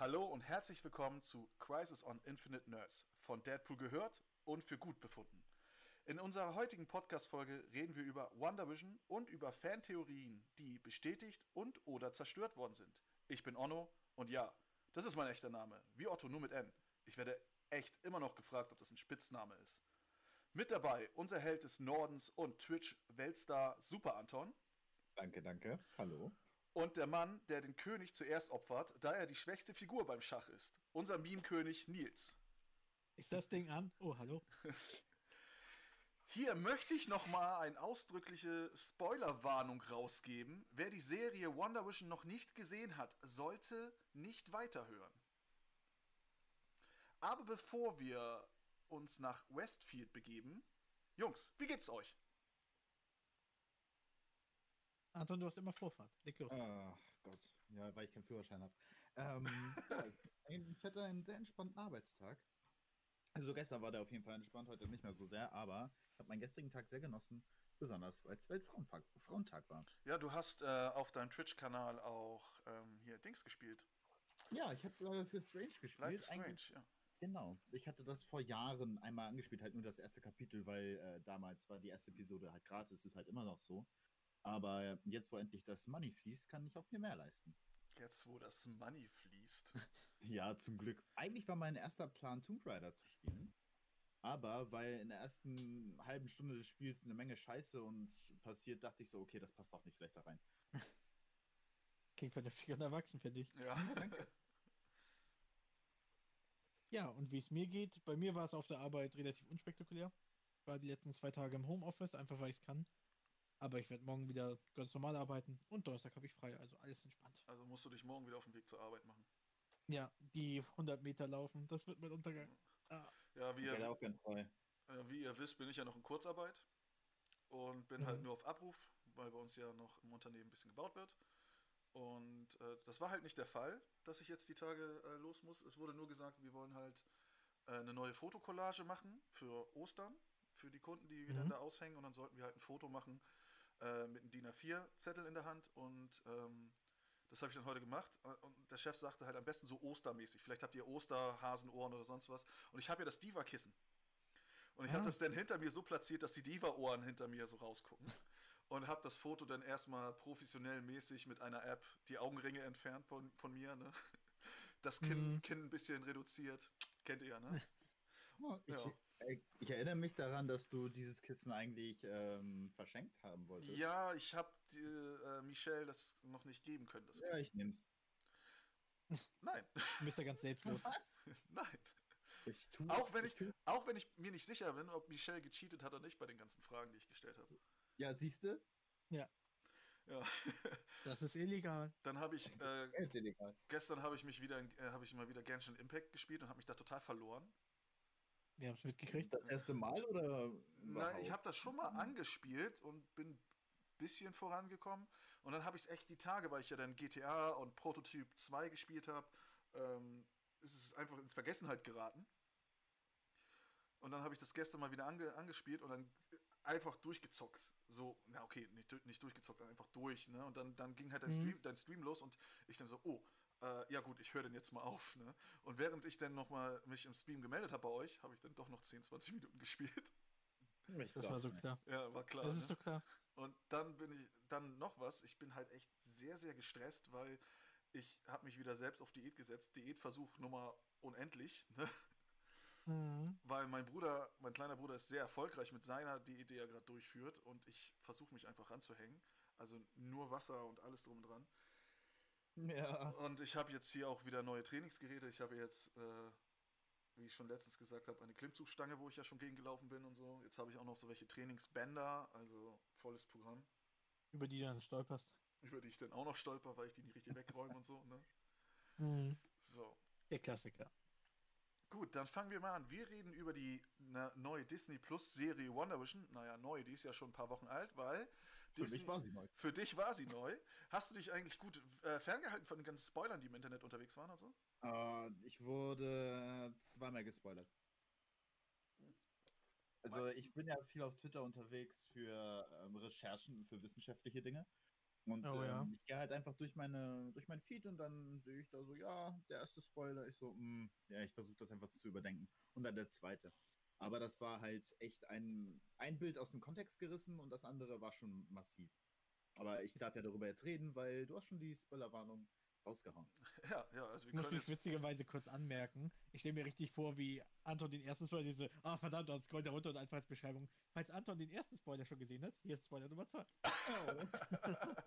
Hallo und herzlich willkommen zu Crisis on Infinite Nerds, von Deadpool gehört und für gut befunden. In unserer heutigen Podcast-Folge reden wir über WandaVision und über Fantheorien, die bestätigt und oder zerstört worden sind. Ich bin Onno und ja, das ist mein echter Name, wie Otto, nur mit N. Ich werde echt immer noch gefragt, ob das ein Spitzname ist. Mit dabei unser Held des Nordens und Twitch-Weltstar Super Anton. Danke, danke. Hallo. Und der Mann, der den König zuerst opfert, da er die schwächste Figur beim Schach ist. Unser Meme-König Nils. Ist das Ding an? Oh, hallo. Hier möchte ich nochmal eine ausdrückliche Spoilerwarnung rausgeben. Wer die Serie Wonder Vision noch nicht gesehen hat, sollte nicht weiterhören. Aber bevor wir uns nach Westfield begeben, Jungs, wie geht's euch? Anton, du hast immer Vorfahrt. Leg los. Ach Gott, ja, weil ich keinen Führerschein habe. Ähm, ich hatte einen sehr entspannten Arbeitstag. Also gestern war der auf jeden Fall entspannt, heute nicht mehr so sehr, aber ich habe meinen gestrigen Tag sehr genossen, besonders weil es Weltfrauentag Frauentag war. Ja, du hast äh, auf deinem Twitch-Kanal auch ähm, hier Dings gespielt. Ja, ich habe äh, für Strange gespielt. Life Strange, Eigentlich- ja. Genau. Ich hatte das vor Jahren einmal angespielt, halt nur das erste Kapitel, weil äh, damals war die erste Episode halt gratis, ist halt immer noch so. Aber jetzt, wo endlich das Money fließt, kann ich auch mir mehr leisten. Jetzt, wo das Money fließt. Ja, zum Glück. Eigentlich war mein erster Plan, Tomb Raider zu spielen. Aber weil in der ersten halben Stunde des Spiels eine Menge Scheiße und passiert, dachte ich so, okay, das passt doch nicht vielleicht da rein. Klingt vernünftig und erwachsen, finde ich. Ja. Ja, und wie es mir geht, bei mir war es auf der Arbeit relativ unspektakulär. Ich war die letzten zwei Tage im Homeoffice, einfach weil ich es kann. Aber ich werde morgen wieder ganz normal arbeiten und Donnerstag habe ich frei, also alles entspannt. Also musst du dich morgen wieder auf den Weg zur Arbeit machen. Ja, die 100 Meter laufen, das wird mein Untergang. Ah, Ja, wie ihr, auch gern frei. äh, wie ihr wisst, bin ich ja noch in Kurzarbeit und bin halt Mhm. nur auf Abruf, weil bei uns ja noch im Unternehmen ein bisschen gebaut wird. Und äh, das war halt nicht der Fall, dass ich jetzt die Tage äh, los muss. Es wurde nur gesagt, wir wollen halt äh, eine neue Fotokollage machen für Ostern, für die Kunden, die wieder Mhm. da aushängen. Und dann sollten wir halt ein Foto machen äh, mit einem DIN A4-Zettel in der Hand. Und ähm, das habe ich dann heute gemacht. Und der Chef sagte halt am besten so ostermäßig. Vielleicht habt ihr Osterhasenohren oder sonst was. Und ich habe ja das Diva-Kissen. Und ich Ah. habe das dann hinter mir so platziert, dass die Diva-Ohren hinter mir so rausgucken. Und habe das Foto dann erstmal professionell mäßig mit einer App die Augenringe entfernt von, von mir. Ne? Das Kinn, Mhm. Kinn ein bisschen reduziert. Kennt ihr ja, ne? Ich, Ja. äh, ich erinnere mich daran, dass du dieses Kissen eigentlich ähm, verschenkt haben wolltest. Ja, ich habe äh, Michelle das noch nicht geben können. Das Ja, ich nehm's. Nein, du bist ja ganz selbstlos. Was? nein. Ich tu Auch wenn ich, auch wenn ich mir nicht sicher bin, ob Michelle gecheatet hat oder nicht bei den ganzen Fragen, die ich gestellt habe. Ja, siehst du? Ja. Das ist illegal. Dann habe ich äh, gestern habe ich mich wieder, äh, habe ich mal wieder Genshin Impact gespielt und habe mich da total verloren. Wir haben es mitgekriegt. Das erste Mal oder? Nein, ich habe das schon mal angespielt und bin ein bisschen vorangekommen. Und dann habe ich es echt die Tage, weil ich ja dann GTA und Prototyp 2 gespielt habe, ähm, ist es einfach ins Vergessenheit geraten. Und dann habe ich das gestern mal wieder ange angespielt und dann einfach durchgezockt. So, na okay, nicht, nicht durchgezockt, einfach durch. Ne? Und dann, dann ging halt dein, Mhm. Stream, dein Stream los und ich dann so, oh, äh, ja gut, ich höre den jetzt mal auf. Ne? Und während ich dann nochmal mich im Stream gemeldet habe bei euch, habe ich dann doch noch 10, 20 Minuten gespielt. Ich Das war so glaub's klar. Ja, war klar. Das ne? ist so klar. Und dann bin ich, dann noch was, ich bin halt echt sehr, sehr gestresst, weil ich habe mich wieder selbst auf Diät gesetzt. Diätversuch Nummer unendlich, ne? Mhm. weil mein Bruder, mein kleiner Bruder ist sehr erfolgreich mit seiner Diät, die er gerade durchführt und ich versuche mich einfach ranzuhängen. Also nur Wasser und alles drum und dran. Ja. Und ich habe jetzt hier auch wieder neue Trainingsgeräte. Ich habe jetzt, äh, wie ich schon letztens gesagt habe, eine Klimmzugstange, wo ich ja schon gegen gelaufen bin und so. Jetzt habe ich auch noch so welche Trainingsbänder, also volles Programm. Über die du dann stolperst. über die ich dann auch noch stolper, weil ich die nicht richtig wegräume und so. Ne? Mhm. So. Der Klassiker. Gut, dann fangen wir mal an. Wir reden über die ne, neue Disney Plus Serie Wonder Vision. Naja, neu, die ist ja schon ein paar Wochen alt, weil. Für Disney- mich war sie neu. Für dich war sie neu. Hast du dich eigentlich gut äh, ferngehalten von den ganzen Spoilern, die im Internet unterwegs waren und so? Äh, ich wurde zweimal gespoilert. Also ich bin ja viel auf Twitter unterwegs für ähm, Recherchen, für wissenschaftliche Dinge. Und Oh, ja. ähm, ich gehe halt einfach durch meine durch mein Feed und dann sehe ich da so, ja, der erste Spoiler. Ich so, hm, ja, ich versuche das einfach zu überdenken. Und dann der zweite. Aber das war halt echt ein, ein Bild aus dem Kontext gerissen und das andere war schon massiv. Aber ich darf ja darüber jetzt reden, weil du hast schon die Spoilerwarnung rausgehauen. Ja, ja, also wir Ich muss können mich jetzt. witzigerweise kurz anmerken. Ich stelle mir richtig vor, wie Anton den ersten Spoiler diese, ah verdammt, dann scrollt er runter und einfach als Beschreibung. Falls Anton den ersten Spoiler schon gesehen hat, hier ist Spoiler Nummer 2.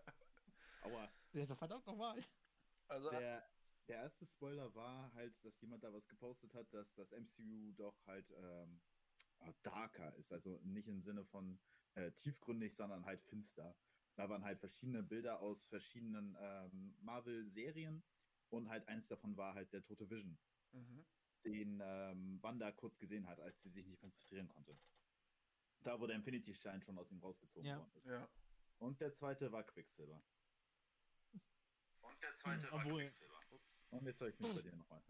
Aua. Der so, verdammt nochmal. Also, Der, der erste Spoiler war halt, dass jemand da was gepostet hat, dass das MCU doch halt ähm, ah, darker ist. Also nicht im Sinne von äh, tiefgründig, sondern halt finster. Da waren halt verschiedene Bilder aus verschiedenen ähm, Marvel-Serien und halt eins davon war halt der tote Vision, mhm. den ähm, Wanda kurz gesehen hat, als sie sich nicht konzentrieren konnte. Da, wo der Infinity-Stein schon aus ihm rausgezogen Ja. worden ist. ja. Und der zweite war Quicksilver. Und der zweite war Obwohl- Und jetzt ich mich bei dir nochmal.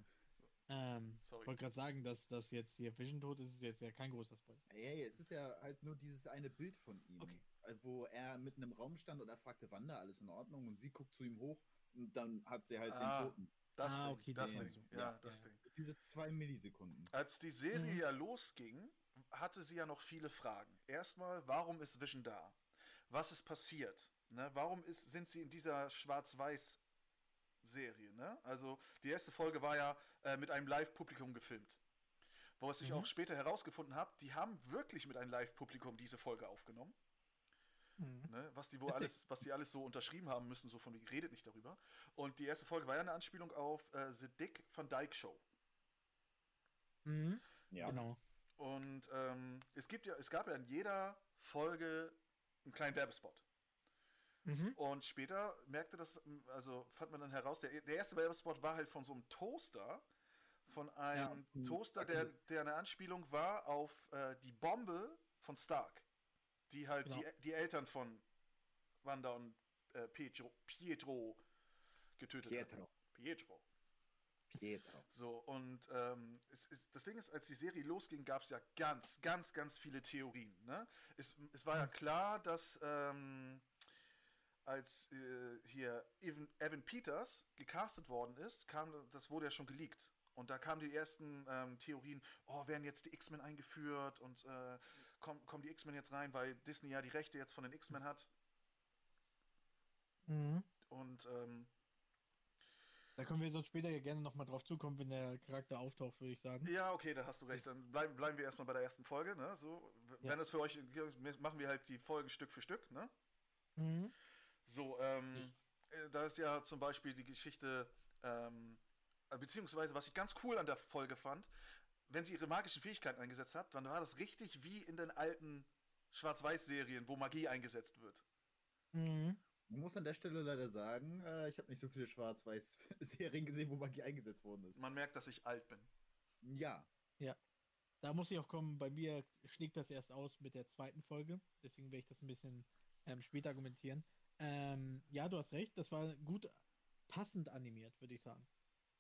Ähm, Sorry. wollte gerade sagen, dass das jetzt hier Vision tot ist, ist jetzt ja kein großer Spoiler. Ey, es ist ja halt nur dieses eine Bild von ihm, Okay. äh, wo er mitten im Raum stand und er fragte Wanda, alles in Ordnung? Und sie guckt zu ihm hoch und dann hat sie halt Ah. den Toten. Das Ah, Ding, okay, das Ding. so. Ja, Ja, das ja. Ding. Diese zwei Millisekunden. Als die Serie Mhm. ja losging, hatte sie ja noch viele Fragen. Erstmal, warum ist Vision da? Was ist passiert? Ne? Warum ist, sind sie in dieser Schwarz-Weiß-Serie? Ne? Also die erste Folge war ja äh, mit einem Live-Publikum gefilmt. Wo was ich Mhm. auch später herausgefunden habe, die haben wirklich mit einem Live-Publikum diese Folge aufgenommen. Mhm. Ne? Was die wo Witzig. alles, was die alles so unterschrieben haben müssen, so von wie redet nicht darüber. Und die erste Folge war ja eine Anspielung auf äh, The Dick Van Dyke Show. Mhm. Ja. Genau. Und ähm, es gibt ja, es gab ja in jeder Folge einen kleinen Werbespot. Mhm. Und später merkte das, also fand man dann heraus, der, der erste Werbespot war halt von so einem Toaster, von einem Ja, Toaster, der, der eine Anspielung war auf äh, die Bombe von Stark, die halt Genau. die, die Eltern von Wanda und äh, Pietro, Pietro getötet hat. Pietro. Pietro. Pietro. So, und ähm, es ist, das Ding ist, als die Serie losging, gab es ja ganz, ganz, ganz viele Theorien. Ne? Es, es war ja klar, dass ähm, als äh, hier Evan, Evan Peters gecastet worden ist, kam, das wurde ja schon geleakt. Und da kamen die ersten ähm, Theorien, oh, werden jetzt die X-Men eingeführt und äh, kommen, kommen die X-Men jetzt rein, weil Disney ja die Rechte jetzt von den X-Men hat. Mhm. Und ähm, Da können wir sonst später ja gerne nochmal drauf zukommen, wenn der Charakter auftaucht, würde ich sagen. Ja, okay, da hast du recht. Dann bleiben, bleiben wir erstmal bei der ersten Folge. Ne? So, w- Ja. Wenn es für euch, machen wir halt die Folgen Stück für Stück. Ne? Mhm. So, ähm, äh, da ist ja zum Beispiel die Geschichte, ähm, äh, beziehungsweise was ich ganz cool an der Folge fand, wenn sie ihre magischen Fähigkeiten eingesetzt hat, dann war das richtig wie in den alten Schwarz-Weiß-Serien, wo Magie eingesetzt wird. Mhm. Ich muss an der Stelle leider sagen, äh, ich habe nicht so viele Schwarz-Weiß-Serien gesehen, wo Magie eingesetzt worden ist. Man merkt, dass ich alt bin. Ja. Da muss ich auch kommen, bei mir schlägt das erst aus mit der zweiten Folge, deswegen werde ich das ein bisschen ähm, später argumentieren. Ähm, ja, du hast recht, das war gut passend animiert, würde ich sagen.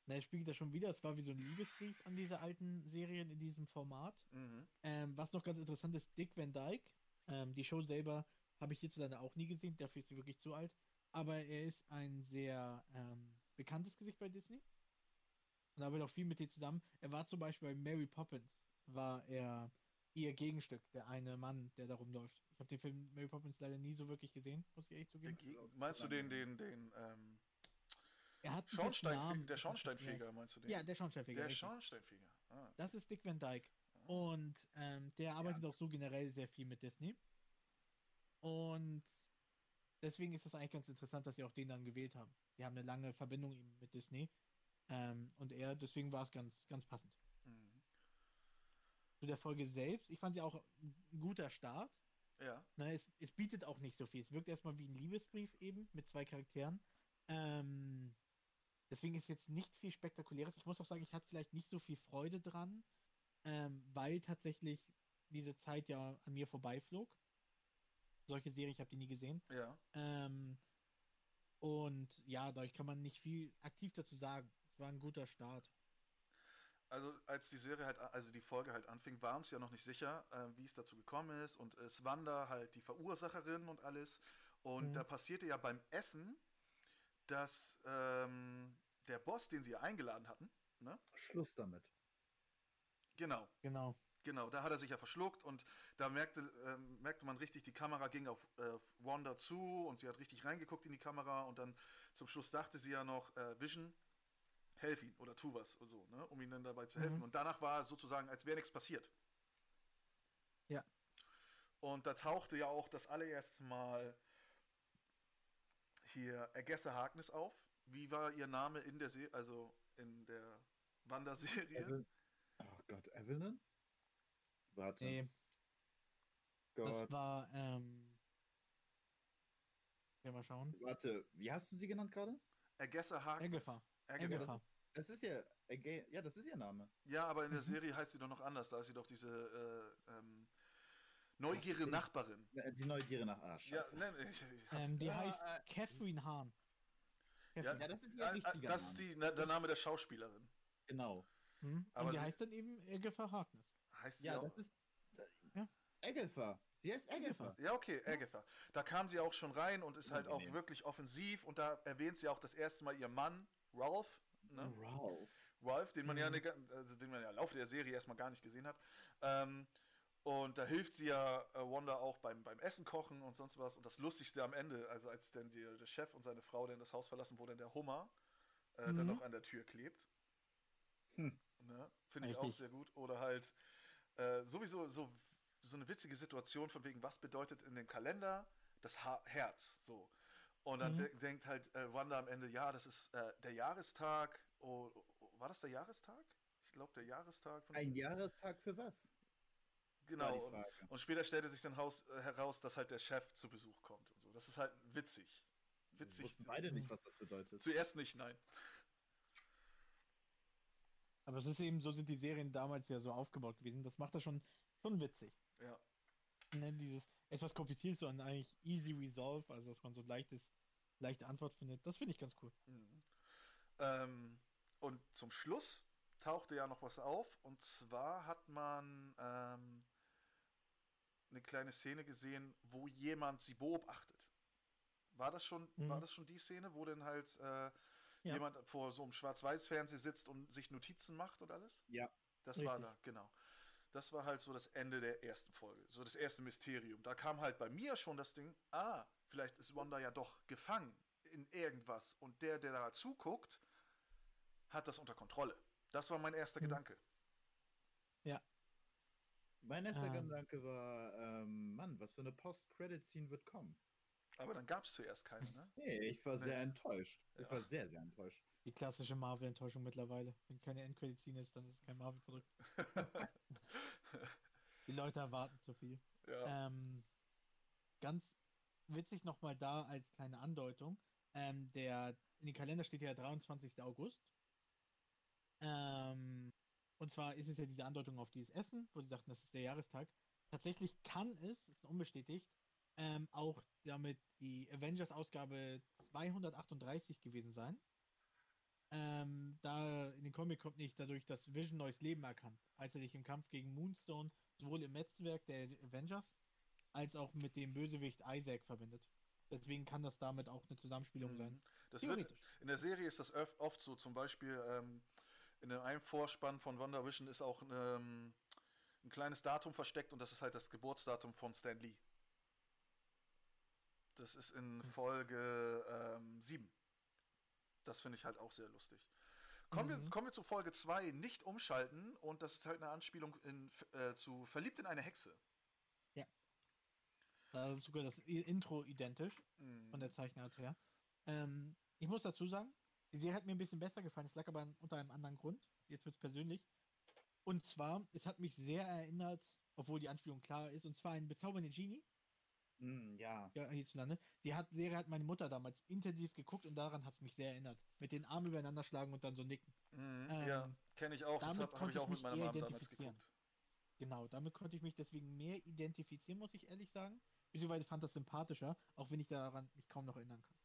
Na, er spiegelt das schon wieder, es war wie so ein Liebesbrief an diese alten Serien in diesem Format. Mhm. Ähm, was noch ganz interessant ist, Dick Van Dyke, ähm, die Show selber habe ich hierzulande auch nie gesehen, dafür ist sie wirklich zu alt. Aber er ist ein sehr ähm, bekanntes Gesicht bei Disney. Und arbeitet auch viel mit denen zusammen. Er war zum Beispiel bei Mary Poppins, war er ihr Gegenstück, der eine Mann, der da rumläuft. Ich habe den Film Mary Poppins leider nie so wirklich gesehen, muss ich echt zugeben. Dagegen- Meinst du den, den, den ähm, Er hat einen festen Schornstein, Namen. der Schornsteinfeger, meinst du den? Ja, der Schornsteinfeger. der richtig. Schornsteinfeger. Ah. Das ist Dick Van Dyke. Und ähm, der arbeitet auch so generell sehr viel mit Disney. Und deswegen ist es eigentlich ganz interessant, dass sie auch den dann gewählt haben. Die haben eine lange Verbindung eben mit Disney. Ähm, und er, deswegen war es ganz, ganz passend. Zu der Folge selbst, ich fand sie auch ein guter Start. Ja. Ne, es, es bietet auch nicht so viel. Es wirkt erstmal wie ein Liebesbrief eben mit zwei Charakteren. Ähm, deswegen ist jetzt nicht viel Spektakuläres. Ich muss auch sagen, ich hatte vielleicht nicht so viel Freude dran, ähm, weil tatsächlich diese Zeit ja an mir vorbeiflog. Solche Serien, ich habe die nie gesehen. Ja. Ähm, und ja, dadurch kann man nicht viel aktiv dazu sagen. Es war ein guter Start. Also als die Serie halt, also die Folge halt anfing, war uns ja noch nicht sicher, äh, wie es dazu gekommen ist und ist Wanda halt die Verursacherin und alles Und Mhm. da passierte ja beim Essen, dass ähm, der Boss, den sie ja eingeladen hatten, ne? Schluss damit. Genau, Genau. genau, da hat er sich ja verschluckt und da merkte, ähm, merkte man richtig, die Kamera ging auf, äh, Wanda zu und sie hat richtig reingeguckt in die Kamera und dann zum Schluss sagte sie ja noch, äh, Vision, helf ihm oder tu was oder so, ne? um ihnen dann dabei zu helfen. Mhm. Und danach war sozusagen, als wäre nichts passiert. Ja. Und da tauchte ja auch das allererste Mal hier Agessa Harkness auf. Wie war ihr Name in der Serie, also in der Wanda-Serie? Evel oh Gott, Evelyn? Warte. Nee, Gott. das war, ähm. Ja, mal schauen. Warte, wie hast du sie genannt gerade? Agessa Harkness. Agatha. Agatha. Agatha. Das ist ja, ja, das ist ihr Name. Ja, aber in der Mhm. Serie heißt sie doch noch anders. Da ist sie doch diese äh, ähm, neugierige. Nachbarin. Äh, Die Neugierde nach Arsch. Ja, ne, ich, ich hab, Ähm, die Ja, heißt äh, Catherine Hahn. Ja, Catherine. Ja, das ist ihr äh, richtiger das Name. ist die, ne, der Name der Schauspielerin. Genau. Hm? aber Und die sie- heißt dann eben Agatha Harkness. Heißt sie Ja, auch? das ist. Ja. Agatha. Sie heißt Agatha. Ja, okay, Agatha. Da kam sie auch schon rein und ist halt auch wirklich offensiv und da erwähnt sie auch das erste Mal ihren Mann, Ralph. Ne? Ralph. Ralph, den man ja, Mhm. ne, also den man ja im Laufe der Serie erstmal gar nicht gesehen hat. Ähm, und da hilft sie ja äh, Wanda auch beim, beim Essen kochen und sonst was. Und das Lustigste am Ende, also als dann die, der Chef und seine Frau dann das Haus verlassen, wo dann der Hummer äh, dann Mhm. noch an der Tür klebt. Hm. Ne? Finde ich auch sehr gut. Oder halt äh, sowieso so, so eine witzige Situation von wegen, was bedeutet in dem Kalender das ha Herz? So. Und dann Mhm. de denkt halt äh, Wanda am Ende, ja, das ist äh, der Jahrestag. Oh, oh, war das der Jahrestag? Ich glaube, der Jahrestag von. Ein Jahrestag für was? genau. Und, und später stellte sich dann raus, äh, heraus, dass halt der Chef zu Besuch kommt und so. Das ist halt witzig. Wir Witzig. wussten beide nicht, was das bedeutet. Zuerst nicht, nein. Aber es ist eben, so sind die Serien damals ja so aufgebaut gewesen. Das macht das schon, schon witzig. Ja. Ne, dieses etwas kompliziert so an eigentlich easy resolve, also dass man so leichtes, leichte Antwort findet. Das finde ich ganz cool. Mhm. Ähm, und zum Schluss tauchte ja noch was auf. Und zwar hat man ähm, eine kleine Szene gesehen, wo jemand sie beobachtet. War das schon, Mhm. war das schon die Szene, wo dann halt äh, jemand vor so einem Schwarz-Weiß-Fernseher sitzt und sich Notizen macht und alles? Ja. Das war Richtig. da, genau. Das war halt so das Ende der ersten Folge, so das erste Mysterium. Da kam halt bei mir schon das Ding, ah, vielleicht ist Wanda ja doch gefangen in irgendwas und der, der da zuguckt, hat das unter Kontrolle. Das war mein erster Mhm. Gedanke. Mein erster Ähm. Gedanke war, ähm, Mann, was für eine Post-Credit-Scene wird kommen? Aber dann gab es zuerst keine, ne? Nee, ich war Nee. sehr enttäuscht. Ich Ja. war sehr, sehr enttäuscht. Die klassische Marvel-Enttäuschung mittlerweile. Wenn keine Endcredit-Scene ist, dann ist es kein Marvel-Produkt. Die Leute erwarten zu viel. ja. Ähm, ganz witzig nochmal da als kleine Andeutung. Ähm, der, in den Kalender steht ja 23. August. Ähm, und zwar ist es ja diese Andeutung auf dieses Essen, wo sie sagten, das ist der Jahrestag. Tatsächlich kann es, ist unbestätigt, ähm, auch damit die Avengers-Ausgabe 238 gewesen sein. Ähm, da in den Comic kommt nicht dadurch, dass Vision neues Leben erkannt, als er sich im Kampf gegen Moonstone sowohl im Netzwerk der Avengers als auch mit dem Bösewicht Isaac verbindet. Deswegen kann das damit auch eine Zusammenspielung sein. Mhm. Das wird, in der Serie ist das oft so, zum Beispiel ähm, in einem Vorspann von WandaVision ist auch ähm, ein kleines Datum versteckt und das ist halt das Geburtsdatum von Stan Lee. Das ist in. Folge ähm, 7. Das finde ich halt auch sehr lustig. Kommen, wir, Mhm. kommen wir zu Folge 2, nicht umschalten und das ist halt eine Anspielung in, äh, zu Verliebt in eine Hexe. Da ist sogar das Intro identisch Mhm. von der Zeichenart her. Ähm, ich muss dazu sagen, die Serie hat mir ein bisschen besser gefallen. Es lag aber unter einem anderen Grund. Jetzt wird es persönlich. Und zwar, es hat mich sehr erinnert, obwohl die Anspielung klar ist, und zwar ein bezaubernde Genie, Hm, ja. ja, hierzulande. Die hat, Serie hat meine Mutter damals intensiv geguckt und daran hat es mich sehr erinnert. Mit den Armen übereinander schlagen und dann so nicken. Mhm, Ähm, ja, kenne ich auch. Das damit habe hab konnte ich auch mit meiner Mom damals identifizieren. geguckt. Genau, damit konnte ich mich deswegen mehr identifizieren, muss ich ehrlich sagen. Beziehungsweise fand das sympathischer, auch wenn ich daran mich kaum noch erinnern kann.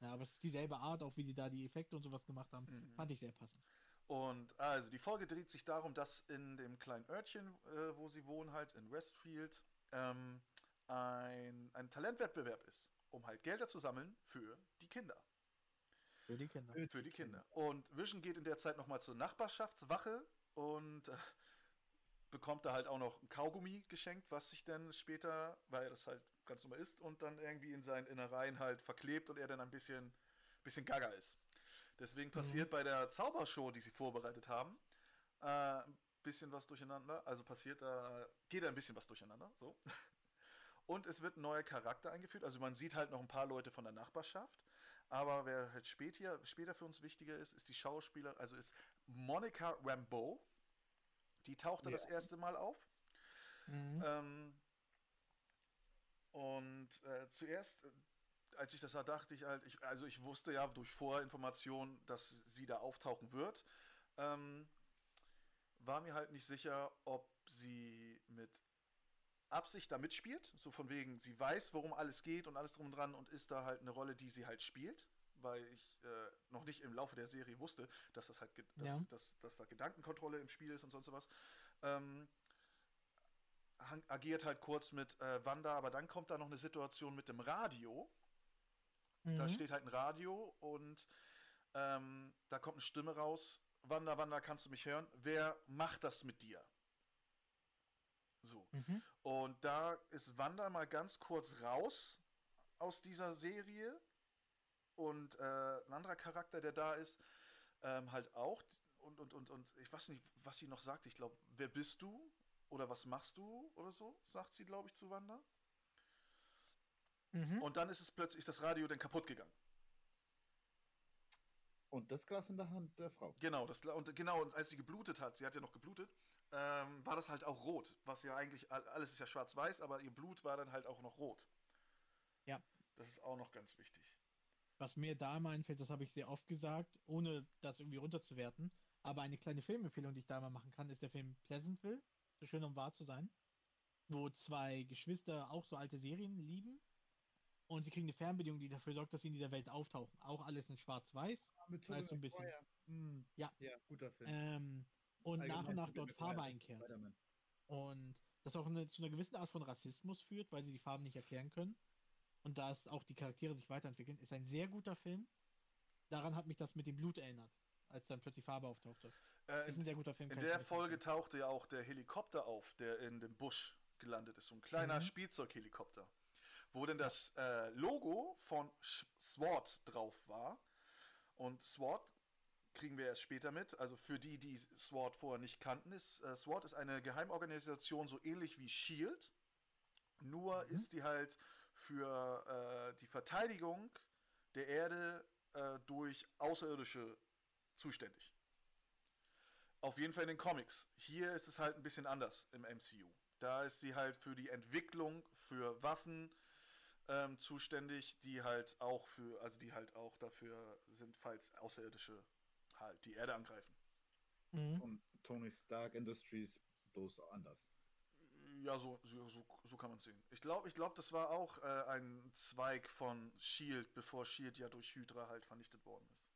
Ja, aber es ist dieselbe Art, auch wie sie da die Effekte und sowas gemacht haben, Mhm. fand ich sehr passend. Und also die Folge dreht sich darum, dass in dem kleinen Örtchen, äh, wo sie wohnen, halt in Westfield, ähm, ein, ein Talentwettbewerb ist, um halt Gelder zu sammeln für die Kinder. Für die Kinder. Für die Kinder. Und Vision geht in der Zeit nochmal zur Nachbarschaftswache und äh, bekommt da halt auch noch ein Kaugummi geschenkt, was sich dann später, weil er das halt ganz normal ist, und dann irgendwie in seinen Innereien halt verklebt und er dann ein bisschen, bisschen gaga ist. Deswegen passiert bei der Zaubershow, die sie vorbereitet haben, äh, ein bisschen was durcheinander. Also passiert da, geht da ein bisschen was durcheinander, so. Und es wird ein neuer Charakter eingeführt. Also man sieht halt noch ein paar Leute von der Nachbarschaft. Aber wer halt später, später für uns wichtiger ist, ist die Schauspieler, also ist Monica Rambeau. Die tauchte das Ja. erste Mal auf. Mhm. Ähm, und äh, zuerst, äh, als ich das sah, dachte ich halt, ich, also ich wusste ja durch Vorinformationen, dass sie da auftauchen wird. Ähm, war mir halt nicht sicher, ob sie mit Absicht da mitspielt. So von wegen, sie weiß, worum alles geht und alles drum und dran und ist da halt eine Rolle, die sie halt spielt. Weil ich äh, noch nicht im Laufe der Serie wusste, dass das halt, dass, Ja. dass, dass da Gedankenkontrolle im Spiel ist und sonst was. Ähm, agiert halt kurz mit äh, Wanda, aber dann kommt da noch eine Situation mit dem Radio. Da Mhm. steht halt ein Radio und ähm, da kommt eine Stimme raus. Wanda, Wanda, kannst du mich hören? Wer macht das mit dir? So. Mhm. Und da ist Wanda mal ganz kurz raus aus dieser Serie. Und äh, ein anderer Charakter, der da ist, ähm, halt auch. Und, und, und, und ich weiß nicht, was sie noch sagt. Ich glaube, wer bist du? Oder was machst du? Oder so, sagt sie, glaube ich, zu Wanda. Mhm. Und dann ist es plötzlich das Radio dann kaputt gegangen. Und das Glas in der Hand der Frau. Genau, das, und genau, und als sie geblutet hat, sie hat ja noch geblutet, ähm, war das halt auch rot. Was ja eigentlich, all- alles ist ja schwarz-weiß, aber ihr Blut war dann halt auch noch rot. Ja. Das ist auch noch ganz wichtig. Was mir da mal einfällt, das habe ich sehr oft gesagt, ohne das irgendwie runterzuwerten. Aber eine kleine Filmempfehlung, die ich da mal machen kann, ist der Film Pleasantville, so schön um wahr zu sein, wo zwei Geschwister auch so alte Serien lieben und sie kriegen eine Fernbedienung, die dafür sorgt, dass sie in dieser Welt auftauchen. Auch alles in Schwarz-Weiß. Mit Da ist so ein bisschen- Maguire. Hm, Ja. Ja, guter Film. Ähm, und nach und nach dort Farbe. Spider-Man. Und das auch eine, zu einer gewissen Art von Rassismus führt, weil sie die Farben nicht erklären können. Und da es auch die Charaktere sich weiterentwickeln, ist ein sehr guter Film. Daran hat mich das mit dem Blut erinnert, als dann plötzlich Farbe auftauchte. Äh, Ist ein in, sehr guter Film. in der Folge tauchte ja auch der Helikopter auf, der in dem Busch gelandet ist. So ein kleiner Mhm. Spielzeughelikopter. Wo denn das äh, Logo von Sch- SWAT drauf war. Und SWAT kriegen wir erst später mit. Also für die, die SWAT vorher nicht kannten, ist äh, SWAT ist eine Geheimorganisation so ähnlich wie SHIELD. Nur Mhm. ist die halt für äh, die Verteidigung der Erde äh, durch Außerirdische zuständig. Auf jeden Fall in den Comics. Hier ist es halt ein bisschen anders im MCU. Da ist sie halt für die Entwicklung für Waffen ähm, zuständig, die halt auch für, also die halt auch dafür sind, falls Außerirdische halt die Erde angreifen. Mhm. Und Tony Stark Industries bloß anders. Ja, so, so, so, kann man sehen. Ich glaube, ich glaub, das war auch äh, ein Zweig von Shield, bevor Shield ja durch Hydra halt vernichtet worden ist.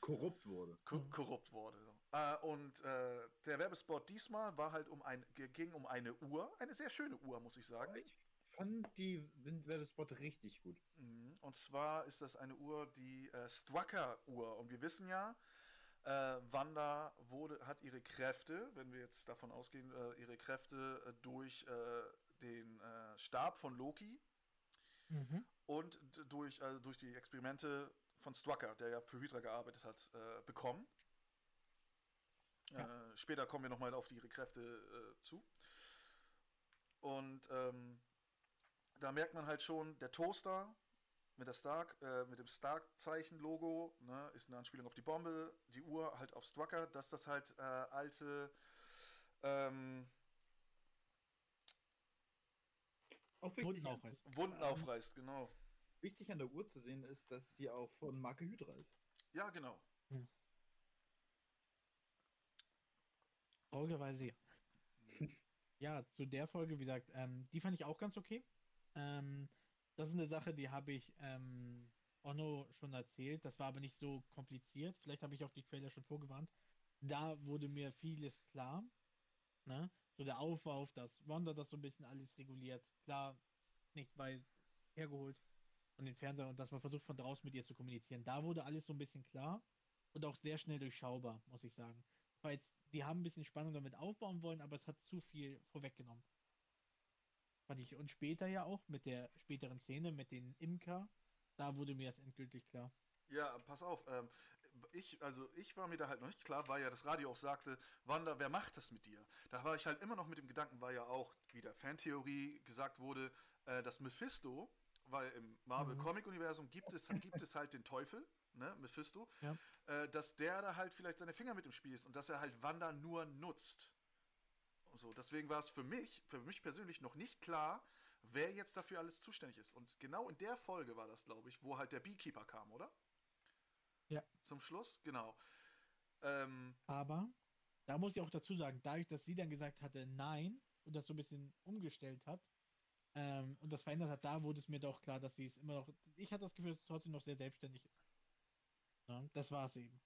Korrupt wurde. Ko korrupt wurde. So. Äh, und äh, der Werbespot diesmal war halt um ein, ging um eine Uhr, eine sehr schöne Uhr, muss ich sagen. Ich fand die Werbespot richtig gut. Mhm. Und zwar ist das eine Uhr, die äh, Strucker-Uhr. Und wir wissen ja, äh, Wanda wurde, hat ihre Kräfte, wenn wir jetzt davon ausgehen, äh, ihre Kräfte äh, durch äh, den äh, Stab von Loki Mhm. und durch, also durch die Experimente von Strucker, der ja für Hydra gearbeitet hat, bekommen. Ja. Später kommen wir nochmal auf ihre Kräfte zu. Und ähm, da merkt man halt schon, der Toaster mit der Stark, äh, mit dem Stark-Zeichen-Logo, ne, ist eine Anspielung auf die Bombe, die Uhr halt auf Strucker, dass das halt äh, alte ähm, Auch wichtig, Wunden aufreißen. Wunden Ähm, aufreißt, genau. wichtig an der Uhr zu sehen ist, dass sie auch von Marke Hydra ist. Ja, genau. Traurigerweise ja. ja, zu der Folge, wie gesagt, ähm, die fand ich auch ganz okay. Ähm, das ist eine Sache, die habe ich ähm, Onno schon erzählt. Das war aber nicht so kompliziert. Vielleicht habe ich auch die Trailer schon vorgewarnt. Da wurde mir vieles klar. Ne? So der Aufbau, dass Wanda das so ein bisschen alles reguliert. Klar, nicht weit hergeholt und den Fernseher und dass man versucht von draußen mit ihr zu kommunizieren. Da wurde alles so ein bisschen klar und auch sehr schnell durchschaubar, muss ich sagen. Weil die haben ein bisschen Spannung damit aufbauen wollen, aber es hat zu viel vorweggenommen. Fand ich. Und später ja auch mit der späteren Szene mit den Imker, da wurde mir das endgültig klar. Ja, pass auf. Ähm, ich, also ich war mir da halt noch nicht klar, weil ja das Radio auch sagte, Wanda, wer macht das mit dir? Da war ich halt immer noch mit dem Gedanken, weil ja auch wieder Fantheorie gesagt wurde, äh, dass Mephisto, weil im Marvel Comic Universum gibt es, gibt es halt den Teufel, ne, Mephisto, Ja. äh, dass der da halt vielleicht seine Finger mit im Spiel ist und dass er halt Wanda nur nutzt. So, deswegen war es für mich, für mich persönlich noch nicht klar, wer jetzt dafür alles zuständig ist. Und genau in der Folge war das, glaube ich, wo halt der Beekeeper kam, oder? Ja. Zum Schluss, genau. Ähm, Aber da muss ich auch dazu sagen, dadurch, dass sie dann gesagt hatte, nein, und das so ein bisschen umgestellt hat ähm, und das verändert hat, da wurde es mir doch klar, dass sie es immer noch. Ich hatte das Gefühl, dass es trotzdem noch sehr selbstständig ist. Ja, das war es eben.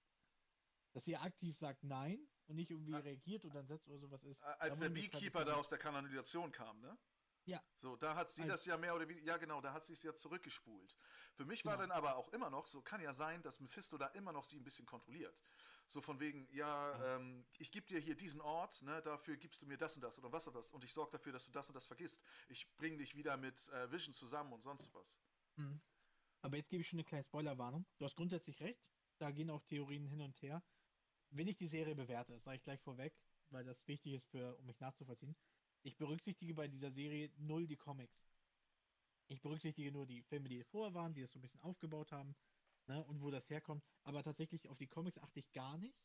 Dass sie aktiv sagt nein und nicht irgendwie Ah. reagiert oder dann setzt oder sowas ist. als der klar, Beekeeper da aus der Kanalisation kam, ne? Ja. So, da hat sie Also- das ja mehr oder weniger, ja genau, da hat sie es ja zurückgespult. Für mich war Genau. dann aber auch immer noch, so kann ja sein, dass Mephisto da immer noch sie ein bisschen kontrolliert. So von wegen, ja, Ja. Ähm, ich gebe dir hier diesen Ort, ne, dafür gibst du mir das und das oder was und das und ich sorge dafür, dass du das und das vergisst. Ich bringe dich wieder mit äh, Vision zusammen und sonst was. Mhm. Aber jetzt gebe ich schon eine kleine Spoilerwarnung. Du hast grundsätzlich recht. Da gehen auch Theorien hin und her. Wenn ich die Serie bewerte, das sage ich gleich vorweg, weil das wichtig ist, für, um mich nachzuvollziehen. Ich berücksichtige bei dieser Serie null die Comics. Ich berücksichtige nur die Filme, die vorher waren, die das so ein bisschen aufgebaut haben ne, und wo das herkommt. Aber tatsächlich auf die Comics achte ich gar nicht.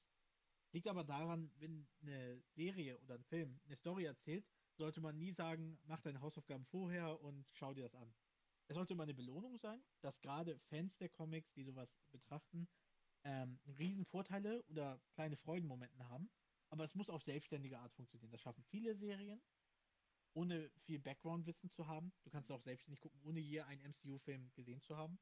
Liegt aber daran, wenn eine Serie oder ein Film eine Story erzählt, sollte man nie sagen, mach deine Hausaufgaben vorher und schau dir das an. Es sollte immer eine Belohnung sein, dass gerade Fans der Comics, die sowas betrachten, ähm, riesen Vorteile oder kleine Freudenmomente haben. Aber es muss auf selbstständige Art funktionieren. Das schaffen viele Serien, ohne viel Background-Wissen zu haben. Du kannst auch selbstständig gucken, ohne je einen MCU-Film gesehen zu haben,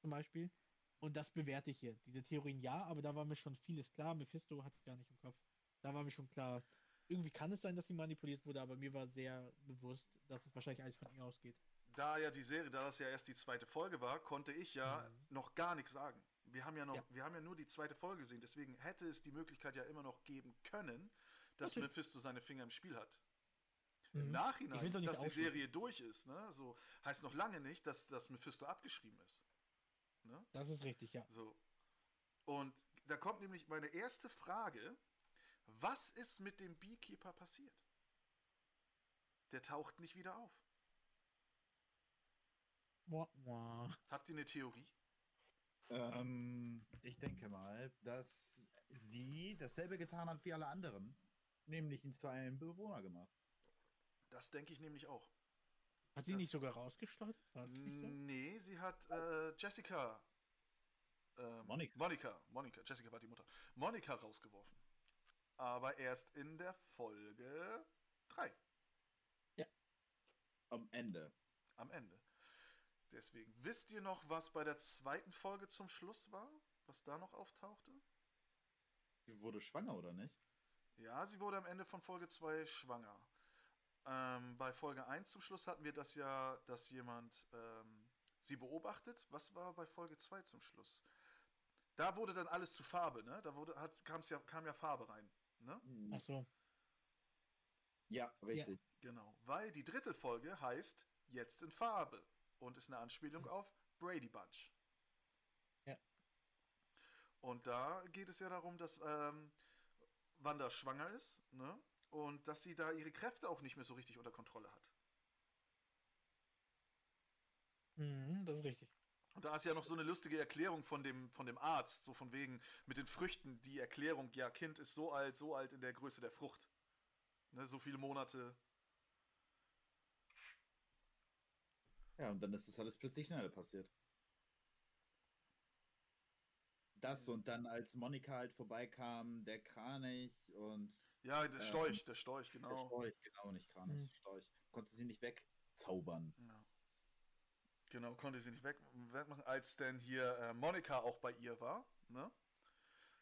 zum Beispiel. Und das bewerte ich hier. Diese Theorien ja, aber da war mir schon vieles klar. Mephisto hatte ich gar nicht im Kopf. Da war mir schon klar, irgendwie kann es sein, dass sie manipuliert wurde, aber mir war sehr bewusst, dass es wahrscheinlich alles von ihr ausgeht. Da ja die Serie, da das ja erst die zweite Folge war, konnte ich ja Mhm. noch gar nichts sagen. Wir haben ja noch, Ja. wir haben ja nur die zweite Folge gesehen, deswegen hätte es die Möglichkeit ja immer noch geben können, dass Natürlich. Mephisto seine Finger im Spiel hat. Mhm. Im Nachhinein, dass die. Serie durch ist, ne, so heißt noch lange nicht, dass das Mephisto abgeschrieben ist. Ne? Das ist richtig, ja. So. Und da kommt nämlich meine erste Frage: Was ist mit dem Beekeeper passiert? Der taucht nicht wieder auf. Mua, mua. Habt ihr eine Theorie? Ähm, ich denke mal, dass sie dasselbe getan hat wie alle anderen. Nämlich ihn zu einem Bewohner gemacht. Das denke ich nämlich auch. Hat sie Das- nicht sogar rausgeschleudert? Nee, sie hat äh, Jessica. ähm, Monika. Monika. Monika. Jessica war die Mutter. Monika rausgeworfen. Aber erst in der Folge 3 Am Ende. am Ende. Deswegen, wisst ihr noch, was bei der zweiten Folge zum Schluss war? Was da noch auftauchte? Sie wurde schwanger, oder nicht? Ja, sie wurde am Ende von Folge 2 schwanger. Ähm, bei Folge 1 zum Schluss hatten wir das ja, dass jemand ähm, sie beobachtet. Was war bei Folge 2 zum Schluss? Da wurde dann alles zu Farbe, ne? Da wurde, hat, kam's ja, kam ja Farbe rein. Ne? Ach so. Ja, richtig. Genau. Weil die dritte Folge heißt Jetzt in Farbe und ist eine Anspielung auf Brady Bunch. Ja. Und da geht es ja darum, dass ähm, Wanda schwanger ist, ne? Und dass sie da ihre Kräfte auch nicht mehr so richtig unter Kontrolle hat. Mhm, das ist richtig. Und da ist ja noch so eine lustige Erklärung von dem, von dem Arzt, so von wegen mit den Früchten, die Erklärung, ja, Kind ist so alt, so alt in der Größe der Frucht. Ne, so viele Monate. Ja, und dann ist das alles plötzlich schneller passiert. Das und dann, als Monika halt vorbeikam, der Kranich und Ja, der Ähm, Storch, der Storch, der genau. Storch, genau, nicht Kranich, Mhm. Storch, konnte sie nicht wegzaubern. Ja. Genau, konnte sie nicht weg, wegmachen, als denn hier äh, Monika auch bei ihr war, ne?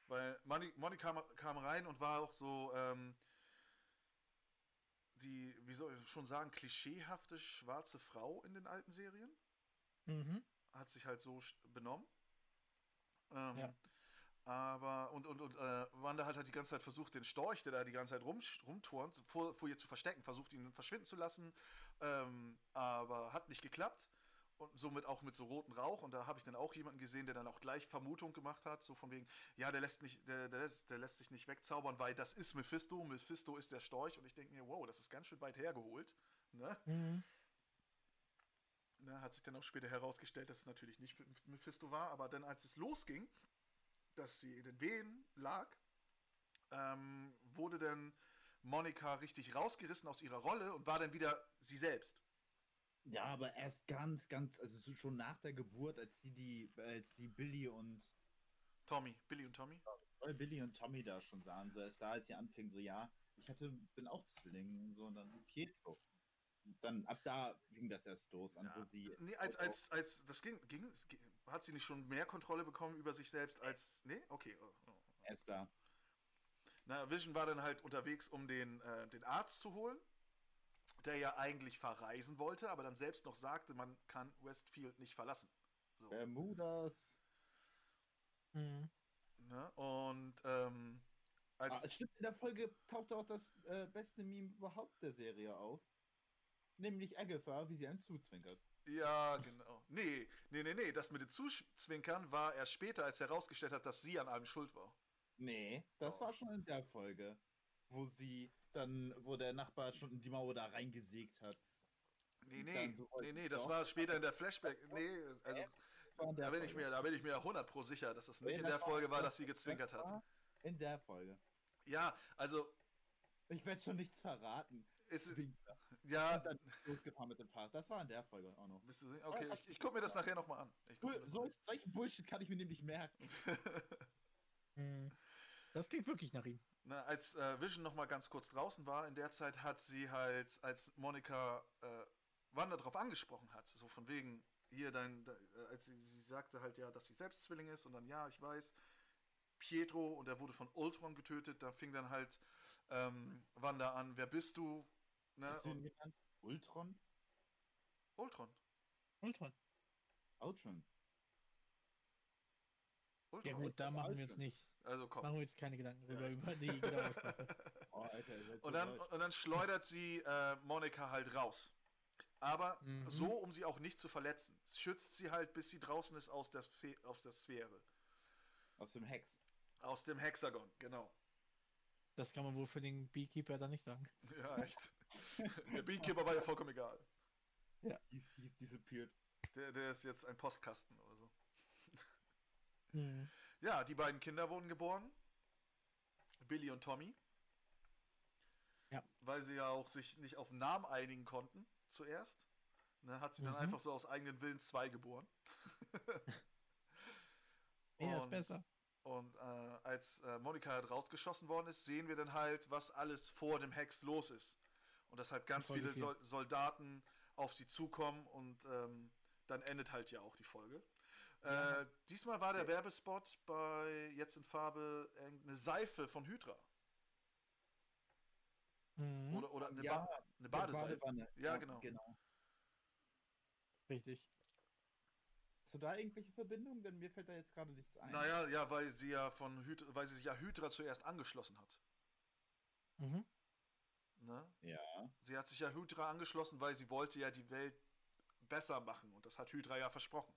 Weil Moni, Monika ma- kam rein und war auch so, ähm, die, wie soll ich schon sagen, klischeehafte schwarze Frau in den alten Serien. Mhm. Hat sich halt so benommen. Ähm, Ja. Aber, und, und, und äh, Wanda hat halt die ganze Zeit versucht, den Storch, der da die ganze Zeit rum, rumturnt, vor, vor ihr zu verstecken, versucht ihn verschwinden zu lassen, ähm, aber hat nicht geklappt. Und somit auch mit so rotem Rauch. Und da habe ich dann auch jemanden gesehen, der dann auch gleich Vermutung gemacht hat, so von wegen, ja, der lässt, nicht, der, der, lässt, der lässt sich nicht wegzaubern, weil das ist Mephisto. Mephisto ist der Storch. Und ich denke mir, wow, das ist ganz schön weit hergeholt. Ne? Mhm. Ne, hat sich dann auch später herausgestellt, dass es natürlich nicht Mephisto war, aber dann als es losging, dass sie in den Wehen lag, ähm, wurde dann Monika richtig rausgerissen aus ihrer Rolle und war dann wieder sie selbst. Ja, aber erst ganz, ganz, also so schon nach der Geburt, als die, die, als die Billy und Tommy, Billy und Tommy. weil Billy und Tommy da schon sahen, so erst da, als sie anfingen, so ja, ich hatte, bin auch Zwilling und so und dann Pietro. Und dann ab da ging das erst los, an wo Ja. sie. Nee, als, als, als, das ging, ging, hat sie nicht schon mehr Kontrolle bekommen über sich selbst als, nee, okay. oh, oh. Erst da. Na, Vision war dann halt unterwegs, um den, äh, den Arzt zu holen, der ja eigentlich verreisen wollte, aber dann selbst noch sagte, man kann Westfield nicht verlassen. So, Bermudas. Mhm. ne? Und ähm, als, Ah, stimmt, in der Folge taucht auch das äh, beste Meme überhaupt der Serie auf. Nämlich Agatha, wie sie einen zuzwinkert. ja, genau. Nee, nee, nee, nee, das mit den Zuzwinkern war erst später, als herausgestellt hat, dass sie an allem schuld war. Nee, das Oh. war schon in der Folge, wo sie dann, wo der Nachbar schon in die Mauer da reingesägt hat. Nee, nee, so- nee, nee, das Doch. war später in der Flashback. Nee, also in da bin ich mir, da bin ich mir 100 pro sicher, dass das nicht in das der Folge war, das- dass sie gezwinkert hat. In der Folge. Ja, also Ich werde schon nichts verraten. ist ja, Und dann losgefahren mit dem Fahrrad. Das war in der Folge auch noch. bist du? Okay, ich, ich gucke mir das nachher nochmal an. Ich das So, solchen Bullshit kann ich mir nämlich merken. Mhm. Das klingt wirklich nach ihm. Na, als äh, Vision noch mal ganz kurz draußen war, in der Zeit hat sie halt, als Monika äh, Wanda darauf angesprochen hat, so von wegen, hier dein, de, äh, als sie, sie sagte halt ja, dass sie selbst Zwilling ist und dann, ja, ich weiß, Pietro und er wurde von Ultron getötet, da fing dann halt ähm, Wanda an, wer bist du? Ne? Hast du ihn Und, genannt? Ultron? Ultron. Ultron. Ultron. Ultron. Ja gut, da Ultron. machen wir uns nicht. Also komm. Machen wir jetzt keine Gedanken drüber, Ja. über die Sprache. Oh, Alter, Und dann, und dann schleudert sie äh, Monika halt raus. Aber Mhm. so, um sie auch nicht zu verletzen. Schützt sie halt, bis sie draußen ist aus der, Sphä aus der Sphäre. Aus dem Hex. Aus dem Hexagon, genau. Das kann man wohl für den Beekeeper dann nicht sagen. Ja, echt. der Beekeeper war ja vollkommen egal. He's, he's disappeared. Der, der ist jetzt ein Postkasten oder so. Mhm. Ja, die beiden Kinder wurden geboren. Billy und Tommy. Ja. Weil sie ja auch sich nicht auf Namen einigen konnten, zuerst. Ne, hat sie dann Mhm. einfach so aus eigenen Willen zwei geboren. Er ist Und- besser. Und äh, als äh, Monika halt rausgeschossen worden ist, sehen wir dann halt, was alles vor dem Hex los ist. Und dass halt ganz viele. Sol Soldaten auf sie zukommen und ähm, dann endet halt ja auch die Folge. Ja. Äh, diesmal war der Werbespot bei Jetzt in Farbe eine Seife von Hydra. Mhm. Oder, oder eine, Ja, ba eine Badeseife. Badewanne. Ja, genau. genau. Richtig. Hast du da irgendwelche Verbindungen? Denn mir fällt da jetzt gerade nichts ein. Naja, ja, weil sie ja von Hydra, weil sie sich ja Hydra zuerst angeschlossen hat. Mhm. Ne? Ja. Sie hat sich ja Hydra angeschlossen, weil sie wollte ja die Welt besser machen und das hat Hydra ja versprochen.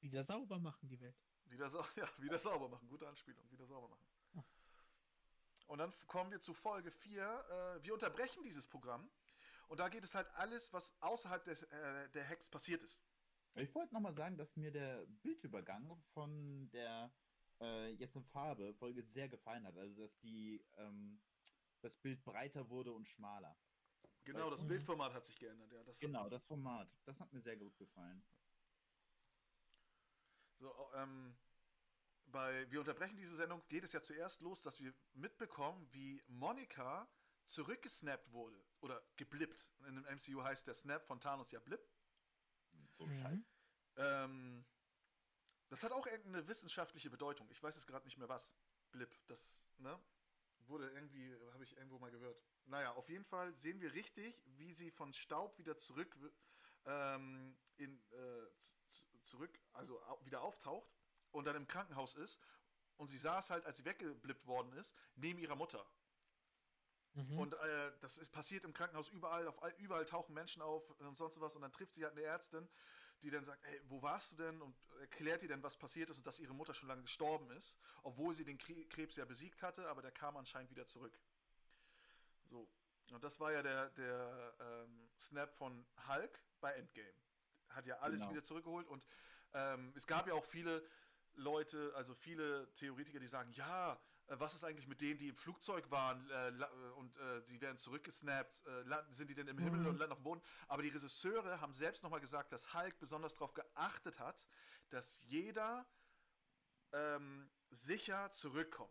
Wieder sauber machen die Welt. Wieder, ja, wieder sauber machen, gute Anspielung, wieder sauber machen. Und dann kommen wir zu Folge 4. Äh, wir unterbrechen dieses Programm und da geht es halt alles, was außerhalb des, äh, der Hex passiert ist. Ich wollte nochmal sagen, dass mir der Bildübergang von der äh, jetzt in Farbe Folge sehr gefallen hat. Also, dass die ähm, das Bild breiter wurde und schmaler. Genau, das. Bildformat hat sich geändert. Ja, das hat- Genau, das Format. Das hat mir sehr gut gefallen. So, ähm, bei Wir unterbrechen diese Sendung geht es ja zuerst los, dass wir mitbekommen, wie Monika zurückgesnappt wurde oder geblippt. In dem MCU heißt der Snap von Thanos ja Blip. So Mhm. scheiße. Ähm, das hat auch irgendeine wissenschaftliche Bedeutung. Ich weiß jetzt gerade nicht mehr was. Blip, das, ne? wurde irgendwie, habe ich irgendwo mal gehört. Naja, auf jeden Fall sehen wir richtig, wie sie von Staub wieder zurück ähm, in, äh, zurück, also wieder auftaucht und dann im Krankenhaus ist. Und sie saß halt, als sie weggeblippt worden ist, neben ihrer Mutter. Mhm. Und äh, das ist passiert im Krankenhaus überall, auf, überall tauchen Menschen auf und sonst was. Und dann trifft sie halt eine Ärztin, die dann sagt, ey, wo warst du denn? Und erklärt ihr dann, was passiert ist und dass ihre Mutter schon lange gestorben ist, obwohl sie den Krebs ja besiegt hatte, aber der kam anscheinend wieder zurück. So. Und das war ja der, der ähm, Snap von Hulk bei Endgame. Hat ja alles genau. wieder zurückgeholt und ähm, es gab ja auch viele Leute, also viele Theoretiker, die sagen, ja, äh, was ist eigentlich mit denen, die im Flugzeug waren äh, äh und äh, die werden zurückgesnappt? Äh, sind die denn im mhm. Himmel und landen auf dem Boden? Aber die Regisseure haben selbst nochmal gesagt, dass Hulk besonders darauf geachtet hat, dass jeder ähm, sicher zurückkommt.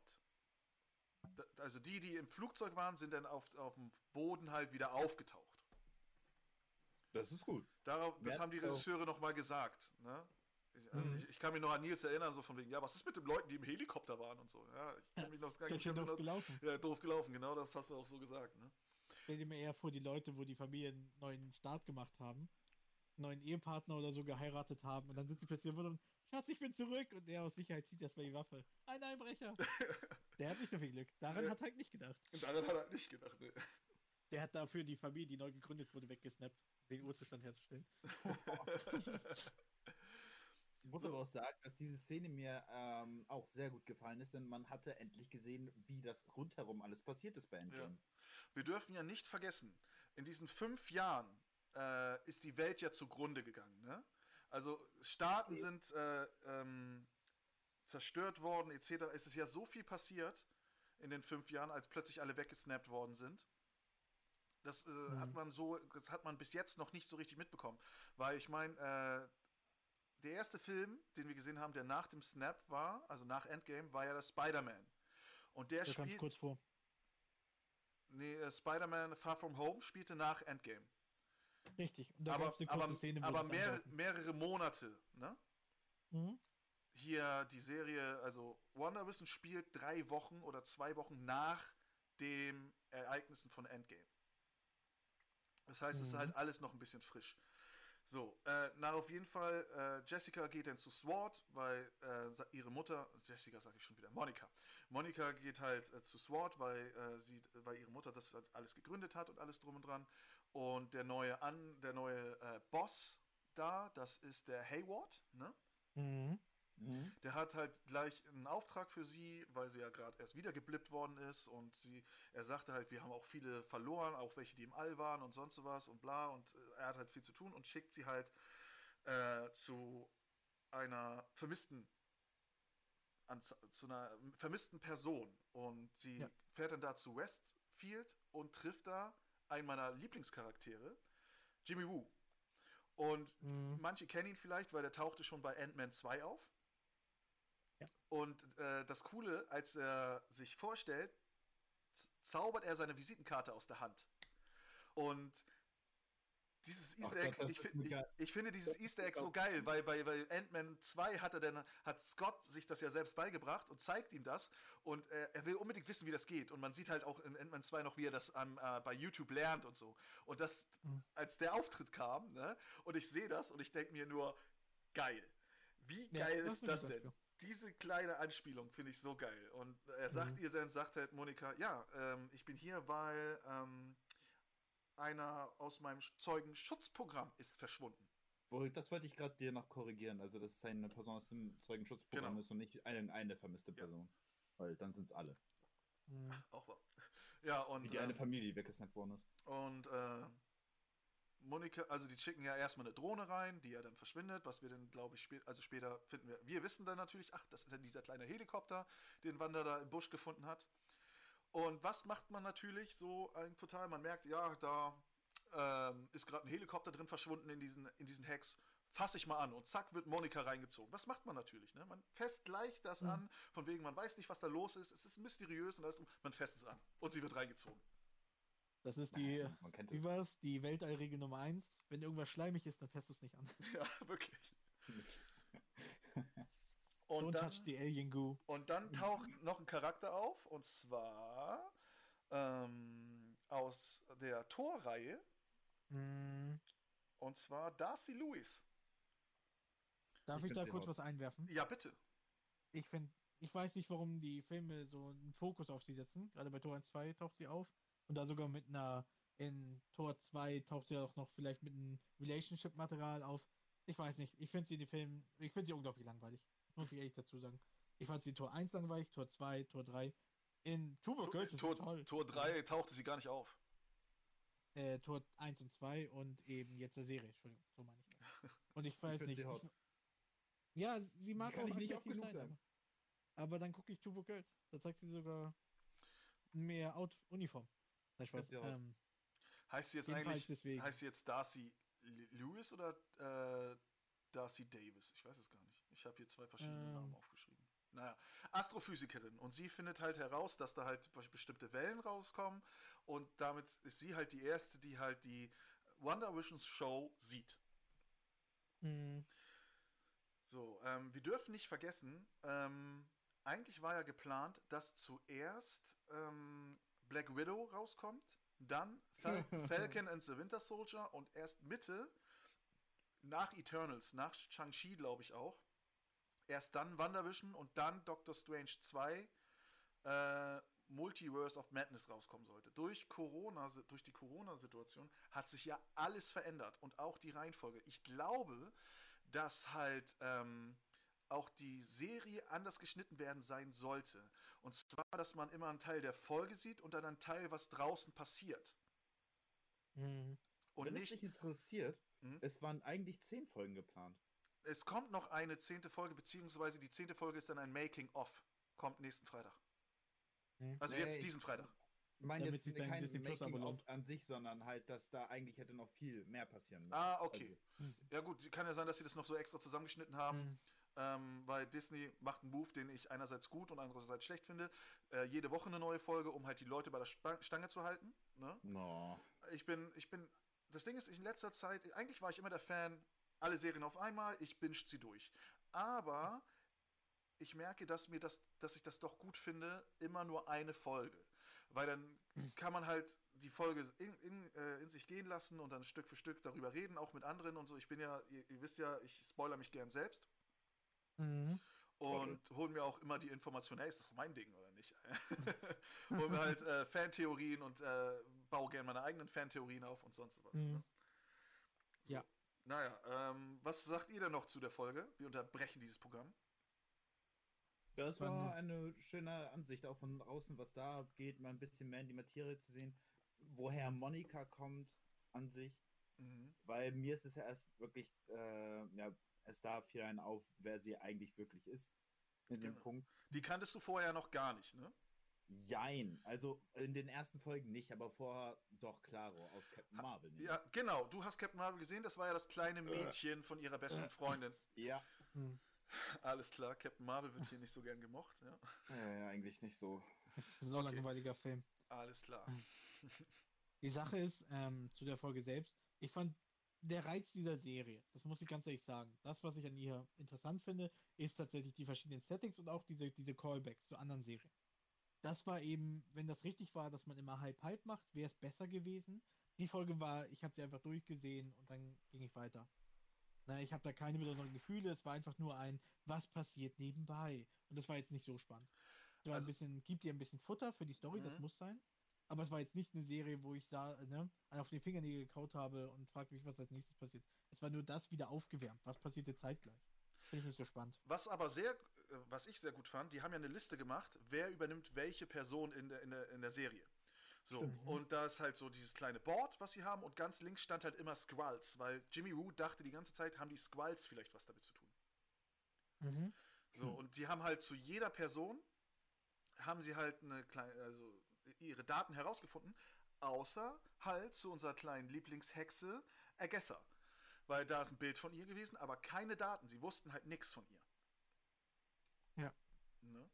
Also die, die im Flugzeug waren, sind dann auf, auf dem Boden halt wieder aufgetaucht. Das ist gut. Darauf, das haben die Regisseure nochmal gesagt. Ne? Ich, mhm. ich, ich, kann mich noch an Nils erinnern, so von wegen, ja, was ist mit den Leuten, die im Helikopter waren und so. Ja, ich kann mich noch gar nicht doof gelaufen. Ja, doof gelaufen, genau, das hast du auch so gesagt. Ne? Stell dir mir eher vor, die Leute, wo die Familien einen neuen Start gemacht haben, einen neuen Ehepartner oder so geheiratet haben und dann sind sie plötzlich und Schatz, ich bin zurück und er aus Sicherheit zieht erstmal die Waffe. Ein Einbrecher. Der hat nicht so viel Glück. Daran ja. hat halt nicht gedacht. Daran hat er nicht gedacht, ne. Der hat dafür die Familie, die neu gegründet wurde, weggesnappt, den Urzustand herzustellen. Ich muss aber auch sagen, dass diese Szene mir ähm, auch sehr gut gefallen ist, denn man hatte endlich gesehen, wie das rundherum alles passiert ist bei Endgame. Ja. Wir dürfen ja nicht vergessen, in diesen fünf Jahren äh, ist die Welt ja zugrunde gegangen. Ne? Also Staaten okay. sind äh, ähm, zerstört worden, etc. Es ist ja so viel passiert in den fünf Jahren, als plötzlich alle weggesnappt worden sind. Das äh, mhm. hat man so, das hat man bis jetzt noch nicht so richtig mitbekommen. Weil ich meine, äh, der erste Film, den wir gesehen haben, der nach dem Snap war, also nach Endgame, war ja der Spider-Man. Und der, der spielt. kurz vor. Nee, äh, Spider-Man Far From Home spielte nach Endgame. Richtig. Aber aber, Szene, aber mehr, mehrere Monate, ne? Mhm. Hier die Serie, also Wonder Vision spielt drei Wochen oder zwei Wochen nach den Ereignissen von Endgame. Das heißt, mhm. es ist mhm. halt alles noch ein bisschen frisch. So, äh, na auf jeden Fall, äh, Jessica geht dann zu SWAT, weil äh, ihre Mutter, Jessica sage ich schon wieder, Monika. Monika geht halt äh, zu SWAT, weil, äh, sie, weil ihre Mutter das halt alles gegründet hat und alles drum und dran. Und der neue, An, der neue äh, Boss da, das ist der Hayward, ne? Mhm. Mhm. Der hat halt gleich einen Auftrag für sie, weil sie ja gerade erst wieder geblippt worden ist und sie, er sagte halt, wir haben auch viele verloren, auch welche, die im All waren und sonst was und bla und äh, er hat halt viel zu tun und schickt sie halt äh, zu einer vermissten an, zu einer vermissten Person und sie ja. fährt dann da zu Westfield und trifft da einen meiner Lieblingscharaktere, Jimmy Woo. Und mhm. manche kennen ihn vielleicht, weil der tauchte schon bei Ant-Man 2 auf. Und äh, das Coole, als er sich vorstellt, zaubert er seine Visitenkarte aus der Hand. Und dieses Easter Egg, ich, ich, ich, finde dieses Easter Egg so geil, weil bei, bei Ant-Man 2 hat er dann, hat Scott sich das ja selbst beigebracht und zeigt ihm das und äh, er will unbedingt wissen, wie das geht und man sieht halt auch in Ant-Man 2 noch, wie er das ähm, äh, bei YouTube lernt und so. Und das, mhm. als der Auftritt kam, ne, und ich sehe das und ich denke mir nur, geil. Wie geil ja, ist das denn? Diese kleine Anspielung finde ich so geil. Und er sagt mhm. ihr dann, sagt halt Monika, ja, ähm, ich bin hier, weil ähm, einer aus meinem Zeugenschutzprogramm ist verschwunden. Das wollte ich gerade dir noch korrigieren. Also, dass es eine Person aus dem Zeugenschutzprogramm genau. ist und nicht eine, eine vermisste Person. Ja. Weil dann sind es alle. Mhm. Auch wahr. Ja, und. Wie die ähm, eine Familie weggesnappt worden ist. Und äh, Monika, also die schicken ja erstmal eine Drohne rein, die ja dann verschwindet, was wir dann, glaube ich, spät, also später finden wir. Wir wissen dann natürlich, ach, das ist dann dieser kleine Helikopter, den Wander da im Busch gefunden hat. Und was macht man natürlich so ein total? Man merkt, ja, da ähm, ist gerade ein Helikopter drin verschwunden in diesen, in diesen Hacks. Fasse ich mal an und zack wird Monika reingezogen. Was macht man natürlich? Ne? Man fässt gleich das mhm. an, von wegen, man weiß nicht, was da los ist, es ist mysteriös und alles, man fässt es an und sie wird reingezogen. Das ist die, wie war's, die Weltallregel Nummer 1. Wenn irgendwas schleimig ist, dann fährst du es nicht an. Ja, wirklich. Und Don't dann, touch the alien goo. und dann taucht noch ein Charakter auf, und zwar ähm, aus der Torreihe, Hm, und zwar Darcy Lewis. darf Ich ich, da kurz was einwerfen? Ja, bitte. Ich finde, ich weiß nicht, warum die Filme so einen Fokus auf sie setzen. Gerade bei Tor 1 2 taucht sie auf. Und da sogar mit einer, in Tor 2 taucht sie auch noch vielleicht mit einem Relationship-Material auf. Ich weiß nicht. Ich finde sie in den Filmen, ich finde sie unglaublich langweilig. Muss ich ehrlich dazu sagen. Ich fand sie in Tor 1 langweilig, Tor 2, Tor 3. In Tor, Girls Tor, toll. Tor 3 tauchte sie gar nicht auf. Äh, Tor 1 und 2 und eben jetzt der Serie, Entschuldigung, so meine ich. Und ich weiß find nicht. sie. Ich, ja, sie mag Kann auch ich nicht oft genug sein. Aber, aber dann gucke ich Broke Girls. Da zeigt sie sogar mehr Out Uniform. Sie hot. Ähm, Heißt sie jetzt eigentlich, deswegen. heißt sie jetzt Darcy Lewis oder äh, Darcy Davis? Ich weiß es gar nicht. Ich habe hier zwei verschiedene Ähm. Namen aufgeschrieben. Naja, Astrophysikerin. Und sie findet halt heraus, dass da halt bestimmte Wellen rauskommen. Und damit ist sie halt die Erste, die halt die Wonder Visions Show sieht. mh, So, ähm, wir dürfen nicht vergessen, ähm, eigentlich war ja geplant, dass zuerst ähm, Black Widow rauskommt, dann Fal Falcon and the Winter Soldier und erst Mitte, nach Eternals, nach Shang-Chi glaube ich auch, erst dann WandaVision und dann Doctor Strange 2 äh, Multiverse of Madness rauskommen sollte. Durch Corona, durch die Corona-Situation hat sich ja alles verändert und auch die Reihenfolge. Ich glaube, dass halt ähm, auch die Serie anders geschnitten werden sein sollte. Und zwar, dass man immer einen Teil der Folge sieht und dann einen Teil, was draußen passiert. mh. Und Wenn es nicht, dich interessiert, Mhm. es waren eigentlich zehn Folgen geplant. es kommt noch eine zehnte Folge, beziehungsweise die zehnte Folge ist dann ein Making-of. Kommt nächsten Freitag. Mhm. Also Nee, jetzt diesen Freitag. Ich meine Damit jetzt kein Disney Plus Making Abo of lohnt. an sich, sondern halt, dass da eigentlich hätte noch viel mehr passieren müssen. Ah, okay. Mhm. Ja gut, kann ja sein, dass sie das noch so extra zusammengeschnitten haben. Ähm, weil Disney macht einen Move, den ich einerseits gut und andererseits schlecht finde. Äh, jede Woche eine neue Folge, um halt die Leute bei der Stange zu halten. Ne? No. Ich bin, ich bin, das Ding ist, in letzter Zeit, eigentlich war ich immer der Fan, alle Serien auf einmal, ich binge sie durch. Aber ich merke, dass mir das, dass ich das doch gut finde, immer nur eine Folge. Weil dann kann man halt die Folge in, in, äh, in sich gehen lassen und dann Stück für Stück darüber reden, auch mit anderen und so. Ich bin ja, ihr, ihr wisst ja, ich spoiler mich gern selbst. Mhm. Und hol mir auch immer die Information, hey, ist das mein Ding oder nicht? hol mir halt äh, Fantheorien und äh, baue gerne meine eigenen Fantheorien auf und sonst was. Mhm. Ne? So. Ja. Naja, ähm, was sagt ihr denn noch zu der Folge? Wir unterbrechen dieses Programm. Das war eine schöne Ansicht, auch von außen, was da geht, mal ein bisschen mehr in die Materie zu sehen, woher Monika kommt an sich, Mhm. weil mir ist es ja erst wirklich, äh, ja, es da fiel einen auf, wer sie eigentlich wirklich ist. In dem Genau. Punkt. Die kanntest du vorher noch gar nicht, ne? Jein. Also in den ersten Folgen nicht, aber vorher doch Claro aus Captain Marvel. nämlich. Ja, genau. Du hast Captain Marvel gesehen, das war ja das kleine Mädchen von ihrer besten Freundin. Ja. Mhm. Alles klar, Captain Marvel wird hier nicht so gern gemocht, ja. ja, eigentlich nicht so. So ein langweiliger Film. Alles klar. Die Sache ist, ähm, zu der Folge selbst, ich fand der Reiz dieser Serie, das muss ich ganz ehrlich sagen, das, was ich an ihr interessant finde, ist tatsächlich die verschiedenen Settings und auch diese, diese Callbacks zu anderen Serien. Das war eben, wenn das richtig war, dass man immer Hype-Hype macht, wäre es besser gewesen. Die Folge war, ich habe sie einfach durchgesehen und dann ging ich weiter. Na, ich habe da keine besonderen Gefühle, es war einfach nur ein, was passiert nebenbei. Und das war jetzt nicht so spannend. Es war Also- ein bisschen, gibt ihr ein bisschen Futter für die Story, das Mhm. muss sein. Aber es war jetzt nicht eine Serie, wo ich sah, ne, auf den Fingernägel gekaut habe und fragte mich, was als nächstes passiert. Es war nur das wieder aufgewärmt. Was passierte zeitgleich? Finde ich nicht so spannend. Was aber sehr, äh, was ich sehr gut fand, die haben ja eine Liste gemacht, wer übernimmt welche Person in der, in der, in der Serie. So, Stimmt. und da ist halt so dieses kleine Board, was sie haben, und ganz links stand halt immer Squalls, weil Jimmy Woo dachte die ganze Zeit, haben die Squalls vielleicht was damit zu tun. Mhm. So, Hm. und die haben halt zu jeder Person, haben sie halt eine kleine, also ihre Daten herausgefunden, außer halt zu unserer kleinen Lieblingshexe Agatha. Weil da ist ein Bild von ihr gewesen, aber keine Daten. Sie wussten halt nichts von ihr. Ja. Ne?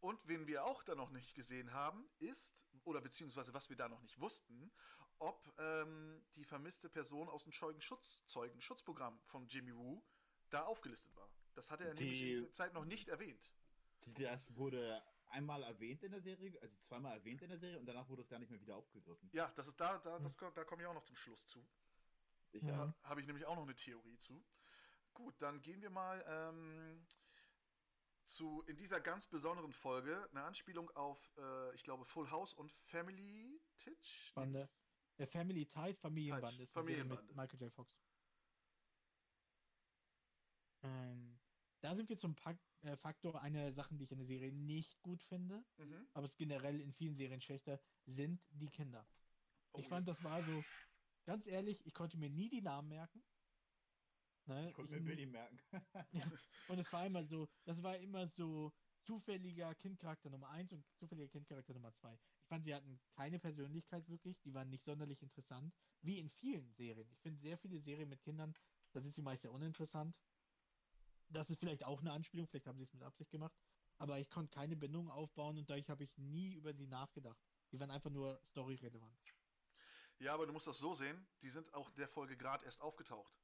Und wen wir auch da noch nicht gesehen haben, ist, oder beziehungsweise was wir da noch nicht wussten, ob ähm, die vermisste Person aus dem Zeugenschutz, Zeugenschutzprogramm von Jimmy Woo da aufgelistet war. Das hat er nämlich in Die- der Zeit noch nicht erwähnt. Das wurde einmal erwähnt in der Serie, also zweimal erwähnt in der Serie und danach wurde es gar nicht mehr wieder aufgegriffen. Ja, das ist da, da, Hm. das, da komme ich auch noch zum Schluss zu. Ich, Ja. Da habe ich nämlich auch noch eine Theorie zu. Gut, dann gehen wir mal ähm, zu in dieser ganz besonderen Folge eine Anspielung auf, äh, ich glaube, Full House und Family Titch. Bande. Der Family Ties, Familienbande. Serie Familienbande. Mit Michael J. Fox. Ähm, da sind wir zum Pak äh, Faktor einer Sachen, die ich in der Serie nicht gut finde, Mhm. aber es generell in vielen Serien schlechter, sind die Kinder. Oh, ich fand, jetzt. das war so, ganz ehrlich, ich konnte mir nie die Namen merken. Ne? ich konnte Ich- mir Billy merken. Und es war immer so, das war immer so zufälliger Kindcharakter Nummer 1 und zufälliger Kindcharakter Nummer 2. Ich fand, sie hatten keine Persönlichkeit wirklich, die waren nicht sonderlich interessant, wie in vielen Serien. Ich finde sehr viele Serien mit Kindern, da sind sie meist sehr uninteressant. Das ist vielleicht auch eine Anspielung, vielleicht haben sie es mit Absicht gemacht, aber ich konnte keine Bindung aufbauen und dadurch habe ich nie über sie nachgedacht. Die waren einfach nur storyrelevant. Ja, aber du musst das so sehen, die sind auch in der Folge gerade erst aufgetaucht.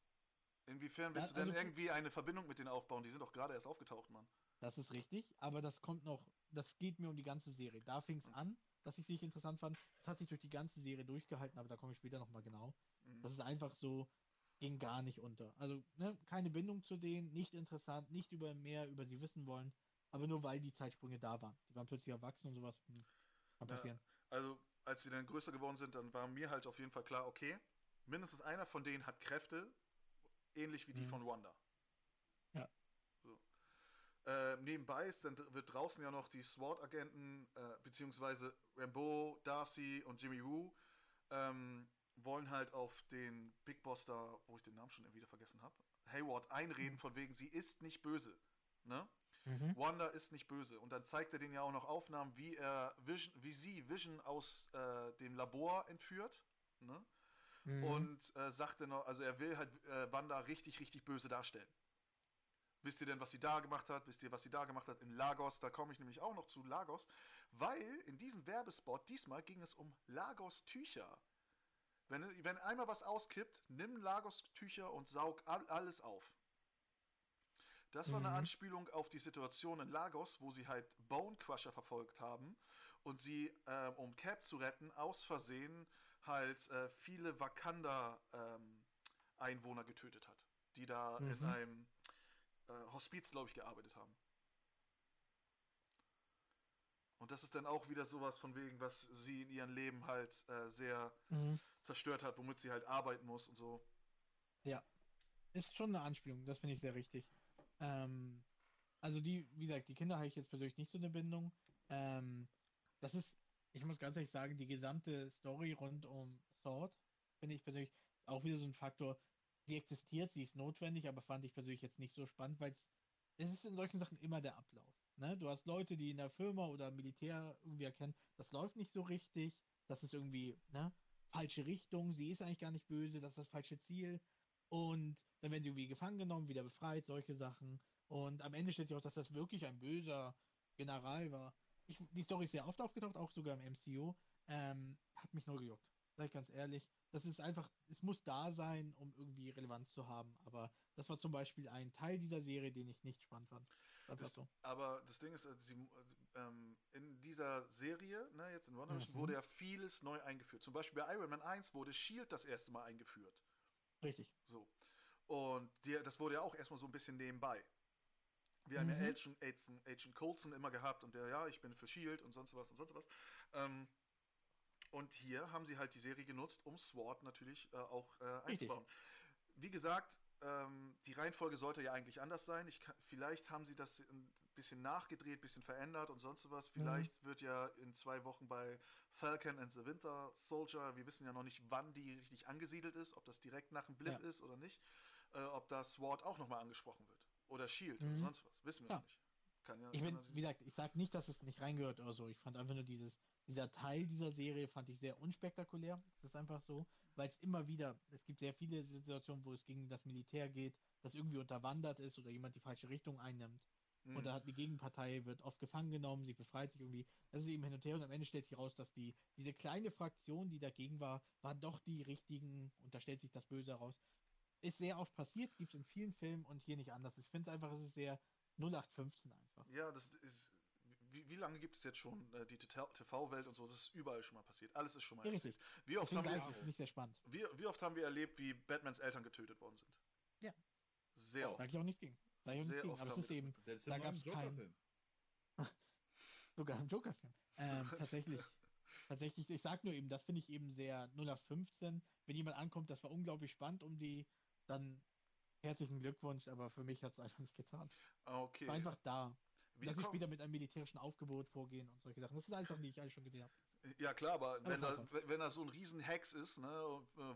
Inwiefern willst Ja, du denn also- irgendwie eine Verbindung mit denen aufbauen? Die sind doch gerade erst aufgetaucht, Mann. Das ist richtig, aber das kommt noch, das geht mir um die ganze Serie. Da fing es an, dass ich sie nicht interessant fand. Das hat sich durch die ganze Serie durchgehalten, aber da komme ich später nochmal genau. Mhm. Das ist einfach so, ging gar nicht unter. Also, ne, keine Bindung zu denen, nicht interessant, nicht über mehr über sie wissen wollen, aber nur weil die Zeitsprünge da waren. Die waren plötzlich erwachsen und sowas. Hm, kann Ja. passieren. Also, als sie dann größer geworden sind, dann war mir halt auf jeden Fall klar, okay, mindestens einer von denen hat Kräfte, ähnlich wie die Mhm. von Wanda. Ja. So. Äh, nebenbei ist dann wird draußen ja noch die SWAT-Agenten, äh, beziehungsweise Rambo, Darcy und Jimmy Woo, ähm, wollen halt auf den Big Boss da, wo ich den Namen schon wieder vergessen habe, Hayward einreden, Mhm. von wegen, sie ist nicht böse. Ne? Mhm. Wanda ist nicht böse. Und dann zeigt er denen ja auch noch Aufnahmen, wie er Vision, wie sie Vision aus äh, dem Labor entführt. Ne? Mhm. Und äh, sagt dann noch, also er will halt äh, Wanda richtig, richtig böse darstellen. Wisst ihr denn, was sie da gemacht hat? Wisst ihr, was sie da gemacht hat in Lagos? Da komme ich nämlich auch noch zu Lagos, weil in diesem Werbespot diesmal ging es um Lagos-Tücher. Wenn, wenn einmal was auskippt, nimm Lagos-Tücher und saug all, alles auf. Das war eine Mhm. Anspielung auf die Situation in Lagos, wo sie halt Bone Crusher verfolgt haben und sie, ähm, um Cap zu retten, aus Versehen halt äh, viele Wakanda-Einwohner getötet hat, die da in Mhm. einem äh, Hospiz, glaube ich, gearbeitet haben. Und das ist dann auch wieder sowas von wegen, was sie in ihrem Leben halt äh, sehr Mhm. Zerstört hat, womit sie halt arbeiten muss und so. Ist schon eine Anspielung, das finde ich sehr richtig. Ähm, also die, wie gesagt, die Kinder habe ich jetzt persönlich nicht so eine Bindung. Ähm, das ist, ich muss ganz ehrlich sagen, die gesamte Story rund um Sword finde ich persönlich auch wieder so ein Faktor. Sie existiert, sie ist notwendig, aber fand ich persönlich jetzt nicht so spannend, weil es ist in solchen Sachen immer der Ablauf. Ne? Du hast Leute, die in der Firma oder Militär irgendwie erkennen, das läuft nicht so richtig, das ist irgendwie, ne, falsche Richtung, sie ist eigentlich gar nicht böse, das ist das falsche Ziel. Und dann werden sie irgendwie gefangen genommen, wieder befreit, solche Sachen. Und am Ende stellt sich raus, dass das wirklich ein böser General war. Ich, die Story ist sehr oft aufgetaucht, auch sogar im MCU. Ähm, hat mich nur gejuckt. Sag ich ganz ehrlich. Das ist einfach, es muss da sein, um irgendwie Relevanz zu haben. Aber das war zum Beispiel ein Teil dieser Serie, den ich nicht spannend fand. So. aber das Ding ist, also sie, ähm, in dieser Serie, ne, jetzt in WandaVision, Mhm. wurde ja vieles neu eingeführt. Zum Beispiel bei Iron Man 1 wurde S.H.I.E.L.D. das erste Mal eingeführt. Richtig. So. Und die, das wurde ja auch erstmal so ein bisschen nebenbei. Wir haben Mhm. ja Agent, Agent, Agent Coulson immer gehabt und der, ja, ich bin für S.H.I.E.L.D. und sonst was und sonst was. Ähm, und hier haben sie halt die Serie genutzt, um SWORD natürlich äh, auch äh, Richtig. einzubauen. Wie gesagt, ähm, die Reihenfolge sollte ja eigentlich anders sein. Ich kann, vielleicht haben sie das ein bisschen nachgedreht, ein bisschen verändert und sonst was. Vielleicht wird ja in zwei Wochen bei Falcon and the Winter Soldier, wir wissen ja noch nicht, wann die richtig angesiedelt ist, ob das direkt nach dem Blip Ja. ist oder nicht, äh, ob da SWORD auch nochmal angesprochen wird. Oder Shield Mhm. oder sonst was. Wissen wir Ja. noch nicht. Kann ja, Ich bin, wie gesagt, ich sag nicht, dass es nicht reingehört oder so. Ich fand einfach nur dieses, dieser Teil dieser Serie fand ich sehr unspektakulär. Es ist einfach so, weil es immer wieder, es gibt sehr viele Situationen, wo es gegen das Militär geht, das irgendwie unterwandert ist oder jemand die falsche Richtung einnimmt. Mhm. Und da hat die Gegenpartei wird oft gefangen genommen, sie befreit sich irgendwie. Das ist eben hin und her und am Ende stellt sich raus, dass die, diese kleine Fraktion, die dagegen war, war doch die richtigen und da stellt sich das Böse heraus. ist sehr oft passiert, gibt es in vielen Filmen und hier nicht anders. Ich finde es einfach, es ist sehr 0815 einfach. Ja, das ist. Wie, wie lange gibt es jetzt schon äh, die TV-Welt und so? Das ist überall schon mal passiert. Alles ist schon mal richtig. Wie oft, Deswegen haben wir, es nicht sehr spannend. wie, wie oft haben wir erlebt, wie Batmans Eltern getötet worden sind? Ja. Sehr oft. Sag ich auch nicht gegen. Sag ich auch Sehr nicht gegen. oft Aber es ist eben Da im neuen gab's keinen- Joker-Film. sogar ein Joker-Film. Ähm, tatsächlich. Tatsächlich, ich sag nur eben, das finde ich eben sehr 0815. Wenn jemand ankommt, das war unglaublich spannend um die, dann herzlichen Glückwunsch, aber für mich hat es einfach nicht getan. Ah, Okay. War einfach da. Wie dass sie später mit einem militärischen Aufgebot vorgehen und solche Sachen. Das ist einfach, die ich alle schon gesehen habe. Ja klar, aber wenn da, wenn da so ein riesen Hex ist, ne,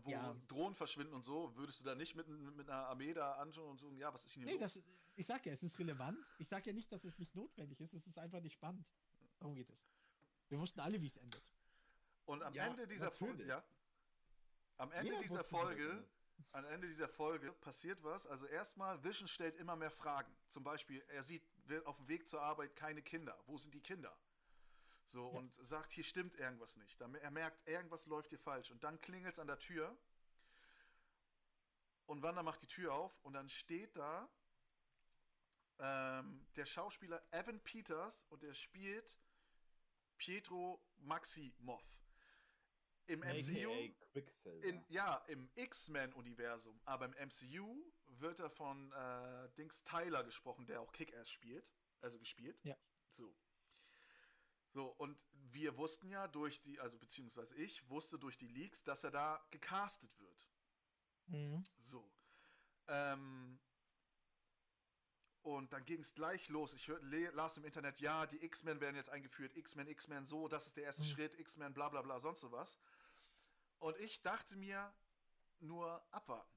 wo Ja. Drohnen verschwinden und so, würdest du da nicht mit, mit einer Armee da anschauen und so, ja, was ist denn hier Nee, los? das, ich sag ja, es ist relevant. Ich sag ja nicht, dass es nicht notwendig ist. Es ist einfach nicht spannend. Darum geht es. Wir wussten alle, wie es endet. Und am Ja, Ende dieser Folge, ja, am Ende Jeder dieser das Folge, am Ende dieser Folge passiert was. Also erstmal, Vision stellt immer mehr Fragen. Zum Beispiel, er sieht auf dem Weg zur Arbeit keine Kinder. Wo sind die Kinder? So, Ja. und sagt, hier stimmt irgendwas nicht. Er merkt, irgendwas läuft hier falsch. Und dann klingelt es an der Tür. Und Wanda macht die Tür auf und dann steht da ähm, der Schauspieler Evan Peters und er spielt Pietro Maximoff. Im MCU, in, ja, im X-Men-Universum, aber im MCU wird er von äh, Dings Tyler gesprochen, der auch Kick-Ass spielt, also gespielt. Ja. So. So, und wir wussten ja durch die, also beziehungsweise ich wusste durch die Leaks, dass er da gecastet wird. Mhm. So. Ähm, und dann ging es gleich los. Ich hör, las im Internet, ja, die X-Men werden jetzt eingeführt. X-Men, X-Men, so, das ist der erste Mhm. Schritt. X-Men, bla bla bla, sonst sowas. Und ich dachte mir nur abwarten.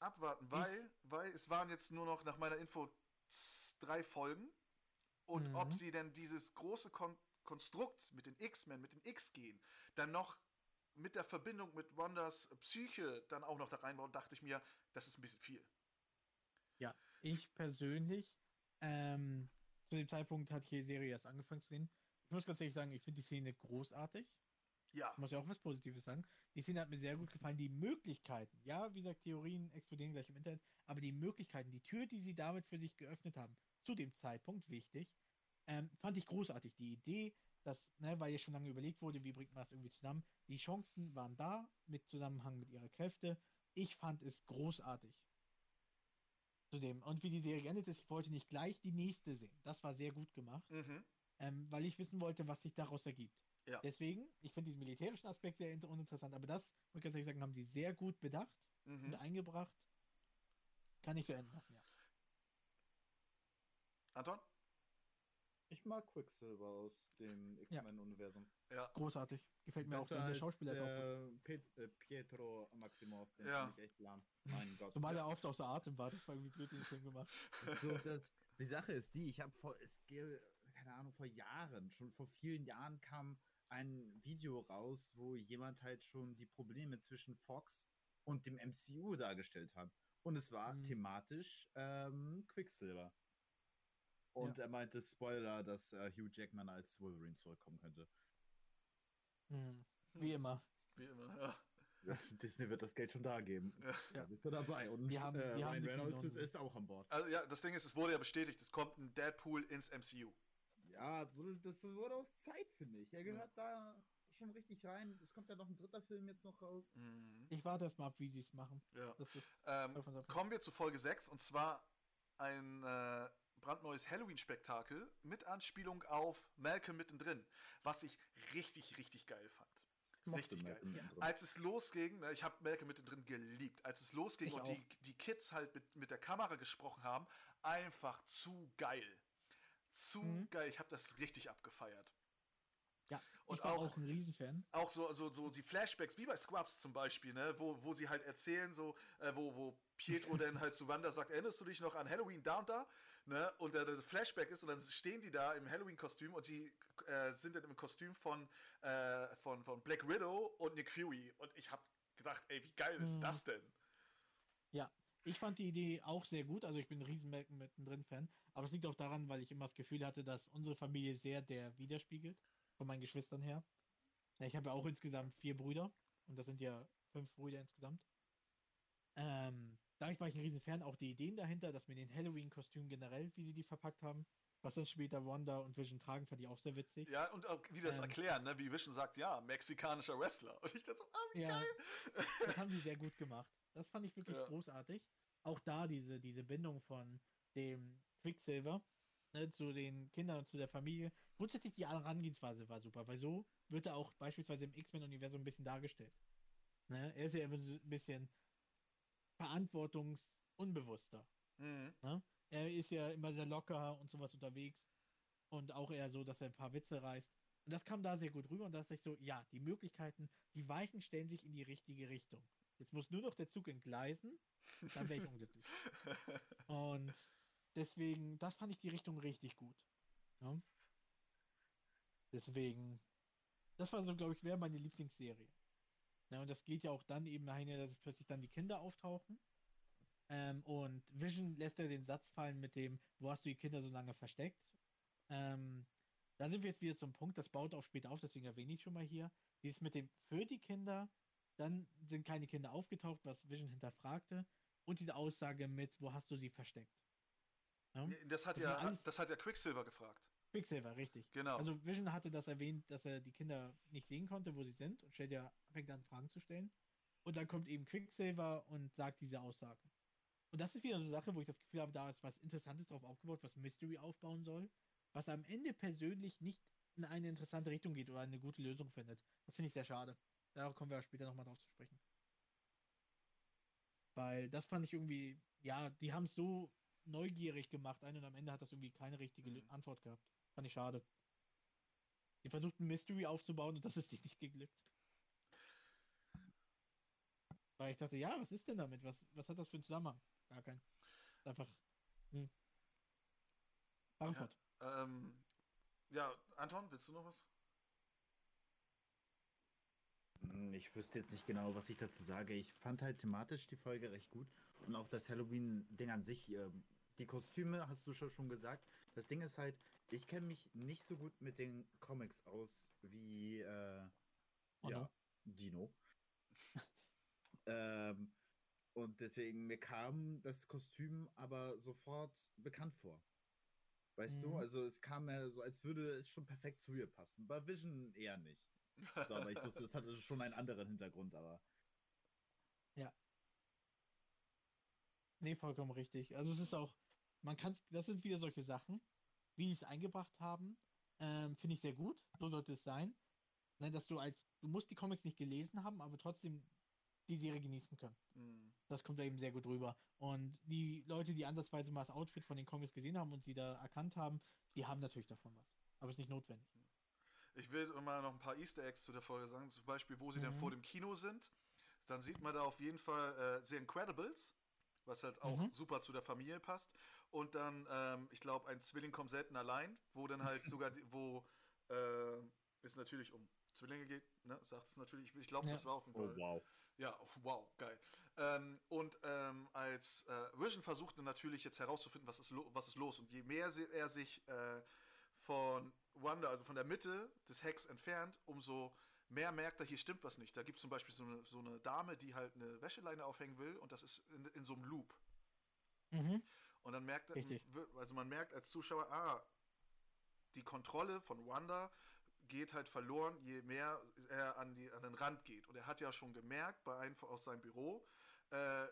Abwarten, weil, weil es waren jetzt nur noch nach meiner Info drei Folgen. Und Mhm. ob sie denn dieses große Kon Konstrukt mit den X-Men, mit den X-Gen, dann noch mit der Verbindung mit Wanders Psyche dann auch noch da reinbauen, dachte ich mir, das ist ein bisschen viel. Ich persönlich, ähm, zu dem Zeitpunkt hat die Serie erst angefangen zu sehen. Ich muss ganz ehrlich sagen, ich finde die Szene großartig. Ja, Ich muss ja auch was Positives sagen. Die Szene hat mir sehr gut gefallen. Die Möglichkeiten, ja, wie gesagt, Theorien explodieren gleich im Internet, aber die Möglichkeiten, die Tür, die sie damit für sich geöffnet haben, zu dem Zeitpunkt, wichtig, ähm, fand ich großartig. Die Idee, dass, ne, weil ja schon lange überlegt wurde, wie bringt man das irgendwie zusammen, die Chancen waren da, mit Zusammenhang mit ihrer Kräfte. Ich fand es großartig. Zudem, und wie die Serie geendet ist, ich wollte nicht gleich die nächste sehen. Das war sehr gut gemacht mhm. ähm, weil ich wissen wollte, was sich daraus ergibt. Ja. Deswegen, ich finde diesen militärischen Aspekt sehr inter- uninteressant, aber das, muss ich ganz ehrlich sagen, haben die sehr gut bedacht und Mhm. eingebracht. Kann ich so enden lassen, ja. Anton? Ich mag Quicksilver aus dem X-Men-Universum. Ja. Großartig. Gefällt mir auch. Besser Und der Schauspieler ist auch gut. der äh, Pietro Maximoff, den Ja. finde ich echt lahm. Mein Gott. Zumal er oft außer Atem war, das war irgendwie blöd in den Film gemacht. So, das, die Sache ist die, ich habe vor, es, keine Ahnung, vor Jahren, schon vor vielen Jahren kam ein Video raus, wo jemand halt schon die Probleme zwischen Fox und dem MCU dargestellt hat. Und es war Mhm. thematisch ähm, Quicksilver. Und er meinte, Spoiler, dass äh, Hugh Jackman als Wolverine zurückkommen könnte. Hm. Wie immer. Wie immer, ja. Ja, Disney wird das Geld schon da geben. Ja. Da bist du dabei. Und Wir haben- äh, wir Ryan Reynolds ist, ist auch an Bord. Also ja, das Ding ist, es wurde ja bestätigt, es kommt ein Deadpool ins MCU. Ja, das wurde auf Zeit, finde ich. Er gehört da schon richtig rein. Es kommt ja noch ein dritter Film jetzt noch raus. Mhm. Ich warte erst mal ab, wie sie es machen. Ja. Ähm, kommen wir zu Folge 6 und zwar ein äh, brandneues Halloween-Spektakel mit Anspielung auf Malcolm mittendrin, was ich richtig, richtig geil fand. Richtig geil. Mittendrin. Als es losging, ne, ich habe Malcolm mittendrin geliebt, als es losging Ich und die, die Kids halt mit, mit der Kamera gesprochen haben, einfach zu geil. Zu Mhm. geil, ich habe das richtig abgefeiert. Ja, Und ich war auch- auch, ein Riesenfan. auch so, so, so die Flashbacks, wie bei Scrubs zum Beispiel, ne, wo, wo sie halt erzählen, so, äh, wo, wo Pietro dann halt zu Wanda sagt, erinnerst du dich noch an Halloween und da? Ne, und der, der Flashback ist und dann stehen die da im Halloween-Kostüm und die äh, sind dann im Kostüm von, äh, von, von Black Widow und Nick Fury. Und ich hab gedacht, ey, wie geil ist Mhm. das denn? Ja, ich fand die Idee auch sehr gut. Also ich bin ein riesen Malcolm mittendrin Fan. Aber es liegt auch daran, weil ich immer das Gefühl hatte, dass unsere Familie sehr der widerspiegelt. Von meinen Geschwistern her. Ja, ich habe ja auch insgesamt vier Brüder. Und das sind ja fünf Brüder insgesamt. Ähm, dadurch war ich ein riesen Fan, auch die Ideen dahinter, dass mit den Halloween-Kostümen generell, wie sie die verpackt haben, was dann später Wanda und Vision tragen, fand ich auch sehr witzig. Ja, und auch wie das Ähm. erklären, ne? wie Vision sagt, ja, mexikanischer Wrestler. Und ich dachte so, ah, wie Ja. geil. Das haben sie sehr gut gemacht. Das fand ich wirklich Ja. großartig. Auch da diese, diese Bindung von dem Quicksilver ne, zu den Kindern und zu der Familie. Grundsätzlich die Herangehensweise war super, weil so wird er auch beispielsweise im X-Men-Universum ein bisschen dargestellt. Ne? Er ist ja ein bisschen verantwortungsunbewusster. Mhm. Er ist ja immer sehr locker und sowas unterwegs. Und auch eher so, dass er ein paar Witze reißt. Und das kam da sehr gut rüber und da dachte ich so, ja, die Möglichkeiten, die Weichen stellen sich in die richtige Richtung. Jetzt muss nur noch der Zug entgleisen, dann wäre ich unglücklich. Und deswegen, das fand ich die Richtung richtig gut. Ja? Deswegen, das war so, glaube ich, wäre meine Lieblingsserie. Ja, und das geht ja auch dann eben dahin, dass es plötzlich dann die Kinder auftauchen. Ähm, und Vision lässt ja den Satz fallen mit dem, wo hast du die Kinder so lange versteckt? Ähm, da sind wir jetzt wieder zum Punkt, das baut auch später auf, deswegen erwähne ich schon mal hier. Dieses mit dem für die Kinder, dann sind keine Kinder aufgetaucht, was Vision hinterfragte. Und diese Aussage mit, wo hast du sie versteckt? Ja? Das hat Das ja, alles- das hat ja Quicksilver gefragt. Quicksilver, richtig. Genau. Also Vision hatte das erwähnt, dass er die Kinder nicht sehen konnte, wo sie sind und stellt ja, fängt an Fragen zu stellen. Und dann kommt eben Quicksilver und sagt diese Aussage. Und das ist wieder so eine Sache, wo ich das Gefühl habe, da ist was Interessantes drauf aufgebaut, was Mystery aufbauen soll, was am Ende persönlich nicht in eine interessante Richtung geht oder eine gute Lösung findet. Das finde ich sehr schade. Darauf kommen wir später nochmal drauf zu sprechen. Weil das fand ich irgendwie, ja, die haben es so neugierig gemacht ein und am Ende hat das irgendwie keine richtige Mhm. Antwort gehabt. Fand ich schade. Die versuchten Mystery aufzubauen und das ist nicht geglückt. Weil ich dachte, ja, was ist denn damit? Was, was hat das für einen Zusammenhang? Gar keinen. Ist einfach. Hm. Frankfurt. Ähm, ja, Anton, willst du noch was? Hm, Ich wüsste jetzt nicht genau, was ich dazu sage. Ich fand halt thematisch die Folge recht gut. Und auch das Halloween-Ding an sich. ähm, Die Kostüme hast du schon gesagt. Das Ding ist halt, ich kenne mich nicht so gut mit den Comics aus wie äh, Oh ja, no. Dino. ähm, und deswegen, mir kam das Kostüm aber sofort bekannt vor. Weißt du, Mhm. also es kam mir so, als würde es schon perfekt zu ihr passen. Bei Vision eher nicht. So, aber ich wusste, es hatte schon einen anderen Hintergrund, aber. Nee, vollkommen richtig. Also es ist auch, man kann das sind wieder solche Sachen, wie sie es eingebracht haben, ähm, finde ich sehr gut. So sollte es sein. Ne, dass du als, du musst die Comics nicht gelesen haben, aber trotzdem die Serie genießen können. Hm. Das kommt da eben sehr gut rüber. Und die Leute, die ansatzweise mal das Outfit von den Comics gesehen haben und sie da erkannt haben, die haben natürlich davon was. Aber es ist nicht notwendig. Ich will immer noch ein paar Easter Eggs zu der Folge sagen. Zum Beispiel, wo sie dann Mhm. vor dem Kino sind. Dann sieht man da auf jeden Fall äh, The Incredibles, was halt auch Mhm. super zu der Familie passt. Und dann, ähm, ich glaube, ein Zwilling kommt selten allein, wo dann halt sogar, die, wo äh, es natürlich um Zwillinge geht, ne? Sagt es natürlich. Ich glaube, Ja. das war auf jeden Oh, Fall. wow. Ja, wow, geil. Ähm, und ähm, als äh, Vision versuchte natürlich jetzt herauszufinden, was ist, lo was ist los. Und je mehr er sich äh, von Wanda, also von der Mitte des Hacks entfernt, umso mehr merkt er, hier stimmt was nicht. Da gibt es zum Beispiel so eine, so eine Dame, die halt eine Wäscheleine aufhängen will und das ist in, in so einem Loop. Mhm. Und dann merkt er, also man merkt als Zuschauer, ah, die Kontrolle von Wanda geht halt verloren, je mehr er an, die, an den Rand geht. Und er hat ja schon gemerkt bei einem aus seinem Büro, äh,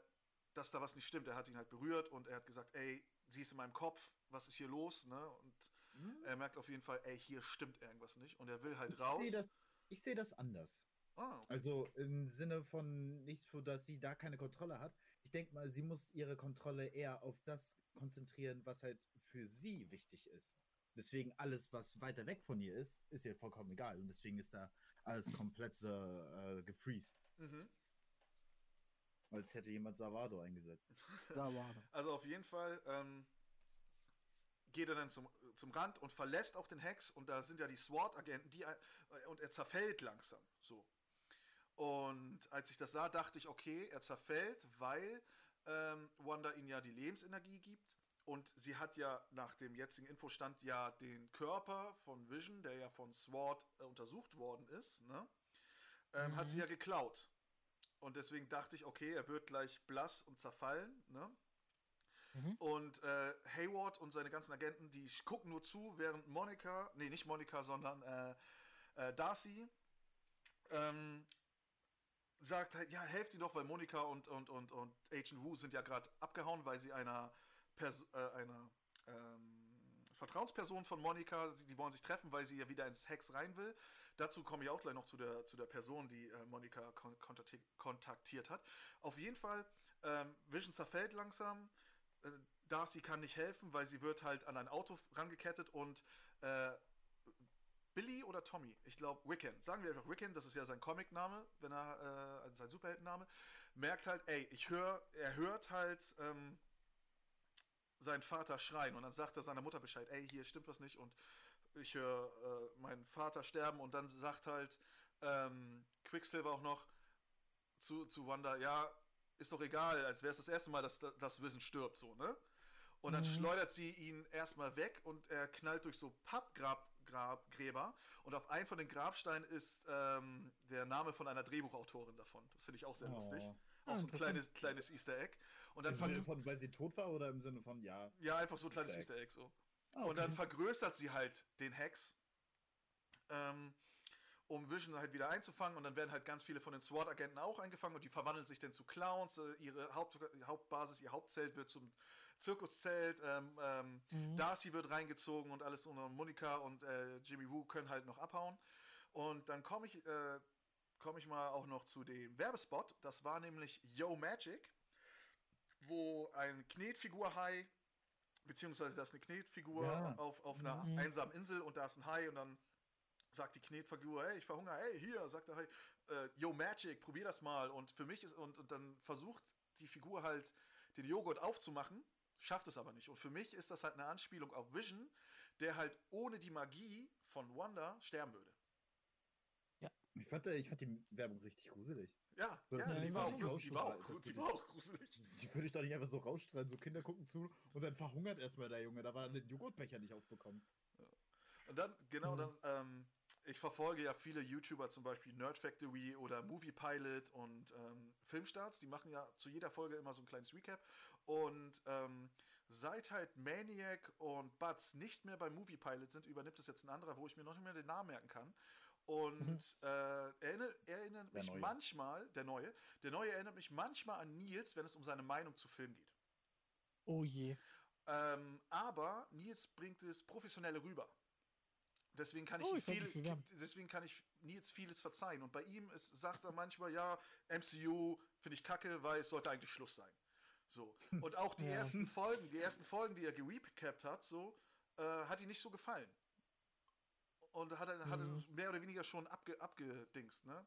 dass da was nicht stimmt. Er hat ihn halt berührt und er hat gesagt, ey, sie ist in meinem Kopf, was ist hier los? Ne? Und er merkt auf jeden Fall, ey, hier stimmt irgendwas nicht. Und er will halt Ich raus. sehe das, ich sehe das anders. Ah, okay. Also im Sinne von nicht so, dass sie da keine Kontrolle hat. Ich denke mal, sie muss ihre Kontrolle eher auf das konzentrieren, was halt für sie wichtig ist. Deswegen alles, was weiter weg von ihr ist, ist ihr vollkommen egal. Und deswegen ist da alles komplett äh, gefreezed. Mhm. Als hätte jemand Savado eingesetzt. Er. Also auf jeden Fall ähm, geht er dann zum, zum Rand und verlässt auch den Hex und da sind ja die SWAT-Agenten, die äh, und er zerfällt langsam. So. Und als ich das sah, dachte ich, okay, er zerfällt, weil ähm, Wanda ihm ja die Lebensenergie gibt. Und sie hat ja nach dem jetzigen Infostand ja den Körper von Vision, der ja von SWAT äh, untersucht worden ist, ne? ähm, hat sie Mhm. ja geklaut. Und deswegen dachte ich, okay, er wird gleich blass und zerfallen. Ne? Mhm. Und äh, Hayward und seine ganzen Agenten, die gucken nur zu, während Monika, nee, nicht Monika, sondern äh, äh, Darcy ähm, sagt halt, ja, helft ihr doch, weil Monika und, und, und, und Agent Wu sind ja gerade abgehauen, weil sie einer, Pers äh, einer ähm, Vertrauensperson von Monika, die wollen sich treffen, weil sie ja wieder ins Hex rein will. Dazu komme ich auch gleich noch zu der, zu der Person, die äh, Monika kon kontakti- kontaktiert hat. Auf jeden Fall, ähm, Vision zerfällt langsam. Äh, Darcy kann nicht helfen, weil sie wird halt an ein Auto rangekettet und äh, Billy oder Tommy, ich glaube Wiccan, sagen wir einfach Wiccan, das ist ja sein Comicname, wenn er, äh, also sein Superheldenname, merkt halt, ey, ich höre, er hört halt ähm, seinen Vater schreien und dann sagt er seiner Mutter Bescheid, ey, hier stimmt was nicht und ich höre äh, meinen Vater sterben und dann sagt halt ähm, Quicksilver auch noch zu, zu Wanda, ja, ist doch egal, als wäre es das erste Mal, dass das Wissen stirbt, so, ne? Und dann Mhm. schleudert sie ihn erstmal weg und er knallt durch so Pappgräber und auf einem von den Grabsteinen ist ähm, der Name von einer Drehbuchautorin davon. Das finde ich auch sehr lustig. Oh. Auch Ah, so ein kleines, kleines Easter Egg. Und dann Im Sinne von, weil sie tot war oder im Sinne von, ja. ja, einfach so ein kleines Easter Easter Egg so. Ah, Und dann okay. vergrößert sie halt den Hex, ähm, um Vision halt wieder einzufangen. Und dann werden halt ganz viele von den SWAT-Agenten auch eingefangen und die verwandeln sich dann zu Clowns. Äh, ihre Haupt Hauptbasis, ihr Hauptzelt wird zum Zirkuszelt. Ähm, ähm, Mhm. Darcy wird reingezogen und alles und Monika und äh, Jimmy Woo können halt noch abhauen. Und dann komme ich, äh, komme ich mal auch noch zu dem Werbespot. Das war nämlich Yo Magic, wo ein Knetfigur-Hai, beziehungsweise das ist eine Knetfigur Ja. auf, auf einer Mhm. einsamen Insel und da ist ein Hai und dann sagt die Knetfigur, hey, ich verhungere, hey, hier, sagt der Hai, äh, Yo Magic, probier das mal. Und für mich ist, und, und dann versucht die Figur halt den Joghurt aufzumachen, schafft es aber nicht. Und für mich ist das halt eine Anspielung auf Vision, der halt ohne die Magie von Wanda sterben würde. Ich fand, äh, ich fand die Werbung richtig gruselig. Ja, So, ja die, war auch, die, war auch, die war auch gruselig. Die würde ich doch nicht einfach so rausstrahlen. So Kinder gucken zu und dann verhungert erstmal der Junge, da war den Joghurtbecher nicht aufbekommt. Und dann, genau, Mhm. dann, ähm, ich verfolge ja viele YouTuber, zum Beispiel Nerd Factory oder Movie Pilot und ähm, Filmstarts, die machen ja zu jeder Folge immer so ein kleines Recap. Und ähm, seit halt Maniac und Butts nicht mehr bei Movie Pilot sind, übernimmt es jetzt ein anderer, wo ich mir noch nicht mehr den Namen merken kann. Und Mhm. äh, erinnert, erinnert mich Neue. manchmal, der Neue, der Neue erinnert mich manchmal an Nils, wenn es um seine Meinung zu Film geht. Oh je. Ähm, aber Nils bringt es professionell rüber. Deswegen kann ich, Oh, ich viel, bewerben. deswegen kann ich Nils vieles verzeihen. Und bei ihm ist, sagt er manchmal, ja, MCU finde ich kacke, weil es sollte eigentlich Schluss sein. So. Und auch die Ja. ersten Folgen, die ersten Folgen, die er gerecapt hat, so, äh, hat ihm nicht so gefallen. Und hat er, hat Mhm. mehr oder weniger schon abge, abgedingst, ne?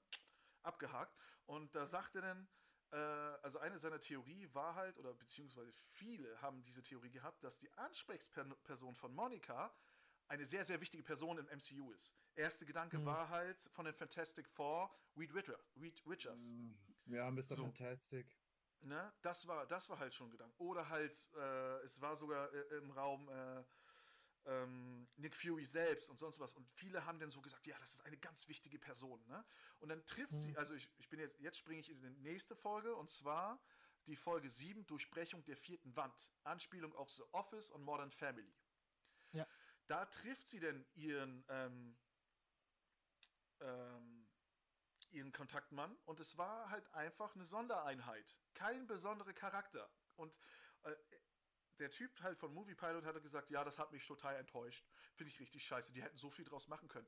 Abgehakt. Und da sagt er dann, äh, also eine seiner Theorie war halt, oder beziehungsweise viele haben diese Theorie gehabt, dass die Ansprechperson von Monika eine sehr, sehr wichtige Person im MCU ist. Erste Gedanke Mhm. war halt von den Fantastic Four, Reed, Ritter, Reed Richards. Mm, Ja, Mr. So. Fantastic. Ne? Das, war, das war halt schon ein Gedanke. Oder halt, äh, es war sogar äh, im Raum äh, ähm, Nick Fury selbst und sonst was. Und viele haben dann so gesagt, ja, das ist eine ganz wichtige Person. Ne? Und dann trifft sie, Mhm. also ich, ich bin jetzt, jetzt springe ich in die nächste Folge und zwar die Folge 7, Durchbrechung der vierten Wand. Anspielung auf The Office und Modern Family. Da trifft sie denn ihren, ähm, ähm, ihren Kontaktmann und es war halt einfach eine Sondereinheit. Kein besonderer Charakter. Und äh, der Typ halt von Movie Pilot hat gesagt, ja, das hat mich total enttäuscht. Finde ich richtig scheiße. Die hätten so viel draus machen können.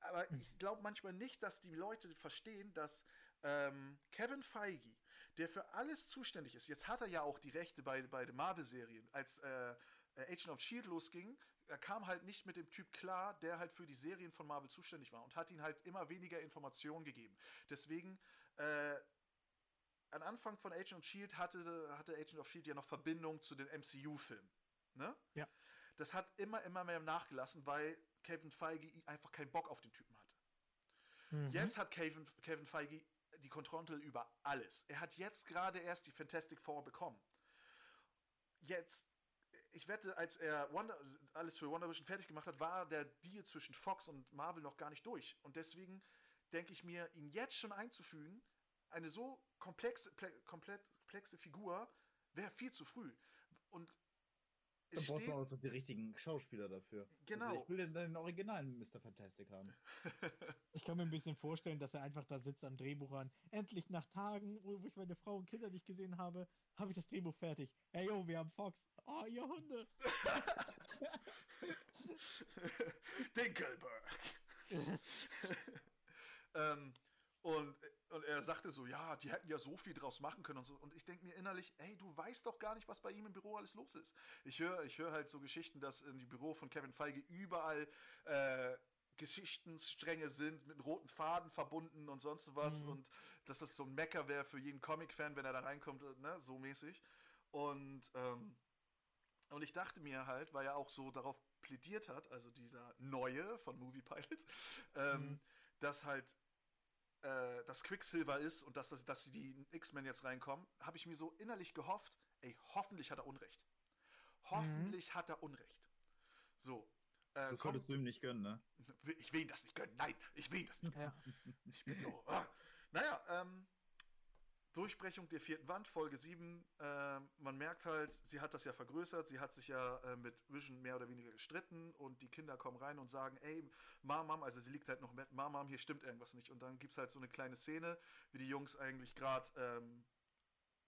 Aber ich glaube manchmal nicht, dass die Leute verstehen, dass ähm, Kevin Feige, der für alles zuständig ist, jetzt hat er ja auch die Rechte bei, bei den Marvel-Serien, als äh, äh, Agent of Shield losging, er kam halt nicht mit dem Typ klar, der halt für die Serien von Marvel zuständig war und hat ihn halt immer weniger Informationen gegeben. Deswegen, äh, am Anfang von Agent of Shield hatte, hatte Agent of Shield ja noch Verbindung zu den MCU-Filmen. Ne? Ja. Das hat immer, immer mehr nachgelassen, weil Kevin Feige einfach keinen Bock auf den Typen hatte. Mhm. Jetzt hat Kevin, Kevin Feige die Kontrolle über alles. Er hat jetzt gerade erst die Fantastic Four bekommen. Jetzt, ich wette, als er Wonder, alles für Wonder Vision fertig gemacht hat, war der Deal zwischen Fox und Marvel noch gar nicht durch. Und deswegen denke ich mir, ihn jetzt schon einzufügen, eine so komplexe, ple- komplett komplexe Figur wäre viel zu früh. Und Dann braucht man auch so die richtigen Schauspieler dafür. Genau. Also ich will den, den originalen Mr. Fantastic haben. Ich kann mir ein bisschen vorstellen, dass er einfach da sitzt am Drehbuch an. Endlich nach Tagen, wo wo ich meine Frau und Kinder nicht gesehen habe, habe ich das Drehbuch fertig. Hey yo, wir haben Fox. Oh, ihr Hunde. Dinkelberg. ähm, und, und er sagte so, ja, die hätten ja so viel draus machen können und so. Und ich denke mir innerlich, ey, du weißt doch gar nicht, was bei ihm im Büro alles los ist. Ich höre ich hör halt so Geschichten, dass in die Büro von Kevin Feige überall äh, Geschichtenstränge sind, mit roten Faden verbunden und sonst was. Mhm. Und dass das so ein Mecker wäre für jeden Comic-Fan, wenn er da reinkommt, äh, ne, so mäßig. Und, ähm, und ich dachte mir halt, weil er auch so darauf plädiert hat, also dieser neue von Movie Pilot, ähm, Mhm. dass halt äh, das Quicksilver ist und dass, das- dass die X-Men jetzt reinkommen, habe ich mir so innerlich gehofft, ey, hoffentlich hat er Unrecht. Hoffentlich hat er Unrecht. So. Äh, Das komm, solltest du ihm nicht gönnen, ne? ich will ihm das nicht gönnen. Nein, ich will ihm das nicht Ja. ich bin so. Ah. Naja, ähm, Durchbrechung der vierten Wand, Folge 7. Ähm, man merkt halt, sie hat das ja vergrößert. Sie hat sich ja äh, mit Vision mehr oder weniger gestritten und die Kinder kommen rein und sagen: Ey, Mom, Mom, also sie liegt halt noch mit Mom, Mom, hier stimmt irgendwas nicht. Und dann gibt es halt so eine kleine Szene, wie die Jungs eigentlich gerade ähm,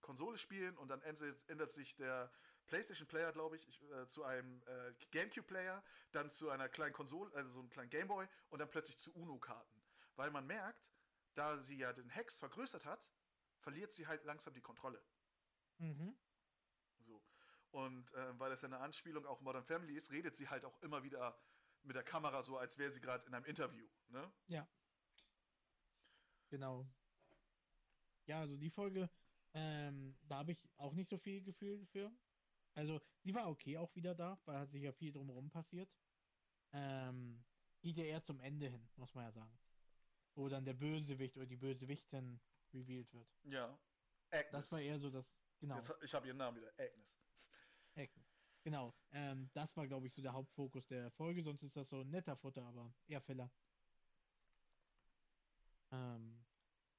Konsole spielen und dann ändert, sich der PlayStation Player, glaube ich, ich äh, zu einem äh, GameCube Player, dann zu einer kleinen Konsole, also so einem kleinen Gameboy und dann plötzlich zu Uno-Karten. Weil man merkt, da sie ja den Hex vergrößert hat, verliert sie halt langsam die Kontrolle. Mhm. So. Und äh, weil das ja eine Anspielung auch Modern Family ist, redet sie halt auch immer wieder mit der Kamera so, als wäre sie gerade in einem Interview. Ne? Genau. Ja, also die Folge, ähm, da habe ich auch nicht so viel Gefühl für. Also, sie war okay auch wieder da, weil hat sich ja viel drumherum passiert. Ähm, geht ja eher zum Ende hin, muss man ja sagen. Wo dann der Bösewicht oder die Bösewichtin revealed wird. Ja. Agnes. Das war eher so das, genau. Jetzt, ich habe ihren Namen wieder. Agnes. Agnes. Genau. Ähm, das war, glaube ich, so der Hauptfokus der Folge, sonst ist das so ein netter Futter, aber eher Filler. Ähm,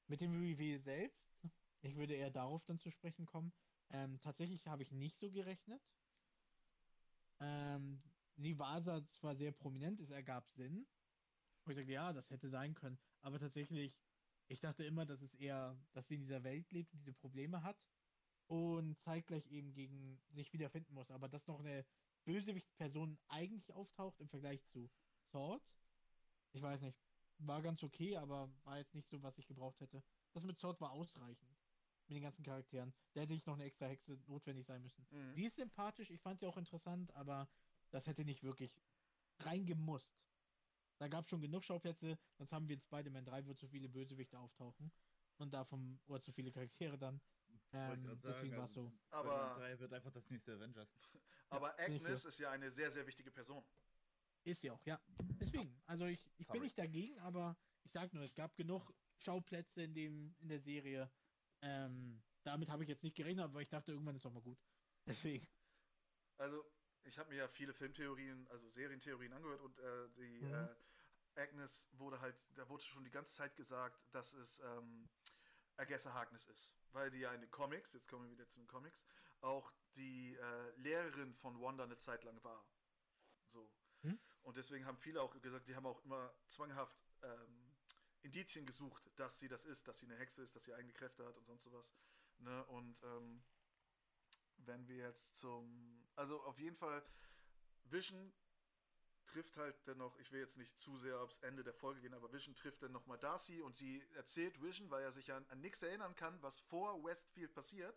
mit dem Reveal selbst, ich würde eher darauf dann zu sprechen kommen. Ähm, tatsächlich habe ich nicht so gerechnet. Ähm, sie war zwar sehr prominent, es ergab Sinn. Und ich sagte, ja, das hätte sein können. Aber tatsächlich, ich dachte immer, dass es eher, dass sie in dieser Welt lebt und diese Probleme hat und zeitgleich eben gegen sich wiederfinden muss. Aber dass noch eine Bösewicht-Person eigentlich auftaucht im Vergleich zu Sword, ich weiß nicht, war ganz okay, aber war jetzt nicht so, was ich gebraucht hätte. Das mit Sword war ausreichend. Mit den ganzen Charakteren. Da hätte nicht noch eine extra Hexe notwendig sein müssen. Mhm. Sie ist sympathisch, ich fand sie auch interessant, aber das hätte nicht wirklich reingemusst. Da gab es schon genug Schauplätze, sonst haben wir in Spider-Man 3, wo zu viele Bösewichte auftauchen. Und davon, oder zu viele Charaktere dann. Ähm, deswegen war es so. Aber- Aber 3 wird einfach das nächste Avengers. Aber ich Agnes ist ja eine sehr, sehr wichtige Person. Ist sie auch, ja. Deswegen, also ich, ich Sorry. bin nicht dagegen, aber ich sag nur, es gab genug Schauplätze in dem in der Serie. Ähm, damit habe ich jetzt nicht gerechnet, aber ich dachte, irgendwann ist auch mal gut. Deswegen. Also, ich habe mir ja viele Filmtheorien, also Serientheorien angehört und äh, die Mhm. äh, Agnes wurde halt, da wurde schon die ganze Zeit gesagt, dass es ähm, Agessa Harkness ist. Weil die ja in den Comics, jetzt kommen wir wieder zu den Comics, auch die äh, Lehrerin von Wanda eine Zeit lang war. So. Hm? Und deswegen haben viele auch gesagt, die haben auch immer zwanghaft ähm, Indizien gesucht, dass sie das ist, dass sie eine Hexe ist, dass sie eigene Kräfte hat und sonst sowas. Ne? Und ähm, wenn wir jetzt zum. Also auf jeden Fall, Vision trifft halt dennoch, ich will jetzt nicht zu sehr aufs Ende der Folge gehen, aber Vision trifft dann nochmal Darcy und sie erzählt Vision, weil er sich an, an nichts erinnern kann, was vor Westfield passiert,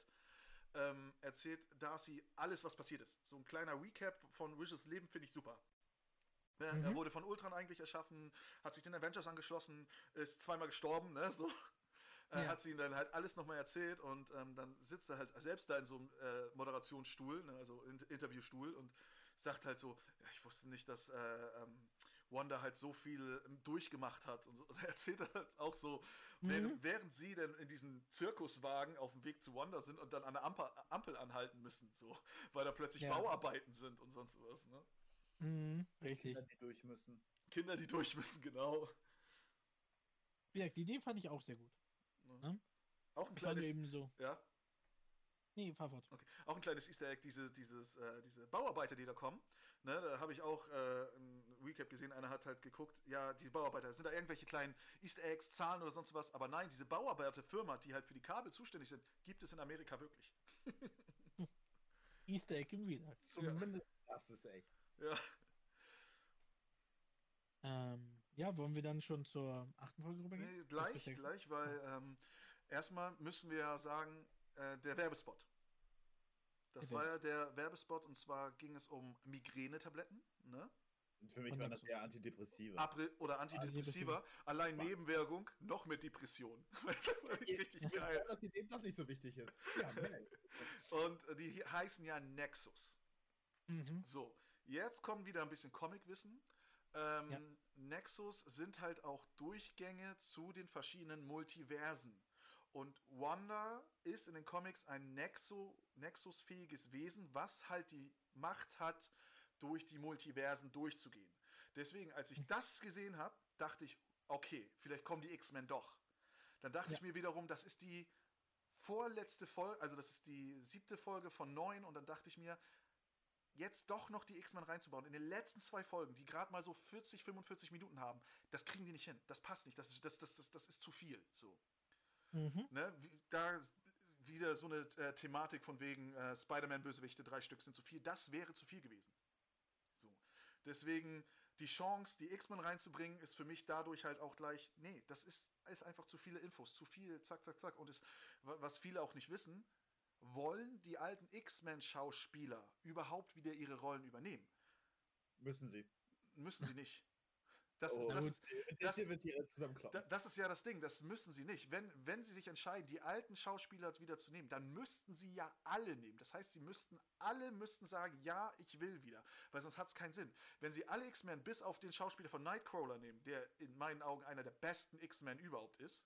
ähm, erzählt Darcy alles, was passiert ist. So ein kleiner Recap von Visions Leben finde ich super. Ne? Mhm. Er wurde von Ultron eigentlich erschaffen, hat sich den Avengers angeschlossen, ist zweimal gestorben, ne? So. Äh, Ja. Hat sie ihm dann halt alles nochmal erzählt und ähm, dann sitzt er halt selbst da in so einem äh, Moderationsstuhl, ne? also in Interviewstuhl und sagt halt so, ja, ich wusste nicht, dass äh, ähm, Wanda halt so viel ähm, durchgemacht hat und so. Er erzählt halt auch so, Mhm. während, während sie dann in diesen Zirkuswagen auf dem Weg zu Wanda sind und dann an der Ampel, Ampel anhalten müssen, so, weil da plötzlich Ja. Bauarbeiten sind und sonst was, ne? Mhm, richtig. Kinder, die durch müssen. Kinder, die durch müssen, genau. Gesagt, die Idee fand ich auch sehr gut. Ne? Ja. Auch ein war kleines, eben so. ja, Nee, fahr fort. Okay. Auch ein kleines Easter Egg, diese, dieses, äh, diese Bauarbeiter, die da kommen. Ne, da habe ich auch äh, ein Recap gesehen, einer hat halt geguckt, ja, die Bauarbeiter, sind da irgendwelche kleinen Easter Eggs, Zahlen oder sonst was, aber nein, diese Bauarbeiterfirma, die halt für die Kabel zuständig sind, gibt es in Amerika wirklich. Easter Egg im Real Life. Zumindest das ist echt. Ja, Ähm, ja, wollen wir dann schon zur achten Folge rübergehen? nee, gleich, gleich, weil ähm, erstmal müssen wir ja sagen, äh, der Werbespot. Das war ja der Werbespot und zwar ging es um Migränetabletten, ne? Für mich waren das eher Antidepressiva. Apre oder Antidepressiva, allein Ja. Nebenwirkung, noch mit Depression. richtig Ja, geil. dass die dem doch nicht so wichtig ist. Ja. Und die heißen ja Nexus. Mhm. So, jetzt kommt wieder ein bisschen Comicwissen. Ähm, Ja. Nexus sind halt auch Durchgänge zu den verschiedenen Multiversen. Und Wanda ist in den Comics ein Nexo, Nexus-fähiges Wesen, was halt die Macht hat, durch die Multiversen durchzugehen. Deswegen, als ich das gesehen habe, dachte ich, okay, vielleicht kommen die X-Men doch. Dann dachte Ja. ich mir wiederum, das ist die vorletzte Folge, also das ist die siebte Folge von neun und dann dachte ich mir, jetzt doch noch die X-Men reinzubauen. In den letzten zwei Folgen, die gerade mal so 40, 45 Minuten haben, das kriegen die nicht hin. Das passt nicht. Das ist, das, das, das, das ist zu viel. So. Mhm. Ne? Da wieder so eine äh, Thematik von wegen äh, Spider-Man-Bösewichte, drei Stück sind zu viel. Das wäre zu viel gewesen. So. Deswegen die Chance, die X-Men reinzubringen, ist für mich dadurch halt auch gleich, nee, das ist, ist einfach zu viele Infos, zu viel, zack, zack, zack. Und es, wa- was viele auch nicht wissen, wollen die alten X-Men-Schauspieler überhaupt wieder ihre Rollen übernehmen? Müssen sie. Müssen sie nicht. Das, Oh, ist, das, ist, Das das- hier wird die zusammenkloppen. da- das ist ja das Ding, das müssen sie nicht. Wenn, wenn sie sich entscheiden, die alten Schauspieler wieder zu nehmen, dann müssten sie ja alle nehmen. Das heißt, sie müssten, alle müssten sagen, ja, ich will wieder. Weil sonst hat es keinen Sinn. Wenn sie alle X-Men bis auf den Schauspieler von Nightcrawler nehmen, der in meinen Augen einer der besten X-Men überhaupt ist,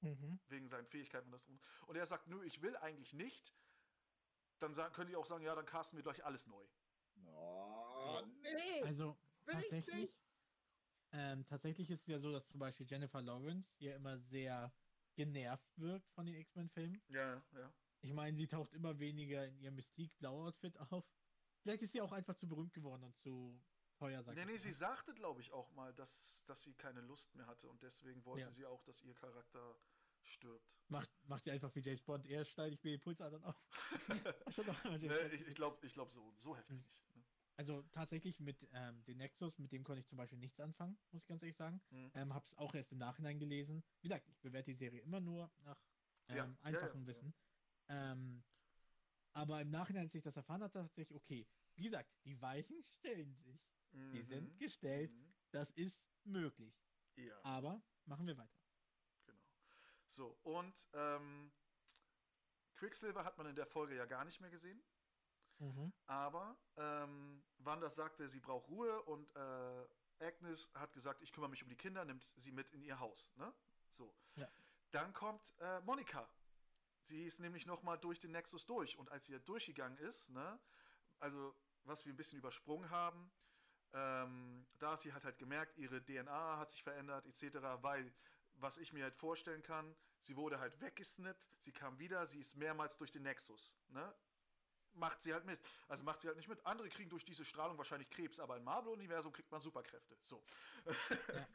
Mhm. wegen seinen Fähigkeiten und das drum, und er sagt, nö, ich will eigentlich nicht, dann sagen, können die auch sagen, ja, dann casten wir gleich alles neu. Oh, nee! Also Will ich tatsächlich, nicht. ähm, tatsächlich ist es ja so, dass zum Beispiel Jennifer Lawrence ja immer sehr genervt wirkt von den X-Men-Filmen. Ja, ja. Ich meine, sie taucht immer weniger in ihrem Mystique-Blau-Outfit auf. Vielleicht ist sie auch einfach zu berühmt geworden und zu teuer, sag Nee, ich nee, mal. sie sagte, glaube ich, auch mal, dass, dass sie keine Lust mehr hatte und deswegen wollte Ja. sie auch, dass ihr Charakter stirbt. Macht, macht sie einfach wie James Bond. Er schneide ich mir die Pulsadern auf. Schon noch mal James ne, Bond. ich ich glaube, ich glaub so, so heftig nicht. Ne? Also tatsächlich mit ähm, den Nexus, mit dem konnte ich zum Beispiel nichts anfangen, muss ich ganz ehrlich sagen. Hm. Ähm, hab's auch erst im Nachhinein gelesen. Wie gesagt, ich bewerte die Serie immer nur nach ähm, ja, einfachem ja, Wissen. Ähm, aber im Nachhinein, als ich das erfahren hatte, dachte ich, okay, wie gesagt, die Weichen stellen sich. Die Mhm. sind gestellt. Mhm. Das ist möglich. Ja, Aber machen wir weiter. genau. So, und ähm, Quicksilver hat man in der Folge ja gar nicht mehr gesehen. Mhm. Aber ähm, Wanda sagte, sie braucht Ruhe und äh, Agnes hat gesagt, ich kümmere mich um die Kinder, nimmt sie mit in ihr Haus. Ne? So. Ja. Dann kommt äh, Monika. Sie ist nämlich nochmal durch den Nexus durch. Und als sie da durchgegangen ist, ne, also was wir ein bisschen übersprungen haben, ähm, da hat sie hat halt gemerkt, ihre DNA hat sich verändert, etc., weil, was ich mir halt vorstellen kann, sie wurde halt weggesnippt, sie kam wieder, sie ist mehrmals durch den Nexus. Ne? Macht sie halt mit. Also macht sie halt nicht mit. Andere kriegen durch diese Strahlung wahrscheinlich Krebs, aber im Marvel-Universum kriegt man Superkräfte. So.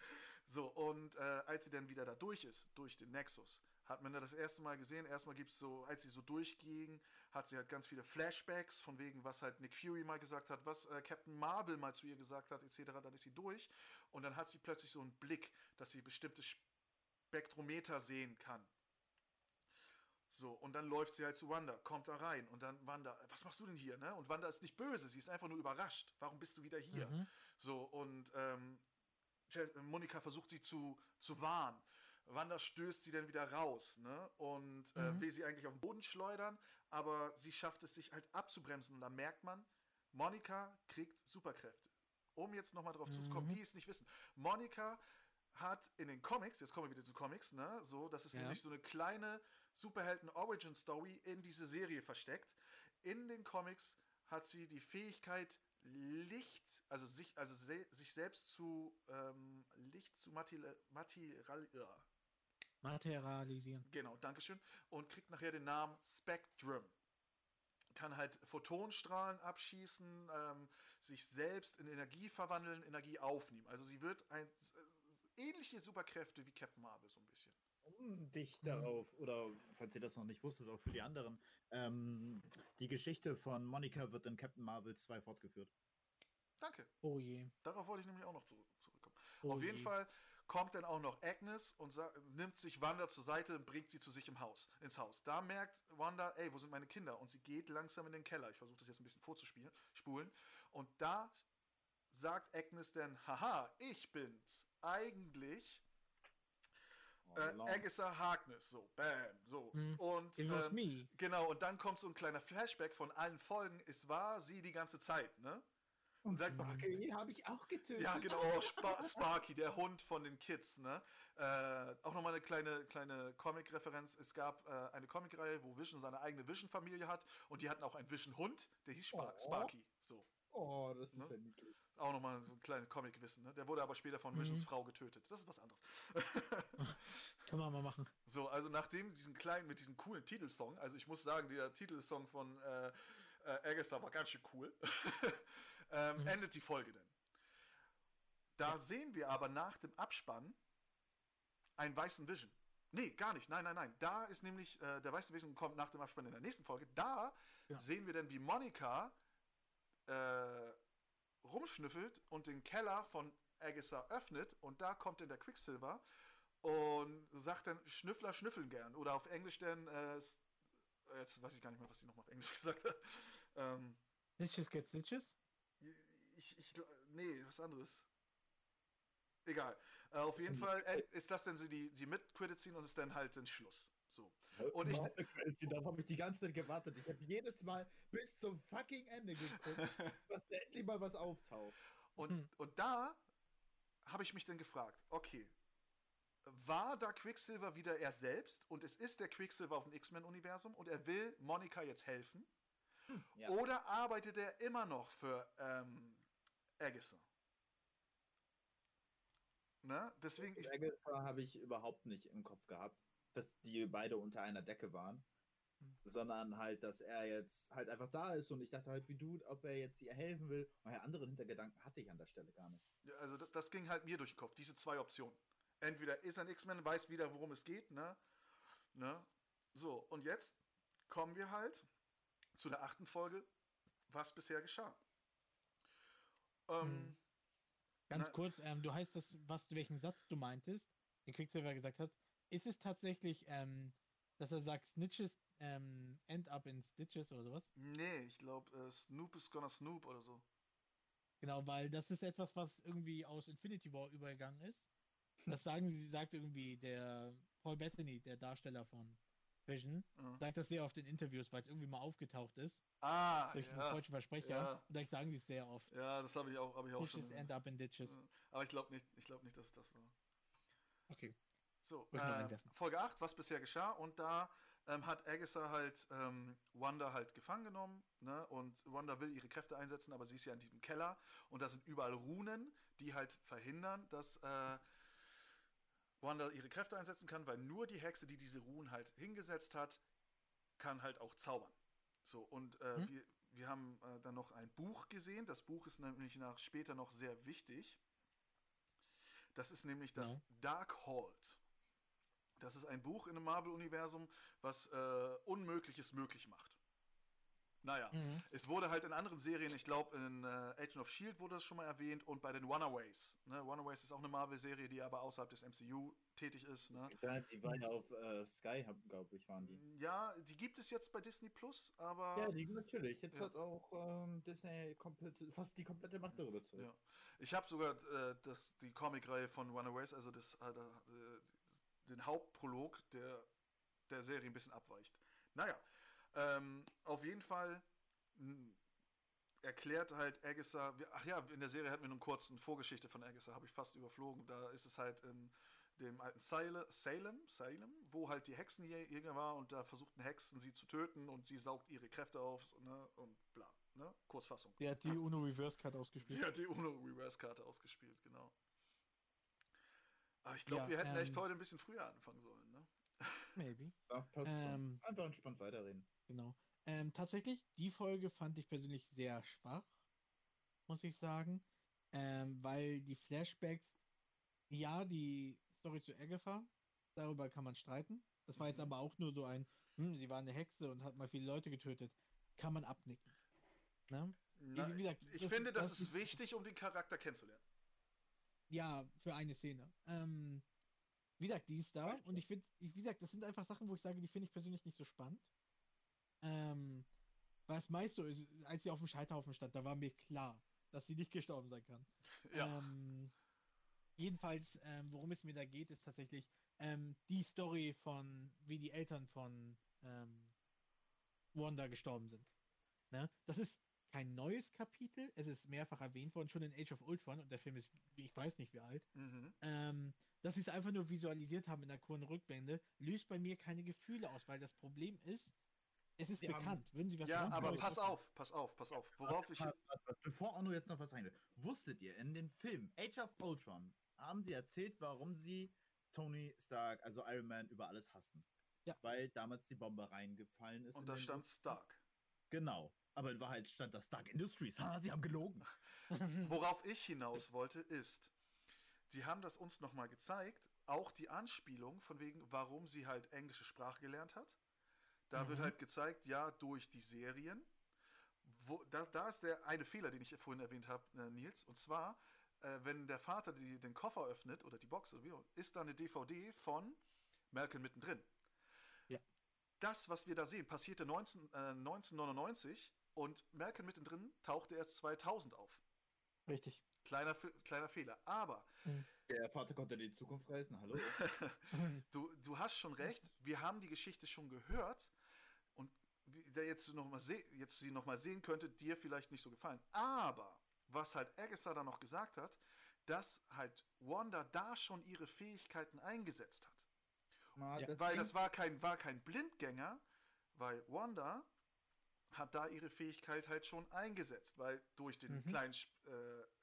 So, und äh, als sie dann wieder da durch ist, durch den Nexus, hat man da das erste Mal gesehen. Erstmal gibt es so, als sie so durchging, hat sie halt ganz viele Flashbacks, von wegen, was halt Nick Fury mal gesagt hat, was äh, Captain Marvel mal zu ihr gesagt hat, etc. Dann ist sie durch. Und dann hat sie plötzlich so einen Blick, dass sie bestimmte Spektrometer sehen kann. So, und dann läuft sie halt zu Wanda, kommt da rein und dann Wanda, was machst du denn hier, ne? Und Wanda ist nicht böse, sie ist einfach nur überrascht. Warum bist du wieder hier? Mhm. So, und ähm, Monika versucht sie zu, zu warnen. Wanda stößt sie dann wieder raus, ne? Und äh, Mhm. will sie eigentlich auf den Boden schleudern, aber sie schafft es sich halt abzubremsen. Und da merkt man, Monika kriegt Superkräfte. Um jetzt nochmal drauf zuzukommen, Mhm. die es nicht wissen. Monika hat in den Comics, jetzt kommen wir wieder zu Comics, ne? So, das ist Ja. nämlich so eine kleine Superhelden-Origin-Story in diese Serie versteckt. In den Comics hat sie die Fähigkeit, Licht, also sich, also se sich selbst zu ähm, Licht zu material, material. Materialisieren. Genau, Dankeschön. Und kriegt nachher den Namen Spectrum. Kann halt Photonenstrahlen abschießen, ähm, sich selbst in Energie verwandeln, Energie aufnehmen. Also sie wird ein, äh, ähnliche Superkräfte wie Captain Marvel so ein bisschen. Um dich darauf, oder falls ihr das noch nicht wusstet, auch für die anderen, ähm, die Geschichte von Monica wird in Captain Marvel 2 fortgeführt. Danke. Oh je. Darauf wollte ich nämlich auch noch zu, zurückkommen. Oh Auf jeden je. Fall kommt dann auch noch Agnes und nimmt sich Wanda zur Seite und bringt sie zu sich im Haus, ins Haus. Da merkt Wanda, ey, wo sind meine Kinder? Und sie geht langsam in den Keller. Ich versuche das jetzt ein bisschen vorzuspielen, spulen. Und da sagt Agnes dann, haha, ich bin's. Eigentlich Oh, äh. Agatha Harkness. So, bam, so. Hm. Und It was ähm, me. genau, und dann kommt so ein kleiner Flashback von allen Folgen. Es war sie die ganze Zeit, ne? Und sag mal- Sparky habe ich auch getötet. Ja, genau, oh, Spa Sparky, der Hund von den Kids, ne? Äh, auch nochmal eine kleine, kleine Comic-Referenz. Es gab äh, eine Comic-Reihe, wo Vision seine eigene Vision-Familie hat und die hatten auch einen Vision-Hund, der hieß Spar Oh. Sparky. So, Oh, das ist Ne? ja niedlich. auch nochmal so ein kleines Comic-Wissen, ne? Der wurde aber später von Mhm. Visions Frau getötet. Das ist was anderes. Können wir mal machen. So, also nachdem diesen kleinen, mit diesem coolen Titelsong, also ich muss sagen, der Titelsong von äh, äh, Agatha war ganz schön cool, ähm, Mhm. endet die Folge denn. Da sehen wir aber nach dem Abspann einen weißen Vision. Nee, gar nicht. Nein, nein, nein. Da ist nämlich, äh, der weiße Vision kommt nach dem Abspann in der nächsten Folge. Da Ja. sehen wir dann, wie Monika äh, rumschnüffelt und den Keller von Agatha öffnet und da kommt dann der Quicksilver und sagt dann Schnüffler schnüffeln gern. Oder auf Englisch dann, äh, jetzt weiß ich gar nicht mehr, was sie nochmal auf Englisch gesagt hat. Ähm, Stitches get Stitches? Ich, ich, nee, was anderes. Egal. Äh, auf jeden Fall äh, ist das dann sie die, die mit Credit ziehen und ist dann halt ein Schluss. So. Und ich- ich, darauf habe ich die ganze Zeit gewartet. Ich habe jedes Mal bis zum fucking Ende geguckt, dass da endlich mal was auftaucht. Und, Hm. und da habe ich mich dann gefragt, okay, war da Quicksilver wieder er selbst und es ist der Quicksilver auf dem X-Men-Universum und er will Monika jetzt helfen? Ja. Oder arbeitet er immer noch für ähm, Agatha? Ne? Deswegen, ich, Agatha habe ich überhaupt nicht im Kopf gehabt, dass die beide unter einer Decke waren. Hm. Sondern halt, dass er jetzt halt einfach da ist und ich dachte halt, wie du, ob er jetzt ihr helfen will. Und ja, andere Hintergedanken hatte ich an der Stelle gar nicht. Ja, also das, das ging halt mir durch den Kopf, diese zwei Optionen. Entweder ist ein X-Men, weiß wieder, worum es geht, ne? ne? So, und jetzt kommen wir halt zu der achten Folge, was bisher geschah. Ähm, Hm. Ganz Na- kurz, ähm, du heißt das, was du welchen Satz du meintest, den Quicksilver gesagt hat. Ist es tatsächlich, ähm, dass er sagt, Snitches ähm, end up in Stitches oder sowas? Nee, ich glaube, äh, Snoop is gonna Snoop oder so. Genau, weil das ist etwas, was irgendwie aus Infinity War übergegangen ist. Das sagen sie, sagt irgendwie der Paul Bettany, der Darsteller von Vision, Ja. sagt das sehr oft in Interviews, weil es irgendwie mal aufgetaucht ist Ah, durch einen ja. deutschen Versprecher. ja. Und dadurch sagen sie es sehr oft. Ja, das habe ich auch, hab ich auch schon. Ditches end up in ditches. Ja. Aber ich glaube nicht, ich glaube nicht, dass es das war. Okay. So, ich äh. Folge 8, was bisher geschah. Und da ähm, hat Agatha halt ähm, Wanda halt gefangen genommen. Ne? Und Wanda will ihre Kräfte einsetzen, aber sie ist ja in diesem Keller. Und da sind überall Runen, die halt verhindern, dass äh, Wanda ihre Kräfte einsetzen kann, weil nur die Hexe, die diese Runen halt hingesetzt hat, kann halt auch zaubern. So, und äh, Hm. wir, wir haben äh, dann noch ein Buch gesehen. Das Buch ist nämlich nach später noch sehr wichtig. Das ist nämlich das Genau. Darkhold. Das ist ein Buch in dem Marvel-Universum, was äh, Unmögliches möglich macht. Naja, Mhm. es wurde halt in anderen Serien, ich glaube in äh, Agent of Shield wurde das schon mal erwähnt und bei den Runaways. Ne? Runaways ist auch eine Marvel-Serie, die aber außerhalb des MCU tätig ist. Ne? Ja, die waren ja auf äh, Sky, glaube ich, waren die. Ja, die gibt es jetzt bei Disney Plus, aber Ja, die natürlich. Jetzt Ja. hat auch ähm, Disney komplett, fast die komplette Macht darüber zurück. Ja. Ich habe sogar äh, das, die Comicreihe von Runaways, also das, äh, äh, den Hauptprolog, der der Serie ein bisschen abweicht. Naja, ähm, auf jeden Fall erklärt halt Agatha, ach ja, in der Serie hatten wir nur eine kurze Vorgeschichte von Agatha, habe ich fast überflogen. Da ist es halt in dem alten Salem, Salem, Salem, wo halt die Hexenjäger war und da versuchten Hexen sie zu töten und sie saugt ihre Kräfte auf ne, und bla. Ne? Kurzfassung. Der hat die Uno Reverse Card ausgespielt. Sie hat die UNO Reverse Karte ausgespielt, genau. Aber ich glaube, Ja, wir hätten echt ähm, heute ein bisschen früher anfangen sollen, ne? Maybe. Ja, passt Ähm, schon. Einfach entspannt weiterreden. Genau. Ähm, tatsächlich, die Folge fand ich persönlich sehr schwach, muss ich sagen. Ähm, weil die Flashbacks, ja, die Story zu Agatha, darüber kann man streiten. Das war jetzt Mhm. aber auch nur so ein, hm, sie war eine Hexe und hat mal viele Leute getötet. Kann man abnicken. Ne? Na, wie gesagt, ich das- finde, das, das ist ist- wichtig, um den Charakter kennenzulernen. Ja, für eine Szene. Ähm, wie gesagt, die ist da und ich finde, ich, wie gesagt, das sind einfach Sachen, wo ich sage, die finde ich persönlich nicht so spannend. Ähm, was meist so ist, als sie auf dem Scheiterhaufen stand, da war mir klar, dass sie nicht gestorben sein kann. Ja. Ähm, jedenfalls, ähm, worum es mir da geht, ist tatsächlich ähm, die Story von, wie die Eltern von ähm, Wanda gestorben sind. Ne? Das ist kein neues Kapitel, es ist mehrfach erwähnt worden, schon in Age of Ultron und der Film ist, wie ich weiß nicht wie alt. Mhm. Ähm, dass sie es einfach nur visualisiert haben in der kurzen Rückblende, löst bei mir keine Gefühle aus, weil das Problem ist, es ist haben- bekannt. Würden sie was Ja, aber pass auf, pass auf, pass auf. Worauf ich. Bevor Arno jetzt noch was rein will. Wusstet ihr, in dem Film Age of Ultron haben sie erzählt, warum sie Tony Stark, also Iron Man, über alles hassen. Ja. Weil damals die Bombe reingefallen ist. Und da stand. Stark. Genau. Aber in Wahrheit stand da Stark Industries. Ha, sie haben gelogen. Worauf ich hinaus wollte, ist, die haben das uns nochmal gezeigt, auch die Anspielung von wegen, warum sie halt englische Sprache gelernt hat. Da wird Mhm. halt gezeigt, ja, durch die Serien. Wo, da, da ist der eine Fehler, den ich vorhin erwähnt habe, äh, Nils. Und zwar, äh, wenn der Vater die, den Koffer öffnet oder die Box, oder wie, auch, ist da eine DVD von Malcolm mittendrin. Ja. Das, was wir da sehen, passierte 19, äh, 1999 und Malcolm mittendrin tauchte erst 2000 auf. Richtig. Kleiner, kleiner Fehler. Aber Der Vater konnte die Zukunft reisen. Hallo. du, du hast schon recht, wir haben die Geschichte schon gehört und wie der jetzt noch mal se jetzt sie noch mal sehen könnte, dir vielleicht nicht so gefallen. Aber was halt Agatha dann noch gesagt hat, dass halt Wanda da schon ihre Fähigkeiten eingesetzt hat. Ja, Weil das war kein, war kein Blindgänger, weil Wanda hat da ihre Fähigkeit halt schon eingesetzt, weil durch den Mhm. kleinen äh,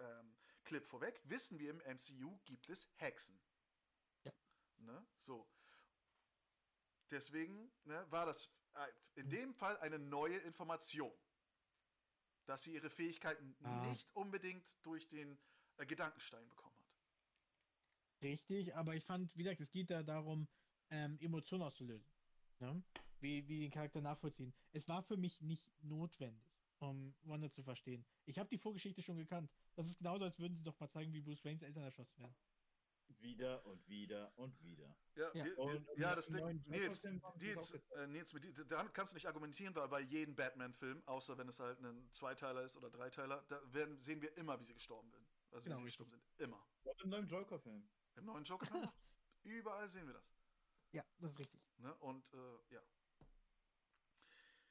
ähm, Clip vorweg wissen wir im MCU gibt es Hexen. Ja. Ne? So. Deswegen ne, war das äh, in Mhm. dem Fall eine neue Information, dass sie ihre Fähigkeiten Ah. nicht unbedingt durch den äh, Gedankenstein bekommen hat. Richtig, aber ich fand, wie gesagt, es geht da darum, ähm, Emotionen auszulösen. Ne? Wie, wie den Charakter nachvollziehen. Es war für mich nicht notwendig, um Wanda zu verstehen. Ich habe die Vorgeschichte schon gekannt. Das ist genauso, als würden sie doch mal zeigen, wie Bruce Waynes Eltern erschossen werden. Wieder und wieder und wieder. Ja, Ja. wir, wir, im ja das Ding, Nils, Nils, äh, Nils damit kannst du nicht argumentieren, weil bei jedem Batman-Film, außer wenn es halt ein Zweiteiler ist oder Dreiteiler, da werden, sehen wir immer, wie sie gestorben sind. Also Genau, wie sie gestorben sind. Immer. Und im neuen Joker-Film. Im neuen Joker-Film, überall sehen wir das. Ja, das ist richtig. Ne? Und äh, ja.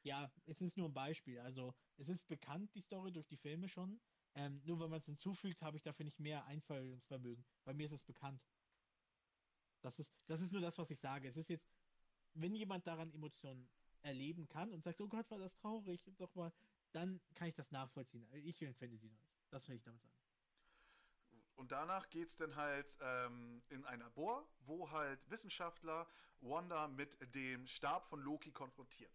Ja, es ist nur ein Beispiel. Also, es ist bekannt, die Story durch die Filme schon. Ähm, nur wenn man es hinzufügt, habe ich dafür nicht mehr Einfallungsvermögen. Bei mir ist es bekannt. Das ist, das ist nur das, was ich sage. Es ist jetzt, wenn jemand daran Emotionen erleben kann und sagt, oh Gott, war das traurig, doch mal, dann kann ich das nachvollziehen. Ich empfinde sie noch nicht. Das will ich damit sagen. Und danach geht es dann halt ähm, in ein Labor, wo halt Wissenschaftler Wanda mit dem Stab von Loki konfrontieren.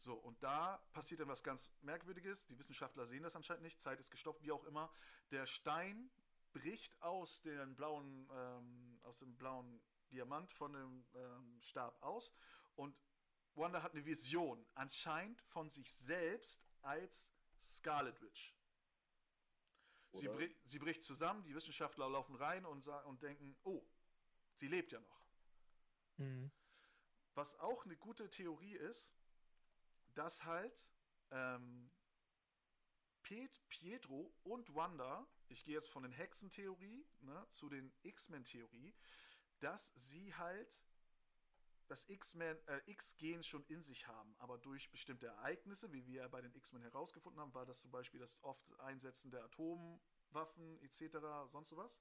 So, und da passiert dann was ganz Merkwürdiges. Die Wissenschaftler sehen das anscheinend nicht. Zeit ist gestoppt, wie auch immer. Der Stein bricht aus, den blauen, ähm, aus dem blauen Diamant von dem ähm, Stab aus. Und Wanda hat eine Vision, anscheinend von sich selbst als Scarlet Witch. Sie, bri sie bricht zusammen, die Wissenschaftler laufen rein und, und denken, oh, sie lebt ja noch. Was auch eine gute Theorie ist, dass halt ähm, Pet Pietro und Wanda, ich gehe jetzt von den Hexentheorie ne, zu den X-Men-Theorie, dass sie halt das X-Men, äh, X-Gen schon in sich haben, aber durch bestimmte Ereignisse, wie wir bei den X-Men herausgefunden haben, war das zum Beispiel das oft Einsetzen der Atomwaffen etc., sonst sowas.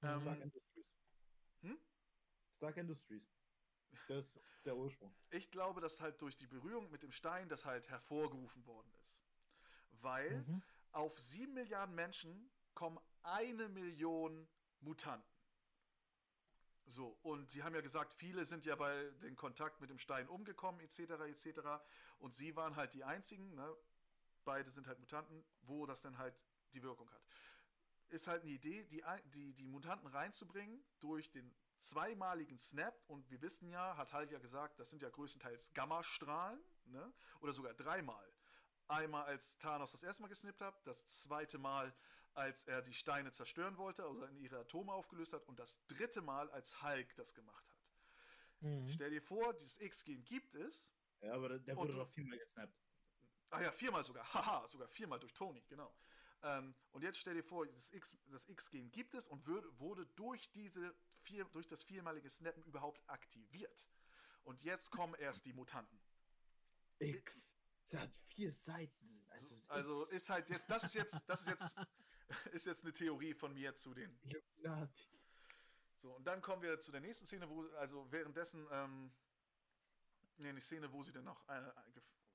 Mhm. Stark Ähm, Industries. Hm? Stark Industries. Das ist der Ursprung. ich glaube, dass halt durch die Berührung mit dem Stein das halt hervorgerufen worden ist. Weil Mhm. auf sieben Milliarden Menschen kommen eine Million Mutanten. So, und sie haben ja gesagt, viele sind ja bei den Kontakt mit dem Stein umgekommen, etc., etc. Und sie waren halt die einzigen, ne? beide sind halt Mutanten, wo das dann halt die Wirkung hat. Ist halt eine Idee, die, die, die Mutanten reinzubringen durch den zweimaligen Snap. Und wir wissen ja, hat halt ja gesagt, das sind ja größtenteils Gammastrahlen, ne? oder sogar dreimal. Einmal als Thanos das erste Mal gesnippt hat, das zweite Mal als er die Steine zerstören wollte, also in ihre Atome aufgelöst hat, und das dritte Mal, als Hulk das gemacht hat. Mhm. Stell dir vor, dieses X-Gen gibt es. Ja, aber der wurde doch viermal gesnappt. Ah ja, viermal sogar. Haha, sogar viermal durch Tony, genau. Ähm, und jetzt stell dir vor, das X-Gen das X gibt es und wird, wurde durch, diese vier, durch das viermalige Snappen überhaupt aktiviert. Und jetzt kommen erst die Mutanten. X. Das hat vier Seiten. Also, also ist halt jetzt, das ist jetzt, das ist jetzt ist jetzt eine Theorie von mir zu den. So, und dann kommen wir zu der nächsten Szene, wo, also währenddessen, ähm, nee, die Szene, wo sie dann noch äh,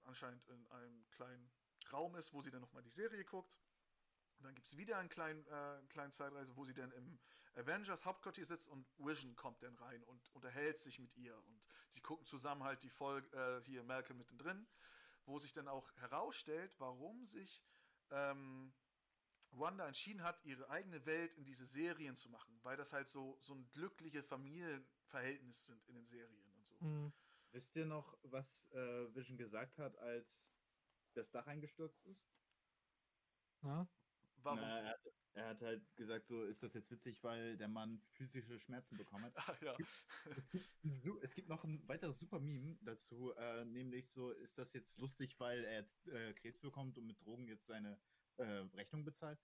anscheinend in einem kleinen Raum ist, wo sie dann nochmal die Serie guckt. Und dann gibt es wieder einen kleinen, äh, kleinen Zeitreise, wo sie dann im Avengers Hauptquartier sitzt und Vision kommt dann rein und unterhält sich mit ihr. Und sie gucken zusammen halt die Folge, äh, hier Malcolm mittendrin, wo sich dann auch herausstellt, warum sich ähm, Wanda entschieden hat, ihre eigene Welt in diese Serien zu machen, weil das halt so, so ein glückliche Familienverhältnis sind in den Serien und so. Mhm. Wisst ihr noch, was äh, Vision gesagt hat, als das Dach eingestürzt ist? Ja. Warum? Na, er, hat, er, hat, halt gesagt, so ist das jetzt witzig, weil der Mann physische Schmerzen bekommen hat. Ah, ja. es, gibt, es, gibt, es, gibt, noch ein weiteres super Meme dazu, äh, nämlich so, ist das jetzt lustig, weil er jetzt äh, Krebs bekommt und mit Drogen jetzt seine äh, Rechnung bezahlt.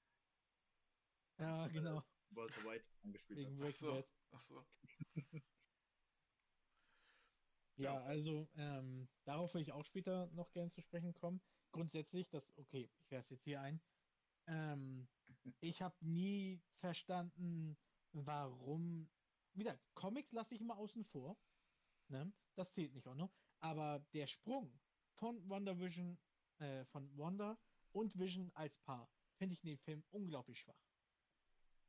Ja, genau. Äh, Walter White angespielt Wegen hat. Ach so. Ach so. ja, ja, also ähm, darauf will ich auch später noch gerne zu sprechen kommen. Grundsätzlich, das, okay, ich werfe es jetzt hier ein. Ähm, ich habe nie verstanden, warum. Wie gesagt, Comics lasse ich immer außen vor. Ne? Das zählt nicht auch noch. Aber der Sprung von WandaVision, äh, von Wanda und Vision als Paar finde ich in dem Film unglaublich schwach.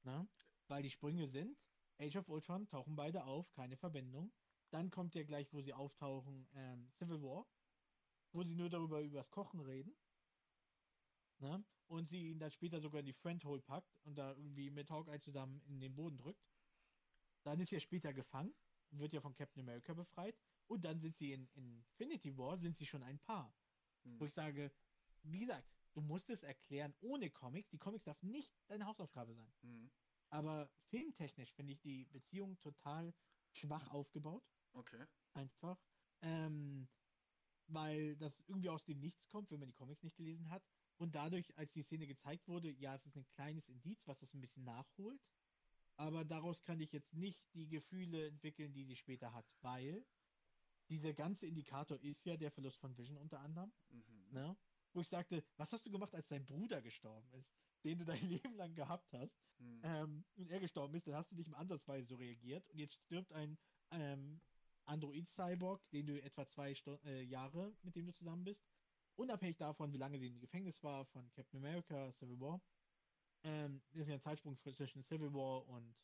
Na? Weil die Sprünge sind, Age of Ultron tauchen beide auf, keine Verbindung. Dann kommt ja gleich, wo sie auftauchen, ähm, Civil War, wo sie nur darüber übers Kochen reden. Na? Und sie ihn dann später sogar in die Friendhole packt und da irgendwie mit Hawkeye zusammen in den Boden drückt. Dann ist er später gefangen, wird ja von Captain America befreit. Und dann sind sie in, in Infinity War, sind sie schon ein Paar. Hm. Wo ich sage, wie gesagt, du musst es erklären ohne Comics. Die Comics darf nicht deine Hausaufgabe sein. Mhm. Aber filmtechnisch finde ich die Beziehung total schwach aufgebaut. Okay. Einfach. Ähm, weil das irgendwie aus dem Nichts kommt, wenn man die Comics nicht gelesen hat. Und dadurch, als die Szene gezeigt wurde, ja, es ist ein kleines Indiz, was das ein bisschen nachholt. Aber daraus kann ich jetzt nicht die Gefühle entwickeln, die sie später hat, weil dieser ganze Indikator ist ja der Verlust von Vision unter anderem. Mhm. Ne? wo ich sagte, was hast du gemacht, als dein Bruder gestorben ist, den du dein Leben lang gehabt hast, hm. ähm, und er gestorben ist, dann hast du nicht im Ansatzweise so reagiert und jetzt stirbt ein ähm, Android-Cyborg, den du etwa zwei Sto äh, Jahre, mit dem du zusammen bist, unabhängig davon, wie lange sie im Gefängnis war, von Captain America, Civil War. Ähm, das ist ja ein Zeitsprung zwischen Civil War und